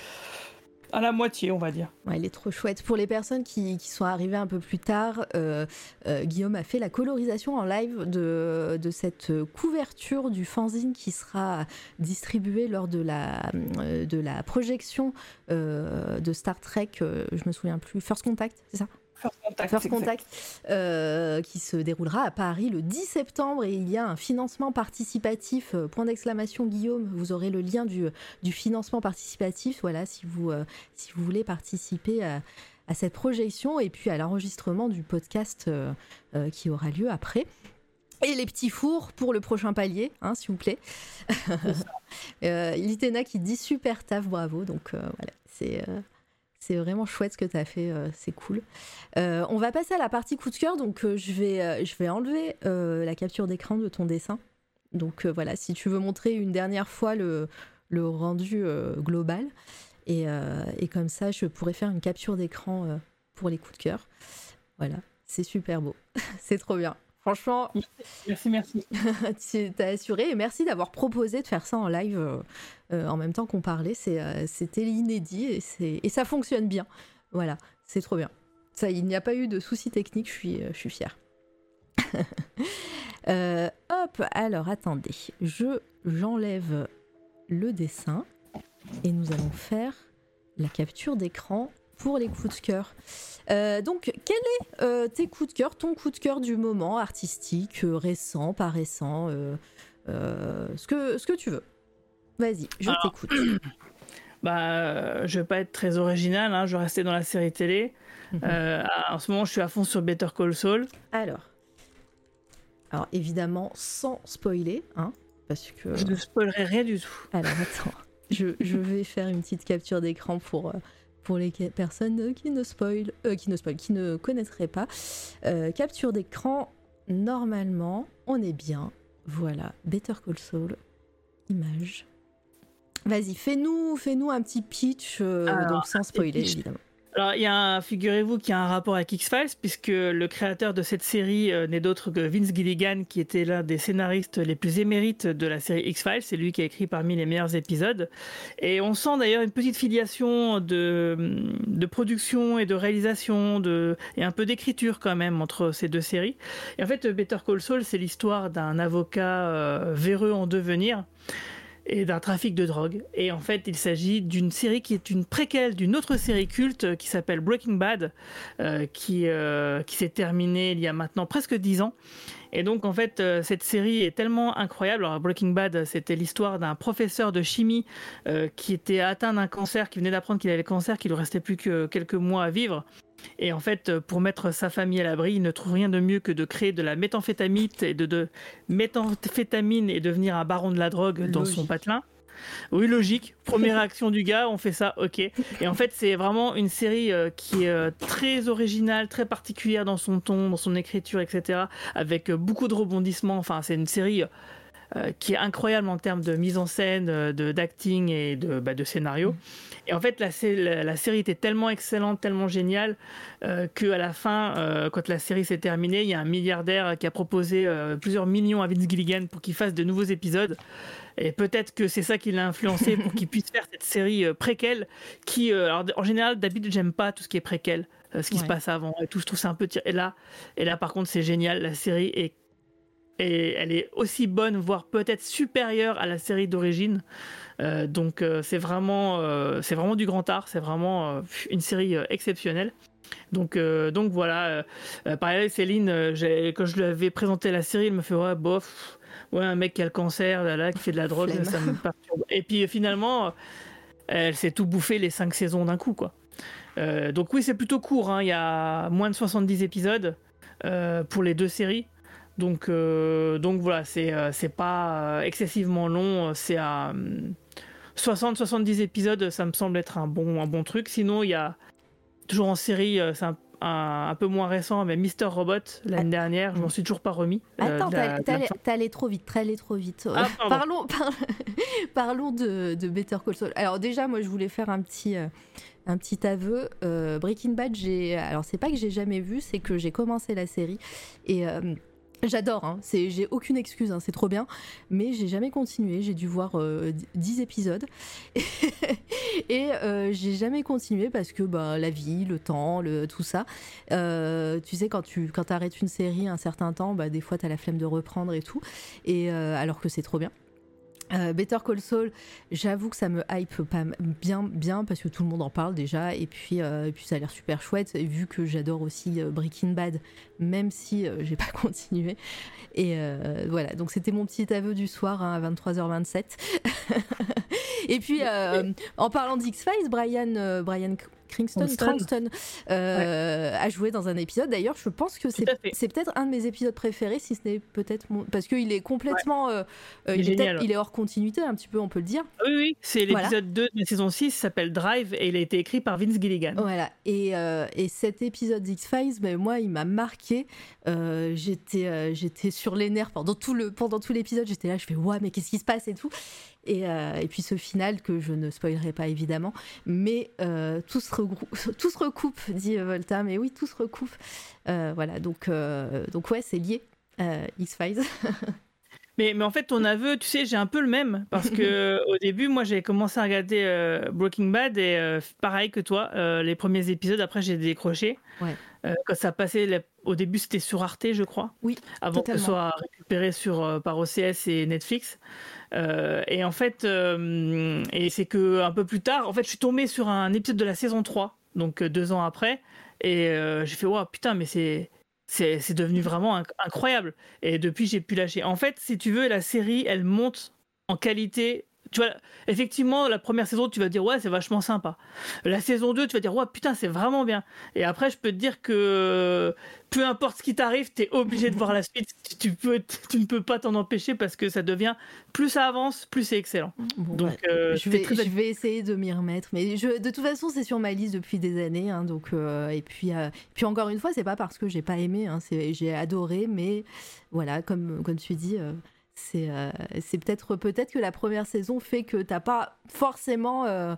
à la moitié, on va dire. Ouais, il est trop chouette. Pour les personnes qui, sont arrivées un peu plus tard, euh, euh, Guillaume a fait la colorisation en live de, cette couverture du fanzine qui sera distribuée lors de la, euh, de la projection de Star Trek, je me souviens plus, First Contact, c'est ça? First Contact. First exact. Contact, euh, qui se déroulera à Paris le 10 septembre et il y a un financement participatif, euh, point d'exclamation Guillaume, vous aurez le lien du, du financement participatif, voilà, si vous, euh, si vous voulez participer à, à cette projection et puis à l'enregistrement du podcast euh, qui aura lieu après. Et les petits fours pour le prochain palier, hein, s'il vous plaît. *laughs* euh, Litena qui dit super taf, bravo. Donc voilà, c'est c'est vraiment chouette ce que tu as fait, euh, c'est cool. Euh, on va passer à la partie coup de cœur. Donc euh, je, vais, enlever la capture d'écran de ton dessin. Donc voilà, si tu veux montrer une dernière fois le, le rendu global. Et, et, comme ça, je pourrais faire une capture d'écran pour les coups de cœur. Voilà, c'est super beau. *laughs* c'est trop bien. Franchement, merci, merci. *laughs* tu t'as assuré et merci d'avoir proposé de faire ça en live euh, euh, en même temps qu'on parlait. Euh, c'était l'inédit et, et, ça fonctionne bien. Voilà, c'est trop bien. Ça, il n'y a pas eu de soucis techniques, je suis, je suis fière. *laughs* hop, alors attendez, je j'enlève le dessin et nous allons faire la capture d'écran pour les coups de cœur. Euh, donc, quel est euh, tes coups de cœur, ton coup de cœur du moment artistique, euh, récent, pas récent, ce, que, ce que tu veux. Vas-y, je t'écoute. *clears throat* Bah, je vais pas être très original, hein, je vais rester dans la série télé. Mhm. en ce moment, je suis à fond sur Better Call Saul. Alors, alors évidemment, sans spoiler, hein, parce que. Je ne spoilerai rien du tout. Alors, attends, je, je vais faire une petite capture d'écran pour pour les personnes qui ne spoil, euh, qui ne spoil, qui ne connaîtraient pas. Euh, capture d'écran, normalement, on est bien. Voilà, Better Call Saul, image. Vas-y, fais-nous fais -nous un petit pitch, euh, donc sans spoiler, évidemment. Alors, il y a, figurez-vous qu'il y a un rapport avec X-Files, puisque le créateur de cette série euh, n'est d'autre que Vince Gilligan, qui était l'un des scénaristes les plus émérites de la série X-Files. C'est lui qui a écrit parmi les meilleurs épisodes. Et on sent d'ailleurs une petite filiation de, production et de réalisation, de, et un peu d'écriture quand même entre ces deux séries. Et en fait, Better Call Saul, c'est l'histoire d'un avocat euh, véreux en devenir et d'un trafic de drogue. Et en fait, il s'agit d'une série qui est une préquelle d'une autre série culte qui s'appelle Breaking Bad, euh, qui, euh, qui s'est terminée il y a maintenant presque dix ans. Et donc, en fait, euh, cette série est tellement incroyable. Alors, Breaking Bad, c'était l'histoire d'un professeur de chimie qui était atteint d'un cancer, qui venait d'apprendre qu'il avait le cancer, qu'il ne restait plus que quelques mois à vivre. Et en fait, euh, pour mettre sa famille à l'abri, il ne trouve rien de mieux que de créer de la méthamphétamine et de, de méthamphétamine et devenir un baron de la drogue dans son patelin. Oui, logique. Première réaction du gars, on fait ça, ok. Et en fait, c'est vraiment une série euh, qui est euh, très originale, très particulière dans son ton, dans son écriture, etc. Avec beaucoup de rebondissements. Enfin, c'est une série qui est incroyable en termes de mise en scène, de d'acting et de, bah, de scénario. Et en fait, la, la, série était tellement excellente, tellement géniale, euh, qu'à la fin, euh, quand la série s'est terminée, il y a un milliardaire qui a proposé euh, plusieurs millions à Vince Gilligan pour qu'il fasse de nouveaux épisodes. Et peut-être que c'est ça qui l'a influencé pour qu'il puisse faire cette série préquelle, qui, alors, en général, d'habitude, j'aime pas tout ce qui est préquel, ce qui se passe avant et tout. Je trouve ça un peu et là, et là, par contre, c'est génial. La série est et elle est aussi bonne, voire peut-être supérieure à la série d'origine. Euh, donc euh, c'est vraiment, euh, c'est vraiment du grand art, c'est vraiment une série exceptionnelle. Donc, donc voilà. pareil, Céline, quand je lui avais présenté la série, elle me fait ouais, bof, ouais, un mec qui a le cancer, là, là qui fait de la *laughs* drogue, ça me perturbe. Et puis finalement, elle s'est tout bouffé les cinq saisons d'un coup, quoi. donc oui, c'est plutôt court. Hein. Il y a moins de 70 épisodes pour les deux séries. Donc, donc voilà, c'est c'est pas excessivement long. C'est à 60-70 épisodes, ça me semble être un bon, un bon truc. Sinon, il y a toujours en série, euh, c'est un, un, peu moins récent, mais Mister Robot l'année ah. dernière, je m'en suis toujours pas remis. Euh, Attends, t'es allé trop vite, t'es allé trop vite. Ah, *laughs* parlons, *laughs* parlons de, de, Better Call Saul. Alors déjà, moi, je voulais faire un petit. Euh, un petit aveu, Breaking Bad, j'ai alors c'est pas que j'ai jamais vu, c'est que j'ai commencé la série et J'adore, hein. j'ai aucune excuse, hein. c'est trop bien, mais j'ai jamais continué, j'ai dû voir 10 euh, épisodes *laughs* et euh, j'ai jamais continué parce que bah, la vie, le temps, le, tout ça, euh, tu sais quand tu quand arrêtes une série un certain temps, bah, des fois tu as la flemme de reprendre et tout, et alors que c'est trop bien. Euh, Better Call Saul, j'avoue que ça me hype pas bien, bien parce que tout le monde en parle déjà et puis, euh, puis ça a l'air super chouette vu que j'adore aussi euh, Breaking Bad, même si j'ai pas *laughs* continué. Et voilà, donc c'était mon petit aveu du soir hein, à 23h27. *laughs* et puis en parlant d'X-Files, Brian, Brian Kingston, euh, a joué dans un épisode. D'ailleurs, je pense que c'est peut-être un de mes épisodes préférés, si ce n'est peut-être mon... parce qu'il est complètement, euh, euh, Il est il, est il hors continuité un petit peu, on peut le dire. Oui, oui, c'est Voilà. l'épisode 2 de la saison 6, s'appelle Drive, et il a été écrit par Vince Gilligan. Voilà. Et, euh, et cet épisode d'X-Files, ben, moi, il m'a marqué. J'étais, j'étais sur les nerfs pendant tout, le, pendant tout l'épisode. J'étais là, je fais, ouais, mais qu'est-ce qui se passe et tout. Et, euh, et puis ce final, que je ne spoilerai pas évidemment. Mais euh, tout, se *laughs* tout se recoupe, dit euh, Volta. Mais oui, tout se recoupe. Euh, voilà. Donc, donc ouais, c'est lié. X-Files. *laughs* Mais, mais en fait, ton aveu, tu sais, j'ai un peu le même. Parce que *laughs* au début, moi, j'ai commencé à regarder euh, Breaking Bad et euh, pareil que toi, euh, les premiers épisodes, après, j'ai décroché. Ouais. Euh, quand ça passait, la- au début, c'était sur Arte, je crois. Oui, Avant que ce totalement. soit récupéré sur, par OCS et Netflix. Et en fait, et c'est que un peu plus tard, en fait, je suis tombé sur un épisode de la saison 3, donc deux ans après. Et j'ai fait, waouh, putain, mais c'est. C'est devenu vraiment inc- incroyable. Et depuis, j'ai pu lâcher. En fait, si tu veux, la série, elle monte en qualité. Tu vois, effectivement, la première saison, tu vas dire, ouais, c'est vachement sympa. La saison 2, tu vas dire, ouais, putain, c'est vraiment bien. Et après, je peux te dire que peu importe ce qui t'arrive, tu es obligé de voir la suite. Tu, tu peux, tu ne peux pas t'en empêcher parce que ça devient, plus ça avance, plus c'est excellent. Bon, Donc, bah, euh, je, vais, très je vais essayer de m'y remettre. Mais je, de toute façon, c'est sur ma liste depuis des années. hein, donc, euh, et puis, euh, puis encore une fois, c'est pas parce que j'ai pas aimé. hein, j'ai adoré, mais voilà, comme, comme tu dis, c'est euh, peut-être peut-être que la première saison fait que t'as pas forcément euh,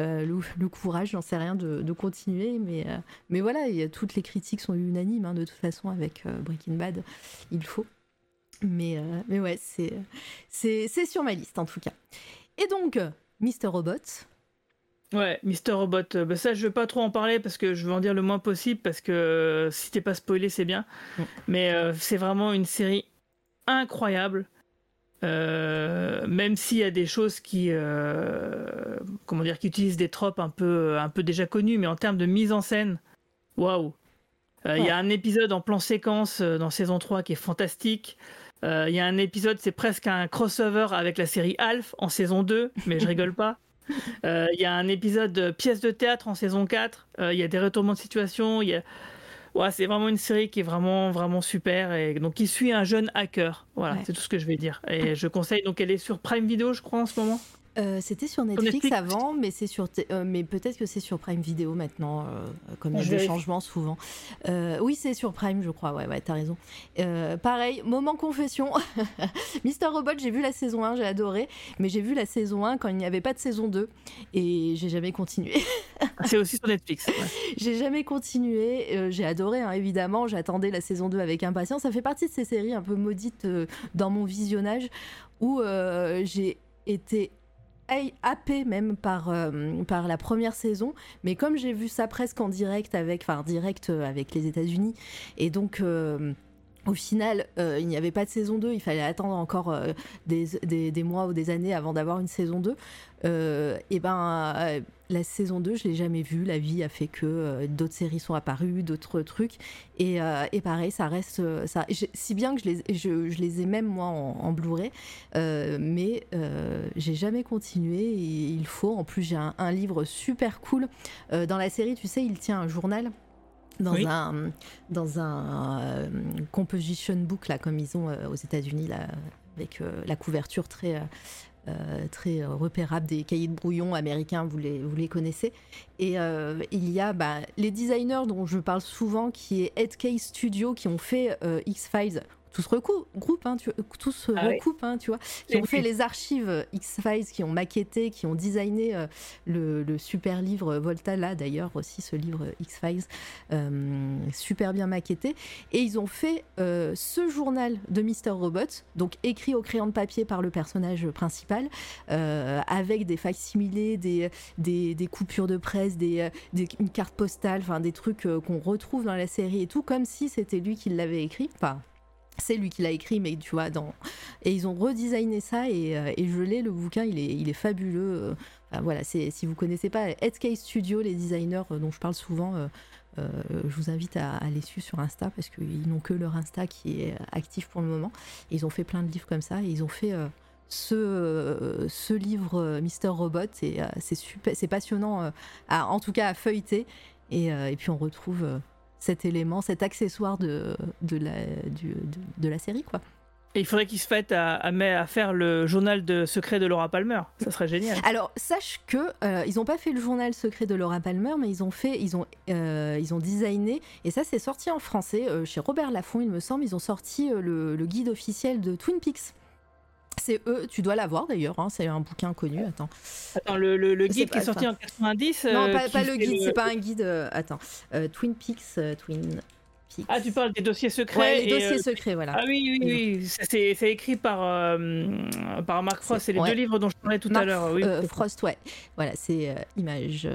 euh, le, le courage, j'en sais rien, de, de continuer. Mais, mais voilà, il y a- toutes les critiques sont unanimes hein, de toute façon avec Breaking Bad. Il faut. Mais, mais ouais, c'est sur ma liste en tout cas. Et donc, Mr. Robot. Ouais, Mister Robot, bah ça je veux pas trop en parler parce que je veux en dire le moins possible parce que si t'es pas spoilé c'est bien. Mais euh, c'est vraiment une série incroyable. Euh, même s'il y a des choses qui, euh, comment dire, qui utilisent des tropes un peu, un peu déjà connues, mais en termes de mise en scène, waouh! Euh, Il y a un épisode en plan séquence dans saison 3 qui est fantastique. Euh, Il y a un épisode, c'est presque un crossover avec la série Alf en saison 2, mais je rigole pas. *laughs* Il y a un épisode pièce de théâtre en saison 4. Euh, Il y a des retournements de situation. Il y a... ouais, c'est vraiment une série qui est vraiment, vraiment super. Et donc, qui suit un jeune hacker. Voilà, Ouais. c'est tout ce que je vais dire. Et je conseille. Donc, elle est sur Prime Video, je crois, en ce moment. Euh, C'était sur Netflix, Netflix. avant, mais c'est sur, euh, mais peut-être que c'est sur Prime Video maintenant, euh, comme il y a Je des changements souvent. Euh, oui, c'est sur Prime, je crois. Ouais, ouais, t'as raison. Euh, pareil, moment confession. *laughs* Mister Robot, j'ai vu la saison 1, j'ai adoré, mais j'ai vu la saison 1 quand il n'y avait pas de saison 2 et j'ai jamais continué. *laughs* C'est aussi sur Netflix. ouais. J'ai jamais continué. euh, j'ai adoré, hein, évidemment. J'attendais la saison 2 avec impatience. Ça fait partie de ces séries un peu maudites euh, dans mon visionnage où euh, j'ai été happée même par, euh, par la première saison. Mais comme j'ai vu ça presque en direct avec, enfin, direct euh, avec les États-Unis, et donc. euh, au final, il n'y avait pas de saison 2, il fallait attendre encore des, des- mois ou des années avant d'avoir une saison 2. Euh, et ben, la saison 2, je l'ai jamais vue. La vie a fait que euh, d'autres séries sont apparues, d'autres trucs. Et, euh, et pareil, ça reste. euh, Ça, si bien que je les, je, je les ai même moi en, en Blu-ray, euh, mais j'ai jamais continué. Et il faut. En plus, j'ai un, un livre super cool. Dans la série, tu sais, il tient un journal. Dans Oui. un, dans un euh, composition book, là, comme ils ont euh, aux États-Unis, là, avec euh, la couverture très, euh, euh, très repérable des cahiers de brouillon américains, vous les, vous les connaissez. Et euh, il y a bah, les designers dont je parle souvent, qui est Headcase Studio, qui ont fait euh, X-Files. Tous recou- groupe, hein, tu, tous se Ah oui. hein, tu vois, qui ont fait les archives X-Files, qui ont maquetté, qui ont designé euh, le, le super livre Volta, là d'ailleurs aussi ce livre X-Files, euh, super bien maquetté. Et ils ont fait euh, ce journal de Mr. Robot, donc écrit au crayon de papier par le personnage principal, euh, avec des facsimilés, des, des, des coupures de presse, des, euh, des- une carte postale, enfin des trucs euh, qu'on retrouve dans la série et tout, comme si c'était lui qui l'avait écrit. Enfin, c'est lui qui l'a écrit, mais tu vois, et ils ont redesigné ça et, euh, et je l'ai, le bouquin, il est, fabuleux. euh. Voilà, si vous connaissez pas Headscape Studio, les designers euh, dont je parle souvent, je vous invite à, à les suivre sur Insta parce qu'ils n'ont que leur Insta qui est actif pour le moment. Ils ont fait plein de livres comme ça et ils ont fait ce, livre Mister Robot et c'est c'est passionnant, en tout cas à feuilleter. Et, et puis on retrouve cet élément, cet accessoire de, de, la, de la série, quoi. Et il faudrait qu'ils se fassent à, à, faire le journal de secret de Laura Palmer. Ça serait génial. Alors, sache que euh, ils n'ont pas fait le journal secret de Laura Palmer, mais ils ont fait, ils ont, euh, ils ont designé, et ça c'est sorti en français euh, chez Robert Laffont, il me semble. Ils ont sorti le, guide officiel de Twin Peaks. C'est eux, tu dois l'avoir d'ailleurs, hein, c'est un bouquin connu. Attends. Attends, le, le, guide qui est sorti en 90 Non, pas, pas le guide, c'est pas un guide. attends, Twin Peaks, Twin ah, tu parles des dossiers secrets. Ouais, les dossiers euh, secrets, voilà. Ah oui, oui, oui. C'est écrit par, euh, par Mark Frost. C'est les deux livres dont je parlais tout à l'heure. Oui, euh, Frost, ouais. Voilà, c'est Image.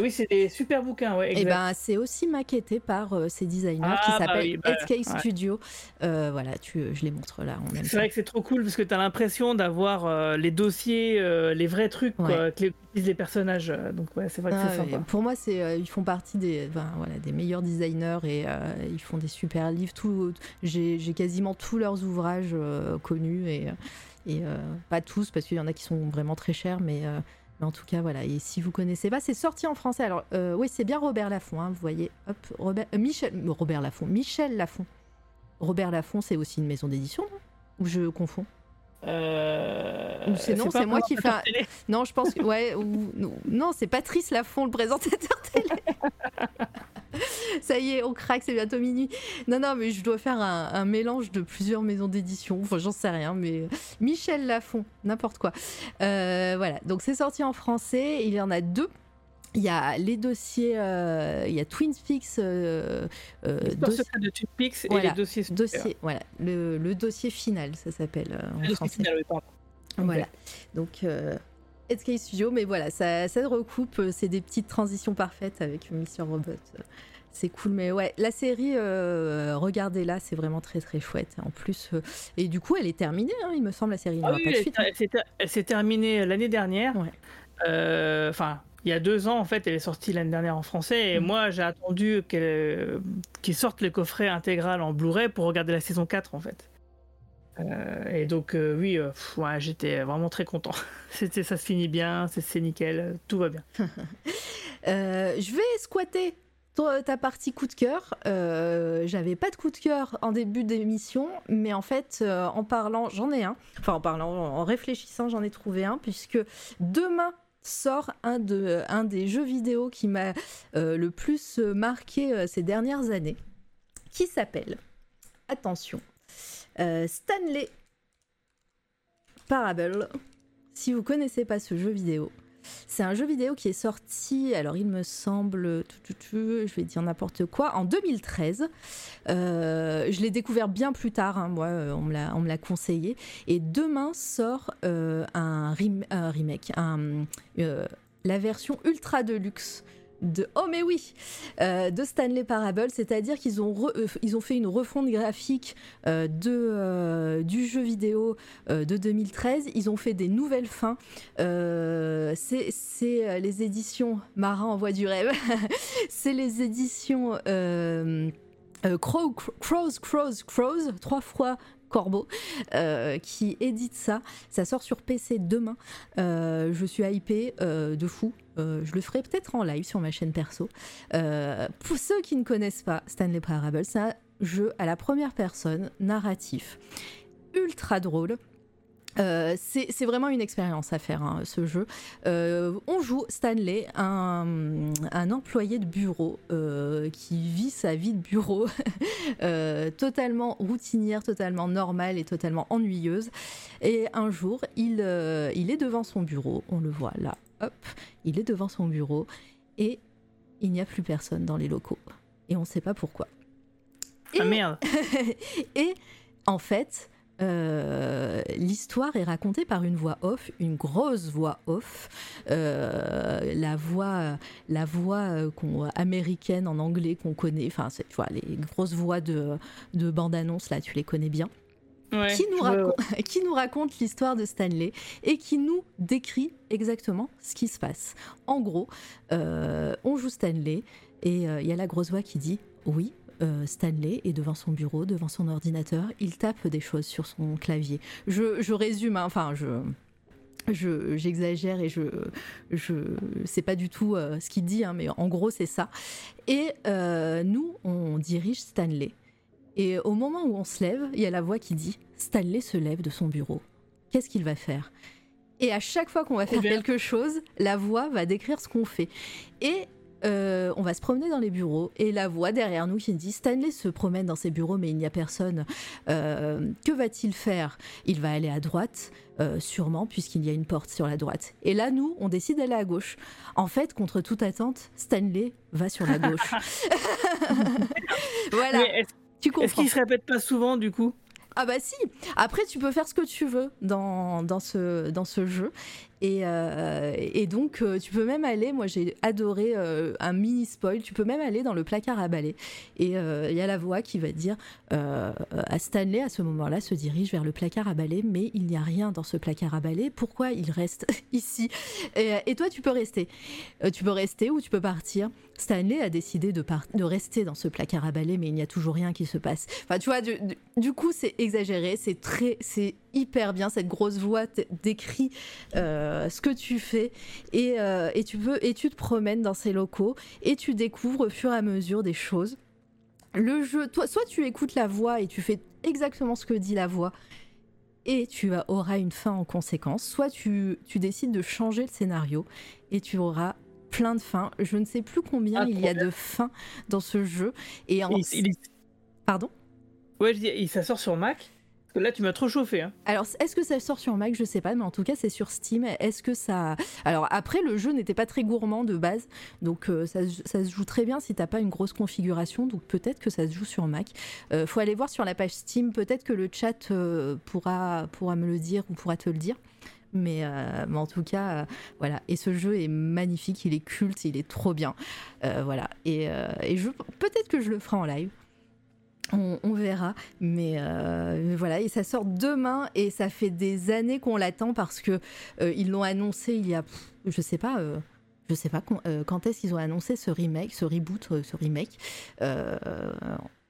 Oui, c'est des super bouquins. Ouais, Et eh ben, c'est aussi maquetté par euh, ces designers qui ah, bah s'appellent bah, Studio. Euh, voilà, tu, je les montre là. C'est vrai que c'est trop cool parce que tu as l'impression d'avoir euh, les dossiers, les vrais trucs que les, les personnages. Donc ouais, c'est vrai que c'est ah, sympa. Pour moi, c'est ils font partie des, voilà, des meilleurs designers et ils font des super livres. Tout, j'ai quasiment tous leurs ouvrages connus et, et pas tous parce qu'il y en a qui sont vraiment très chers, mais mais en tout cas, voilà. Et si vous connaissez pas, c'est sorti en français. Alors, euh, oui, c'est bien Robert Laffont. Hein, vous voyez, hop, Robert, euh, Michel, euh, Robert Laffont, Michel Laffont. Robert Laffont, c'est aussi une maison d'édition, Ou je confonds? Euh... c'est non, c'est moi qui fais. Un... Non, je pense que ouais. Ou... Non, c'est Patrice Laffont, le présentateur télé. *laughs* *laughs* Ça y est, on craque, c'est bientôt minuit. Non, non, mais je dois faire un, mélange de plusieurs maisons d'édition. Enfin, j'en sais rien, mais Michel Lafont, n'importe quoi. Euh, voilà, donc c'est sorti en français. Il y en a deux. Il y a les dossiers, euh, il y a Twin Peaks. Euh, euh de Twin Peaks et les dossiers. dossier, voilà, le, dossier final, ça s'appelle en français. Final, oui, Voilà, donc SK Studio, mais voilà, ça, ça recoupe, c'est des petites transitions parfaites avec Mission Robot. C'est cool, mais ouais, la série, euh, regardez-la, c'est vraiment très très chouette. En plus, euh, et du coup, elle est terminée, hein, il me semble, la série. Ah oui, elle s'est terminée l'année dernière. Euh, enfin, il y a deux ans, en fait, elle est sortie l'année dernière en français. Et mm. moi, j'ai attendu qu'ils sortent le coffret intégral en Blu-ray pour regarder la saison 4, en fait. Et donc, oui, ouais, j'étais vraiment très content. *laughs* Ça se finit bien, c'est nickel, tout va bien. *laughs* je vais squatter ta partie coup de cœur. Euh, j'avais pas de coup de cœur en début d'émission, mais en fait, euh, en parlant, j'en ai un. Enfin, en parlant, en réfléchissant, j'en ai trouvé un, puisque demain sort un, de, un des jeux vidéo qui m'a euh, le plus marqué ces dernières années, qui s'appelle, attention, Stanley Parable. Si vous connaissez pas ce jeu vidéo, c'est un jeu vidéo qui est sorti, alors il me semble, je vais dire n'importe quoi, en 2013. Euh, je l'ai découvert bien plus tard, hein, moi, euh, on me l'a conseillé. Et demain sort euh, un, remake, la version ultra deluxe oh mais oui euh, de Stanley Parable c'est-à-dire qu'ils ont euh, ont fait une refonte graphique euh, du jeu vidéo de 2013 ils ont fait des nouvelles fins c'est les éditions Marin en voie du rêve. *laughs* C'est les éditions Crow, Crows, Crows, Crows, trois fois Corbeau, qui édite ça. Ça sort sur PC demain. je suis hypée de fou. Euh, je le ferai peut-être en live sur ma chaîne perso. Euh, pour ceux qui ne connaissent pas Stanley Parable, c'est un jeu à la première personne, narratif, ultra drôle. Euh, c'est vraiment une expérience à faire, hein, ce jeu. on joue Stanley, un, un employé de bureau qui vit sa vie de bureau *laughs* totalement routinière, totalement normale et totalement ennuyeuse. Et un jour, il, il est devant son bureau, on le voit là, hop, il est devant son bureau et il n'y a plus personne dans les locaux. Et on ne sait pas pourquoi. ah merde *laughs* Et en fait, euh, l'histoire est racontée par une voix off, une grosse voix off, euh, la voix, la voix euh, américaine en anglais qu'on connaît, enfin, vois, les grosses voix de, de bande-annonce, là, tu les connais bien qui, nous raconte, *laughs* qui nous raconte l'histoire de Stanley et qui nous décrit exactement ce qui se passe. En gros, euh, on joue Stanley et il y a la grosse voix qui dit oui. Euh, Stanley est devant son bureau, devant son ordinateur, il tape des choses sur son clavier. Je, je résume, hein, enfin je je- j'exagère et je je c'est pas du tout euh, ce qu'il dit hein, mais en gros c'est ça. Et euh, nous on dirige Stanley. Et au moment où on se lève il y a la voix qui dit Stanley se lève de son bureau. Qu'est-ce qu'il va faire? Et à chaque fois qu'on va faire bien. quelque chose la voix va décrire ce qu'on fait. Et euh, on va se promener dans les bureaux et la voix derrière nous qui dit Stanley se promène dans ses bureaux mais il n'y a personne. Euh, que va-t-il faire? Il va aller à droite, euh, sûrement puisqu'il y a une porte sur la droite. Et là, nous, on décide d'aller à gauche. En fait, contre toute attente, Stanley va sur la gauche. *laughs* *laughs* voilà, est-ce tu est-ce qu'il se répète pas souvent du coup? Ah bah si. Après, tu peux faire ce que tu veux dans, dans, ce, dans ce jeu. Et, euh, et donc, euh, tu peux même aller, moi j'ai adoré euh, un mini spoil, tu peux même aller dans le placard à balai. Et il y a la voix qui va dire à Stanley, à ce moment-là, se dirige vers le placard à balai, mais il n'y a rien dans ce placard à balai. Pourquoi il reste *laughs* ici? Et, toi, tu peux rester. Tu peux rester ou tu peux partir. Stanley a décidé de, rester dans ce placard à balai, mais il n'y a toujours rien qui se passe. Enfin, tu vois, du- du coup, c'est exagéré, c'est très, c'est hyper bien. Cette grosse voix décrit euh, ce que tu fais et, euh, et tu peux et tu te promènes dans ces locaux et tu découvres au fur et à mesure des choses. Le jeu, toi, soit tu écoutes la voix et tu fais exactement ce que dit la voix et tu as- auras une fin en conséquence, soit tu, tu décides de changer le scénario et tu auras plein de fins. Je ne sais plus combien Ah, il y a bien. de fins dans ce jeu. Et en... il, il- Pardon? Ouais, je dis, ça sort sur Mac là, tu m'as trop chauffé. Hein. Alors, est-ce que ça sort sur Mac? Je sais pas, mais en tout cas, c'est sur Steam. Est-ce que ça. Alors, après, le jeu n'était pas très gourmand de base, donc euh, ça, se- joue très bien si t'as pas une grosse configuration, donc peut-être que ça se joue sur Mac. Euh, faut aller voir sur la page Steam, peut-être que le chat euh, pourra, pourra me le dire ou pourra te le dire. Mais, en tout cas, voilà. Et ce jeu est magnifique, il est culte, il est trop bien. Voilà. Et, peut-être que je le ferai en live. On, verra, mais euh, voilà, et ça sort demain et ça fait des années qu'on l'attend parce que euh, ils l'ont annoncé il y a, je sais pas, euh, je sais pas quand, est-ce qu'ils ont annoncé ce remake, ce reboot, ce remake,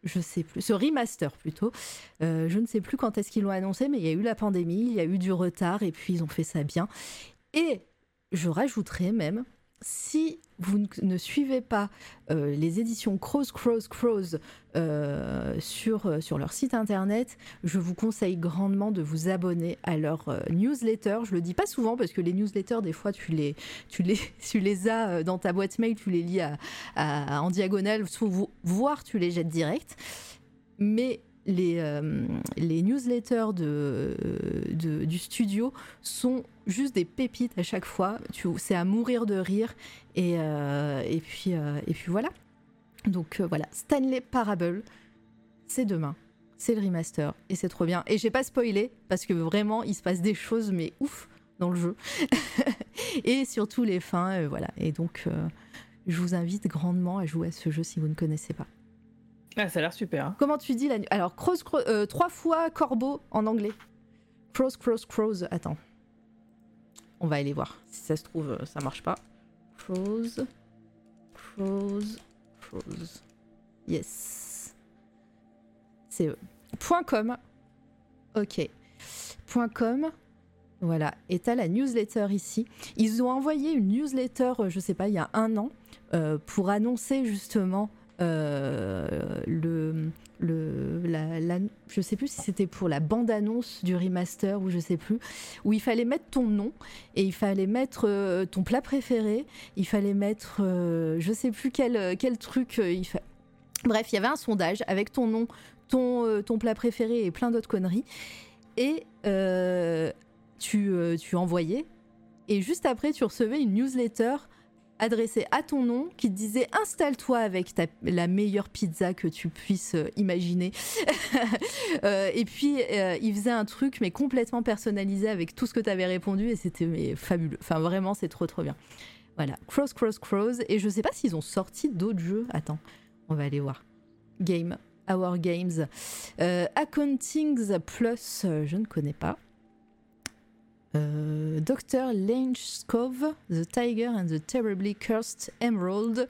je sais plus, ce remaster plutôt. Je ne sais plus quand est-ce qu'ils l'ont annoncé, mais il y a eu la pandémie, il y a eu du retard et puis ils ont fait ça bien. Et je rajouterais même, si vous ne- suivez pas euh, les éditions Crows, Crows, Crows euh, sur, euh, sur leur site internet, je vous conseille grandement de vous abonner à leur euh, newsletter. Je le dis pas souvent parce que les newsletters, des fois, tu les, tu les, *laughs* tu les as dans ta boîte mail, tu les lis à- en diagonale, voire tu les jettes direct. Mais les, euh, les newsletters de- du studio sont juste des pépites à chaque fois. C'est à mourir de rire. Et, euh, puis, euh, voilà. Donc euh, voilà, Stanley Parable, c'est demain. C'est le remaster et c'est trop bien. Et j'ai pas spoilé parce que vraiment il se passe des choses mais ouf dans le jeu. *laughs* et surtout les fins, euh, voilà. Et donc euh, je vous invite grandement à jouer à ce jeu si vous ne connaissez pas. Ah, ça a l'air super. hein. Comment tu dis la Alors cross, cro- euh, trois fois corbeau en anglais. Cross, cross, cross. Attends. On va aller voir. Si ça se trouve, euh, ça marche pas. Cross, cross, cross. Yes. C'est. Point .com. Ok. Point .com. Voilà. Et t'as la newsletter ici. Ils ont envoyé une newsletter, euh, je sais pas, il y a un an, pour annoncer justement la- je sais plus si c'était pour la bande annonce du remaster ou je sais plus où il fallait mettre ton nom et il fallait mettre euh, ton plat préféré. Il fallait mettre euh, je sais plus quel quel truc euh, il bref il y avait un sondage avec ton nom ton euh, ton plat préféré et plein d'autres conneries. Et euh, tu euh, tu envoyais et juste après tu recevais une newsletter adressé à ton nom qui te disait installe-toi avec ta- la meilleure pizza que tu puisses euh, imaginer. *laughs* Euh, et puis euh, il faisait un truc mais complètement personnalisé avec tout ce que tu avais répondu et c'était fabuleux. Enfin vraiment c'est trop trop bien. Voilà, Cross Cross Cross et je sais pas s'ils ont sorti d'autres jeux. Attends, on va aller voir. Game, Our Games, Accountings Plus, je ne connais pas. Euh, Dr. Cove, The Tiger and the Terribly Cursed Emerald.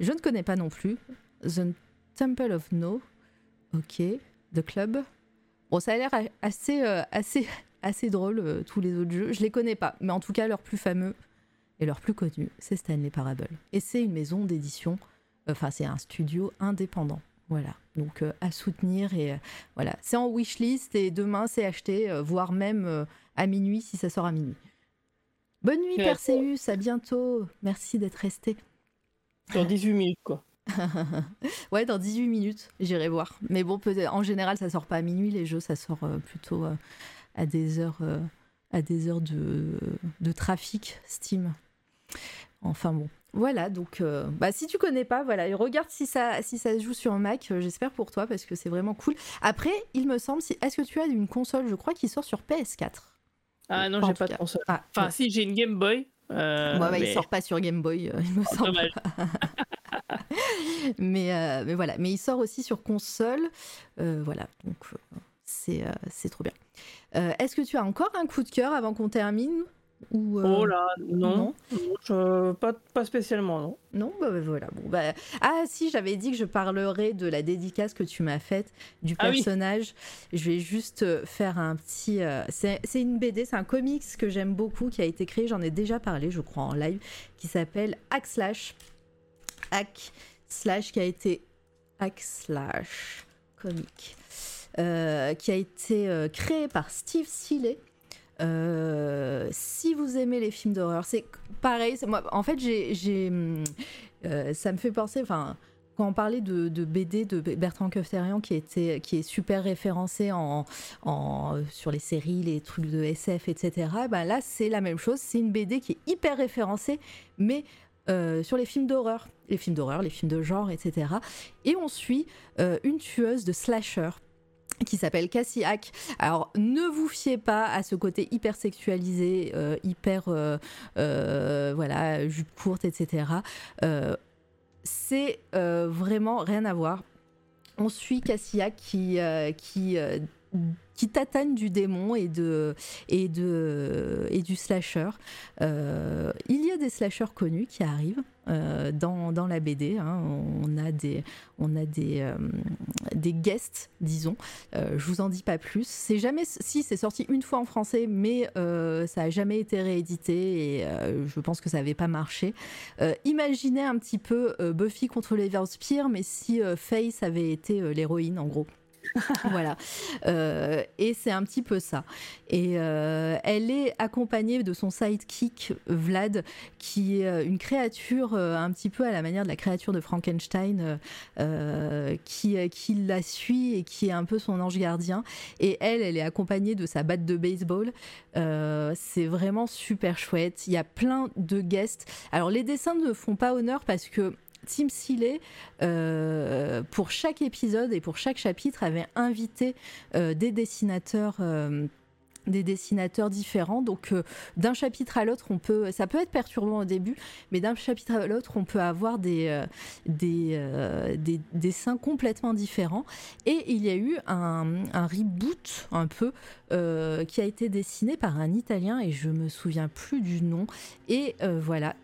Je ne connais pas non plus. The Temple of No. Ok. The Club. Bon, ça a l'air assez, euh, assez, *laughs* assez drôle, euh, tous les autres jeux. Je les connais pas, mais en tout cas, leur plus fameux et leur plus connu, c'est Stanley Parable. Et c'est une maison d'édition, enfin, c'est un studio indépendant. Voilà, donc euh, à soutenir et voilà, c'est en wishlist et demain c'est acheté, voire même à minuit si ça sort à minuit. Bonne nuit Perseus, à bientôt. Merci d'être resté. Dans 18 minutes quoi. *laughs* ouais, dans 18 minutes, j'irai voir. Mais bon, en général, ça sort pas à minuit, les jeux, ça sort euh, plutôt euh, à des heures, euh, à des heures de, de, trafic Steam. Enfin bon. Voilà, donc bah, si tu connais pas, voilà, regarde si ça, si ça se joue sur un Mac, j'espère pour toi, parce que c'est vraiment cool. Après, il me semble, si, est-ce que tu as une console, je crois, qui sort sur PS4 Ah non, j'ai pas de console. Ah, enfin, si, j'ai une Game Boy. Euh, ouais, il sort pas sur Game Boy, il me semble. *laughs* mais, euh, mais voilà, mais il sort aussi sur console. Euh, voilà, donc euh, c'est c'est trop bien. Est-ce que tu as encore un coup de cœur avant qu'on termine? Ou Oh là, non, pas, pas spécialement, non. Non, bah, bah voilà. Bon, bah... Ah si, j'avais dit que je parlerais de la dédicace que tu m'as faite du ah personnage. Je vais juste faire un petit... C'est une BD, c'est un comics que j'aime beaucoup, qui a été créé, j'en ai déjà parlé, je crois, en live, qui s'appelle Axlash. Hack slash qui a été Hack slash comique euh, qui a été euh, créé par Steve Seeley. Euh, si vous aimez les films d'horreur, c'est pareil. En fait, j'ai, ça me fait penser. Enfin, quand on parlait de, BD de Bertrand Coeftérian qui était qui est super référencé en, sur les séries, les trucs de SF, etc. Ben là, c'est la même chose. C'est une BD qui est hyper référencée, mais euh, sur les films d'horreur, les films d'horreur, les films de genre, etc. Et on suit euh, une tueuse de slasher qui s'appelle Cassie. Alors ne vous fiez pas à ce côté hyper sexualisé, euh, hyper voilà jupe courte, etc. c'est vraiment rien à voir. On suit Cassie qui qui qui tatane du démon et, de, et, de, et du slasher. Euh, il y a des slashers connus qui arrivent euh, dans, la BD. Hein. On a des, on a des, euh, des guests, disons. je vous en dis pas plus. C'est jamais, si c'est sorti une fois en français, mais ça a jamais été réédité et je pense que ça n'avait pas marché. imaginez un petit peu Buffy contre les Vampires, mais si Face avait été l'héroïne, en gros. *laughs* voilà. Euh, et c'est un petit peu ça. Et euh, elle est accompagnée de son sidekick Vlad, qui est euh, une créature un petit peu à la manière de la créature de Frankenstein, qui, qui la suit et qui est un peu son ange gardien. Et elle, elle est accompagnée de sa batte de baseball. c'est vraiment super chouette. Il y a plein de guests. Alors les dessins ne font pas honneur parce que Tim Seeley, euh, pour chaque épisode et pour chaque chapitre, avait invité euh, des dessinateurs. Euh, des dessinateurs différents. Donc d'un chapitre à l'autre, on peut, ça peut être perturbant au début, mais d'un chapitre à l'autre, on peut avoir des, des, des, dessins complètement différents. Et il y a eu un, un reboot un peu qui a été dessiné par un Italien et je me souviens plus du nom. Et voilà,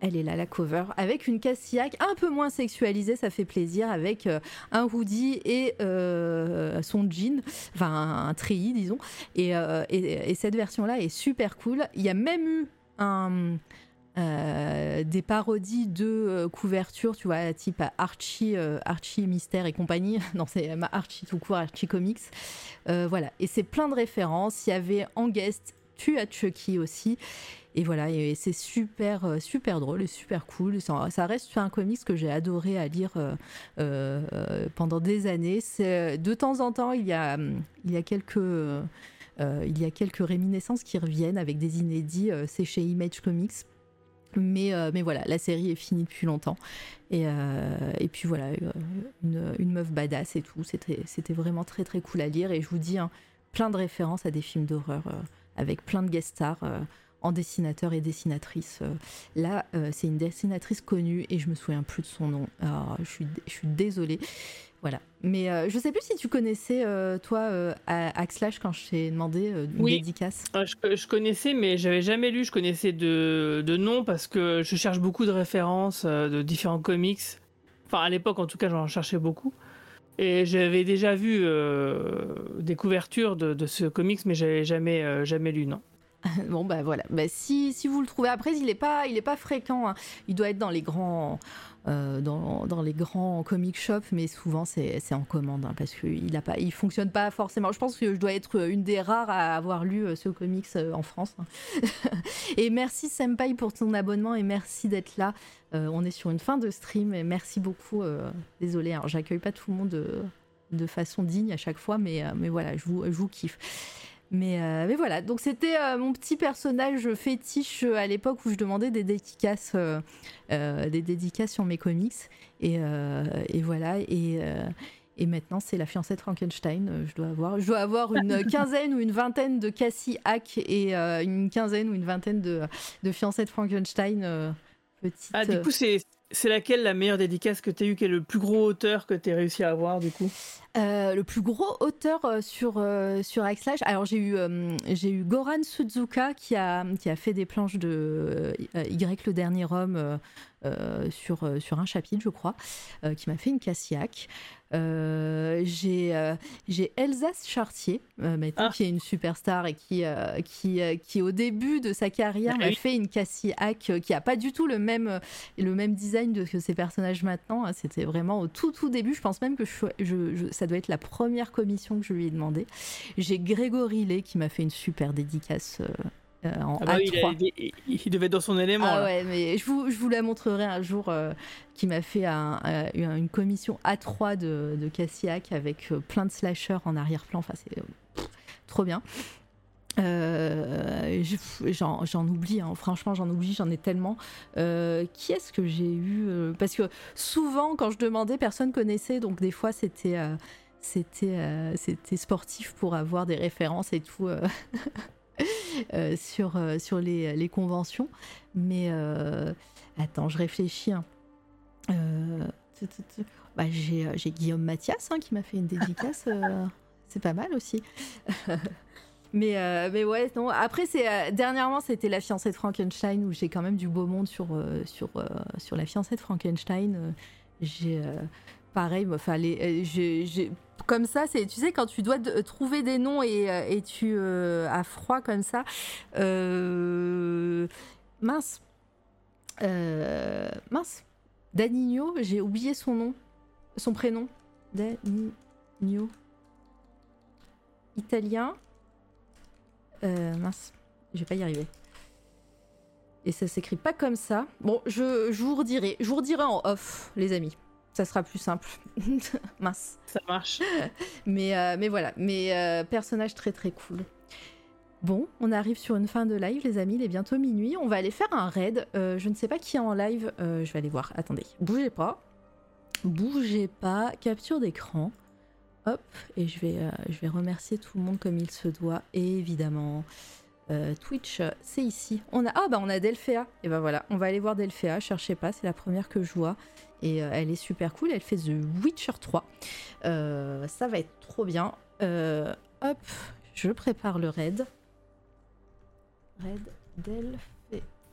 elle est là, la cover, avec une Cassillac un peu moins sexualisée, ça fait plaisir, avec euh, un hoodie et euh, son jean, enfin un, treillis, disons. Euh, et, cette version-là est super cool. Il y a même eu un, des parodies de couverture, tu vois, type Archie, Archie Mystère et compagnie. *laughs* non, c'est Archie tout court, Archie Comics. voilà, et c'est plein de références. Il y avait en guest Tu as Chucky aussi. Et voilà, et c'est super, euh, super drôle et super cool. Ça, reste un comics que j'ai adoré à lire euh, euh, pendant des années. De temps en temps, il y a, il y a quelques. il y a quelques réminiscences qui reviennent avec des inédits. c'est chez Image Comics. Mais, mais voilà, la série est finie depuis longtemps. Et, et puis voilà, une, meuf badass et tout. C'était vraiment très très cool à lire. Et je vous dis, hein, plein de références à des films d'horreur avec plein de guest stars en dessinateur et dessinatrice. Euh, là, euh, c'est une dessinatrice connue et je me souviens plus de son nom. Alors, je suis, je suis désolée. Voilà. Mais euh, je sais plus si tu connaissais, toi, Axlash, quand je t'ai demandé une oui. dédicace. Je, je, connaissais, mais j'avais jamais lu. Je connaissais de, de nom parce que je cherche beaucoup de références de différents comics. Enfin, à l'époque, en tout cas, j'en cherchais beaucoup. Et j'avais déjà vu des couvertures de, ce comics, mais j'avais jamais, jamais lu, non. *laughs* bon bah voilà, bah, si, si vous le trouvez, après il est pas, il pas fréquent, hein. il doit être dans les grands, euh, dans, les grands comic shops, mais souvent c'est en commande hein, parce qu'il il fonctionne pas forcément. Je pense que je dois être une des rares à avoir lu euh, ce comics euh, en France. Hein. *laughs* et merci Senpai pour ton abonnement et merci d'être là. on est sur une fin de stream et merci beaucoup. désolé, j'accueille pas tout le monde de, façon digne à chaque fois, mais, voilà, je vous kiffe. Mais, euh, mais, voilà, donc c'était euh, mon petit personnage fétiche euh, à l'époque où je demandais des dédicaces, des dédicaces sur mes comics. Et, et voilà, et, et maintenant c'est la fiancée de Frankenstein. je, dois avoir, je dois avoir une *laughs* quinzaine ou une vingtaine de Cassie Hack et une quinzaine ou une vingtaine de, de fiancées de Frankenstein. Petite, ah, du coup, c'est c'est laquelle la meilleure dédicace que tu as eu Quel est le plus gros auteur que tu as réussi à avoir du coup? Euh, Le plus gros auteur euh, sur, euh, sur alors j'ai eu, j'ai eu Goran Suzuka qui a, qui a fait des planches de Y le dernier homme sur, sur un chapitre, je crois, qui m'a fait une Cassiac. Euh, j'ai euh, j'ai Elsace Chartier, euh, maintenant, ah. qui est une superstar et qui, qui, qui, au début de sa carrière, m'a fait une Cassie Hack qui a pas du tout le même, le même design de, que ses personnages maintenant. Hein. C'était vraiment au tout, tout début. Je pense même que je, ça doit être la première commission que je lui ai demandé. J'ai Grégory Lay qui m'a fait une super dédicace euh, en ah bah il, devait être dans son élément. Ah ouais, mais je vous, je vous la montrerai un jour euh, qui m'a fait euh, une commission A3 de, de Cassiac avec plein de slashers en arrière-plan. Enfin, c'est trop bien. j'en oublie, hein. franchement j'en oublie, j'en ai tellement. qui est-ce que j'ai eu Parce que souvent quand je demandais, personne connaissait, donc des fois c'était c'était c'était sportif pour avoir des références et tout. *laughs* *laughs* Euh, sur, euh, sur les, les, conventions. Mais euh, attends, je réfléchis. Hein. Bah, j'ai Guillaume Mathias hein, qui m'a fait une dédicace. *laughs* c'est pas mal aussi. *laughs* mais, mais ouais, non. Après, c'est dernièrement, c'était la fiancée de Frankenstein où j'ai quand même du beau monde sur, sur, sur la fiancée de Frankenstein. j'ai pareil, enfin, j'ai comme ça, c'est tu sais quand tu dois trouver des noms et, euh, et tu euh, as froid comme ça. Euh, mince, mince, Danigno, j'ai oublié son nom, son prénom, Danigno, italien. mince, je vais pas y arriver. Et ça s'écrit pas comme ça. Bon, je, je vous redirai, je vous redirai en off, les amis ça sera plus simple. *laughs* Mince. Ça marche. *laughs* mais, euh, mais voilà, mais euh, personnage très très cool. Bon, on arrive sur une fin de live, les amis. Il est bientôt minuit. On va aller faire un raid. Euh, je ne sais pas qui est en live. je vais aller voir. Attendez, bougez pas. Bougez pas. Capture d'écran. Hop. Et je vais, je vais remercier tout le monde comme il se doit. Et évidemment, Twitch, c'est ici. On a, ah bah on a Delphea. Et ben voilà, on va aller voir Delphea. Cherchez pas, c'est la première que je vois. Et euh, elle est super cool. Elle fait The Witcher 3. Euh, ça va être trop bien. Euh, hop, je prépare le raid. Raid d'Elf.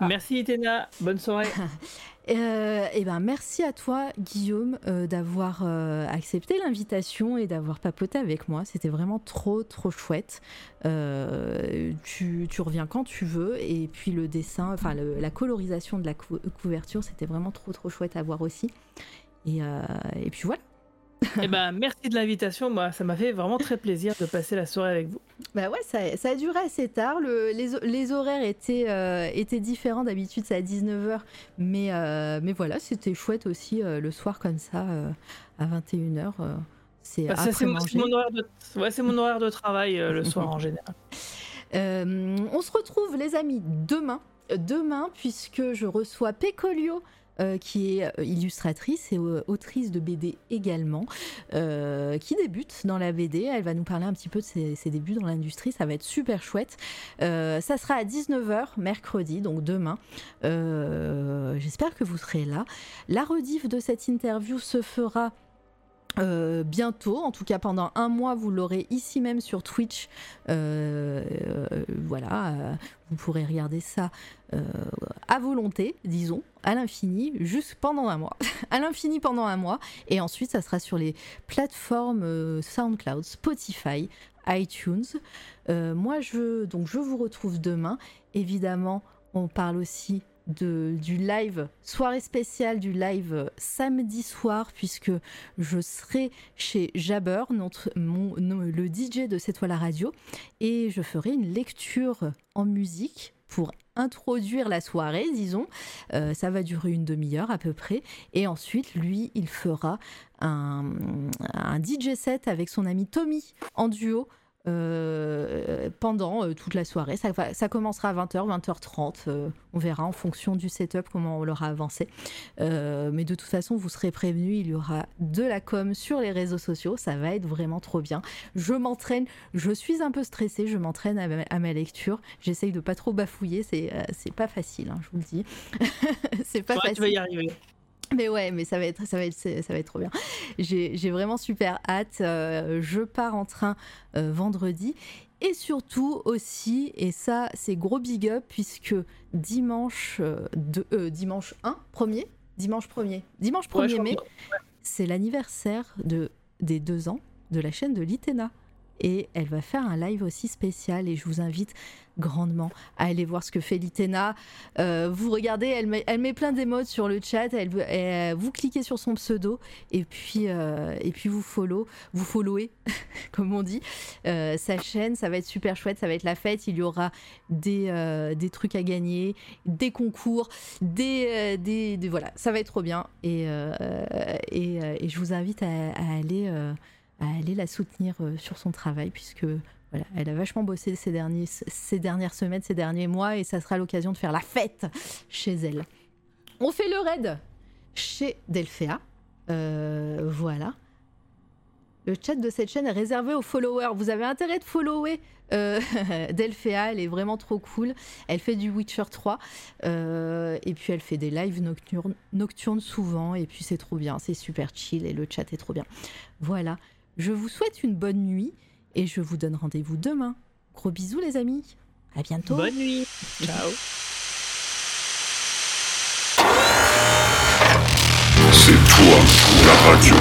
Ah. Merci Etena, bonne soirée. *laughs* euh, et eh ben merci à toi Guillaume euh, d'avoir euh, accepté l'invitation et d'avoir papoté avec moi. C'était vraiment trop trop chouette. Tu, tu, reviens quand tu veux et puis le dessin, enfin la colorisation de la couverture, c'était vraiment trop trop chouette à voir aussi. Et, et puis voilà. Eh ben, merci de l'invitation. Moi, ça m'a fait vraiment très plaisir de passer la soirée avec vous. Bah ouais, ça, ça a duré assez tard. Le, les, les, horaires étaient, euh, étaient différents. D'habitude, c'est à 19h. Mais, euh, mais voilà, c'était chouette aussi euh, le soir comme ça, à 21h. c'est bah, mon, horaire de, ouais, mon horaire de travail le *laughs* soir en général. on se retrouve, les amis, demain. Demain, puisque je reçois Pecolio euh, qui est euh, illustratrice et euh, autrice de BD également, qui débute dans la BD. Elle va nous parler un petit peu de ses, débuts dans l'industrie. Ça va être super chouette. ça sera à 19h mercredi, donc demain. J'espère que vous serez là. La rediff de cette interview se fera bientôt, en tout cas pendant un mois, vous l'aurez ici même sur Twitch. Voilà, vous pourrez regarder ça à volonté, disons, à l'infini, juste pendant un mois. *laughs* à l'infini pendant un mois. Et ensuite, ça sera sur les plateformes SoundCloud, Spotify, iTunes. moi, je, donc, je vous retrouve demain. Évidemment, on parle aussi de, du live, soirée spéciale du live samedi soir, puisque je serai chez Jabber, notre, mon, le DJ de cette la radio, et je ferai une lecture en musique pour introduire la soirée, disons. Euh, ça va durer une demi-heure à peu près. Et ensuite, lui, il fera un, un DJ set avec son ami Tommy en duo. Euh, pendant euh, toute la soirée. Ça, ça, commencera à 20h, 20h30. on verra en fonction du setup comment on l'aura avancé. Euh, mais de toute façon, vous serez prévenus, il y aura de la com sur les réseaux sociaux. Ça va être vraiment trop bien. Je m'entraîne, je suis un peu stressée, je m'entraîne à, ma lecture. J'essaye de pas trop bafouiller, c'est pas facile, hein, je vous le dis. *laughs* c'est pas facile. Tu vas y arriver. Mais ouais, mais ça va être, ça va être, ça va être trop bien. J'ai vraiment super hâte. Euh, je pars en train euh, vendredi. Et surtout aussi, et ça c'est gros big up, puisque dimanche, euh, de, dimanche 1, premier, dimanche 1er, dimanche 1er mai, c'est l'anniversaire de, des deux ans de la chaîne de l'ITENA et elle va faire un live aussi spécial et je vous invite grandement à aller voir ce que fait Litena. Euh, vous regardez, elle met, elle met plein d'émotes sur le chat, vous cliquez sur son pseudo et puis, euh, et puis vous follow, vous followez, *laughs* comme on dit, euh, sa chaîne. Ça va être super chouette, ça va être la fête. Il y aura des, des trucs à gagner, des concours, des, des, voilà, ça va être trop bien et, et, je vous invite à aller à aller la soutenir euh, sur son travail, puisque voilà, elle a vachement bossé ces, derniers, ces dernières semaines, ces derniers mois, et ça sera l'occasion de faire la fête chez elle. On fait le raid chez Delphéa. Euh, voilà. Le chat de cette chaîne est réservé aux followers. Vous avez intérêt de follower euh, *laughs* Delphéa, elle est vraiment trop cool. Elle fait du Witcher 3 et puis elle fait des lives nocturnes, nocturnes souvent et puis c'est trop bien, c'est super chill et le chat est trop bien. Voilà, je vous souhaite une bonne nuit et je vous donne rendez-vous demain. Gros bisous les amis. À bientôt. Bonne nuit. Ciao. C'est toi la radio.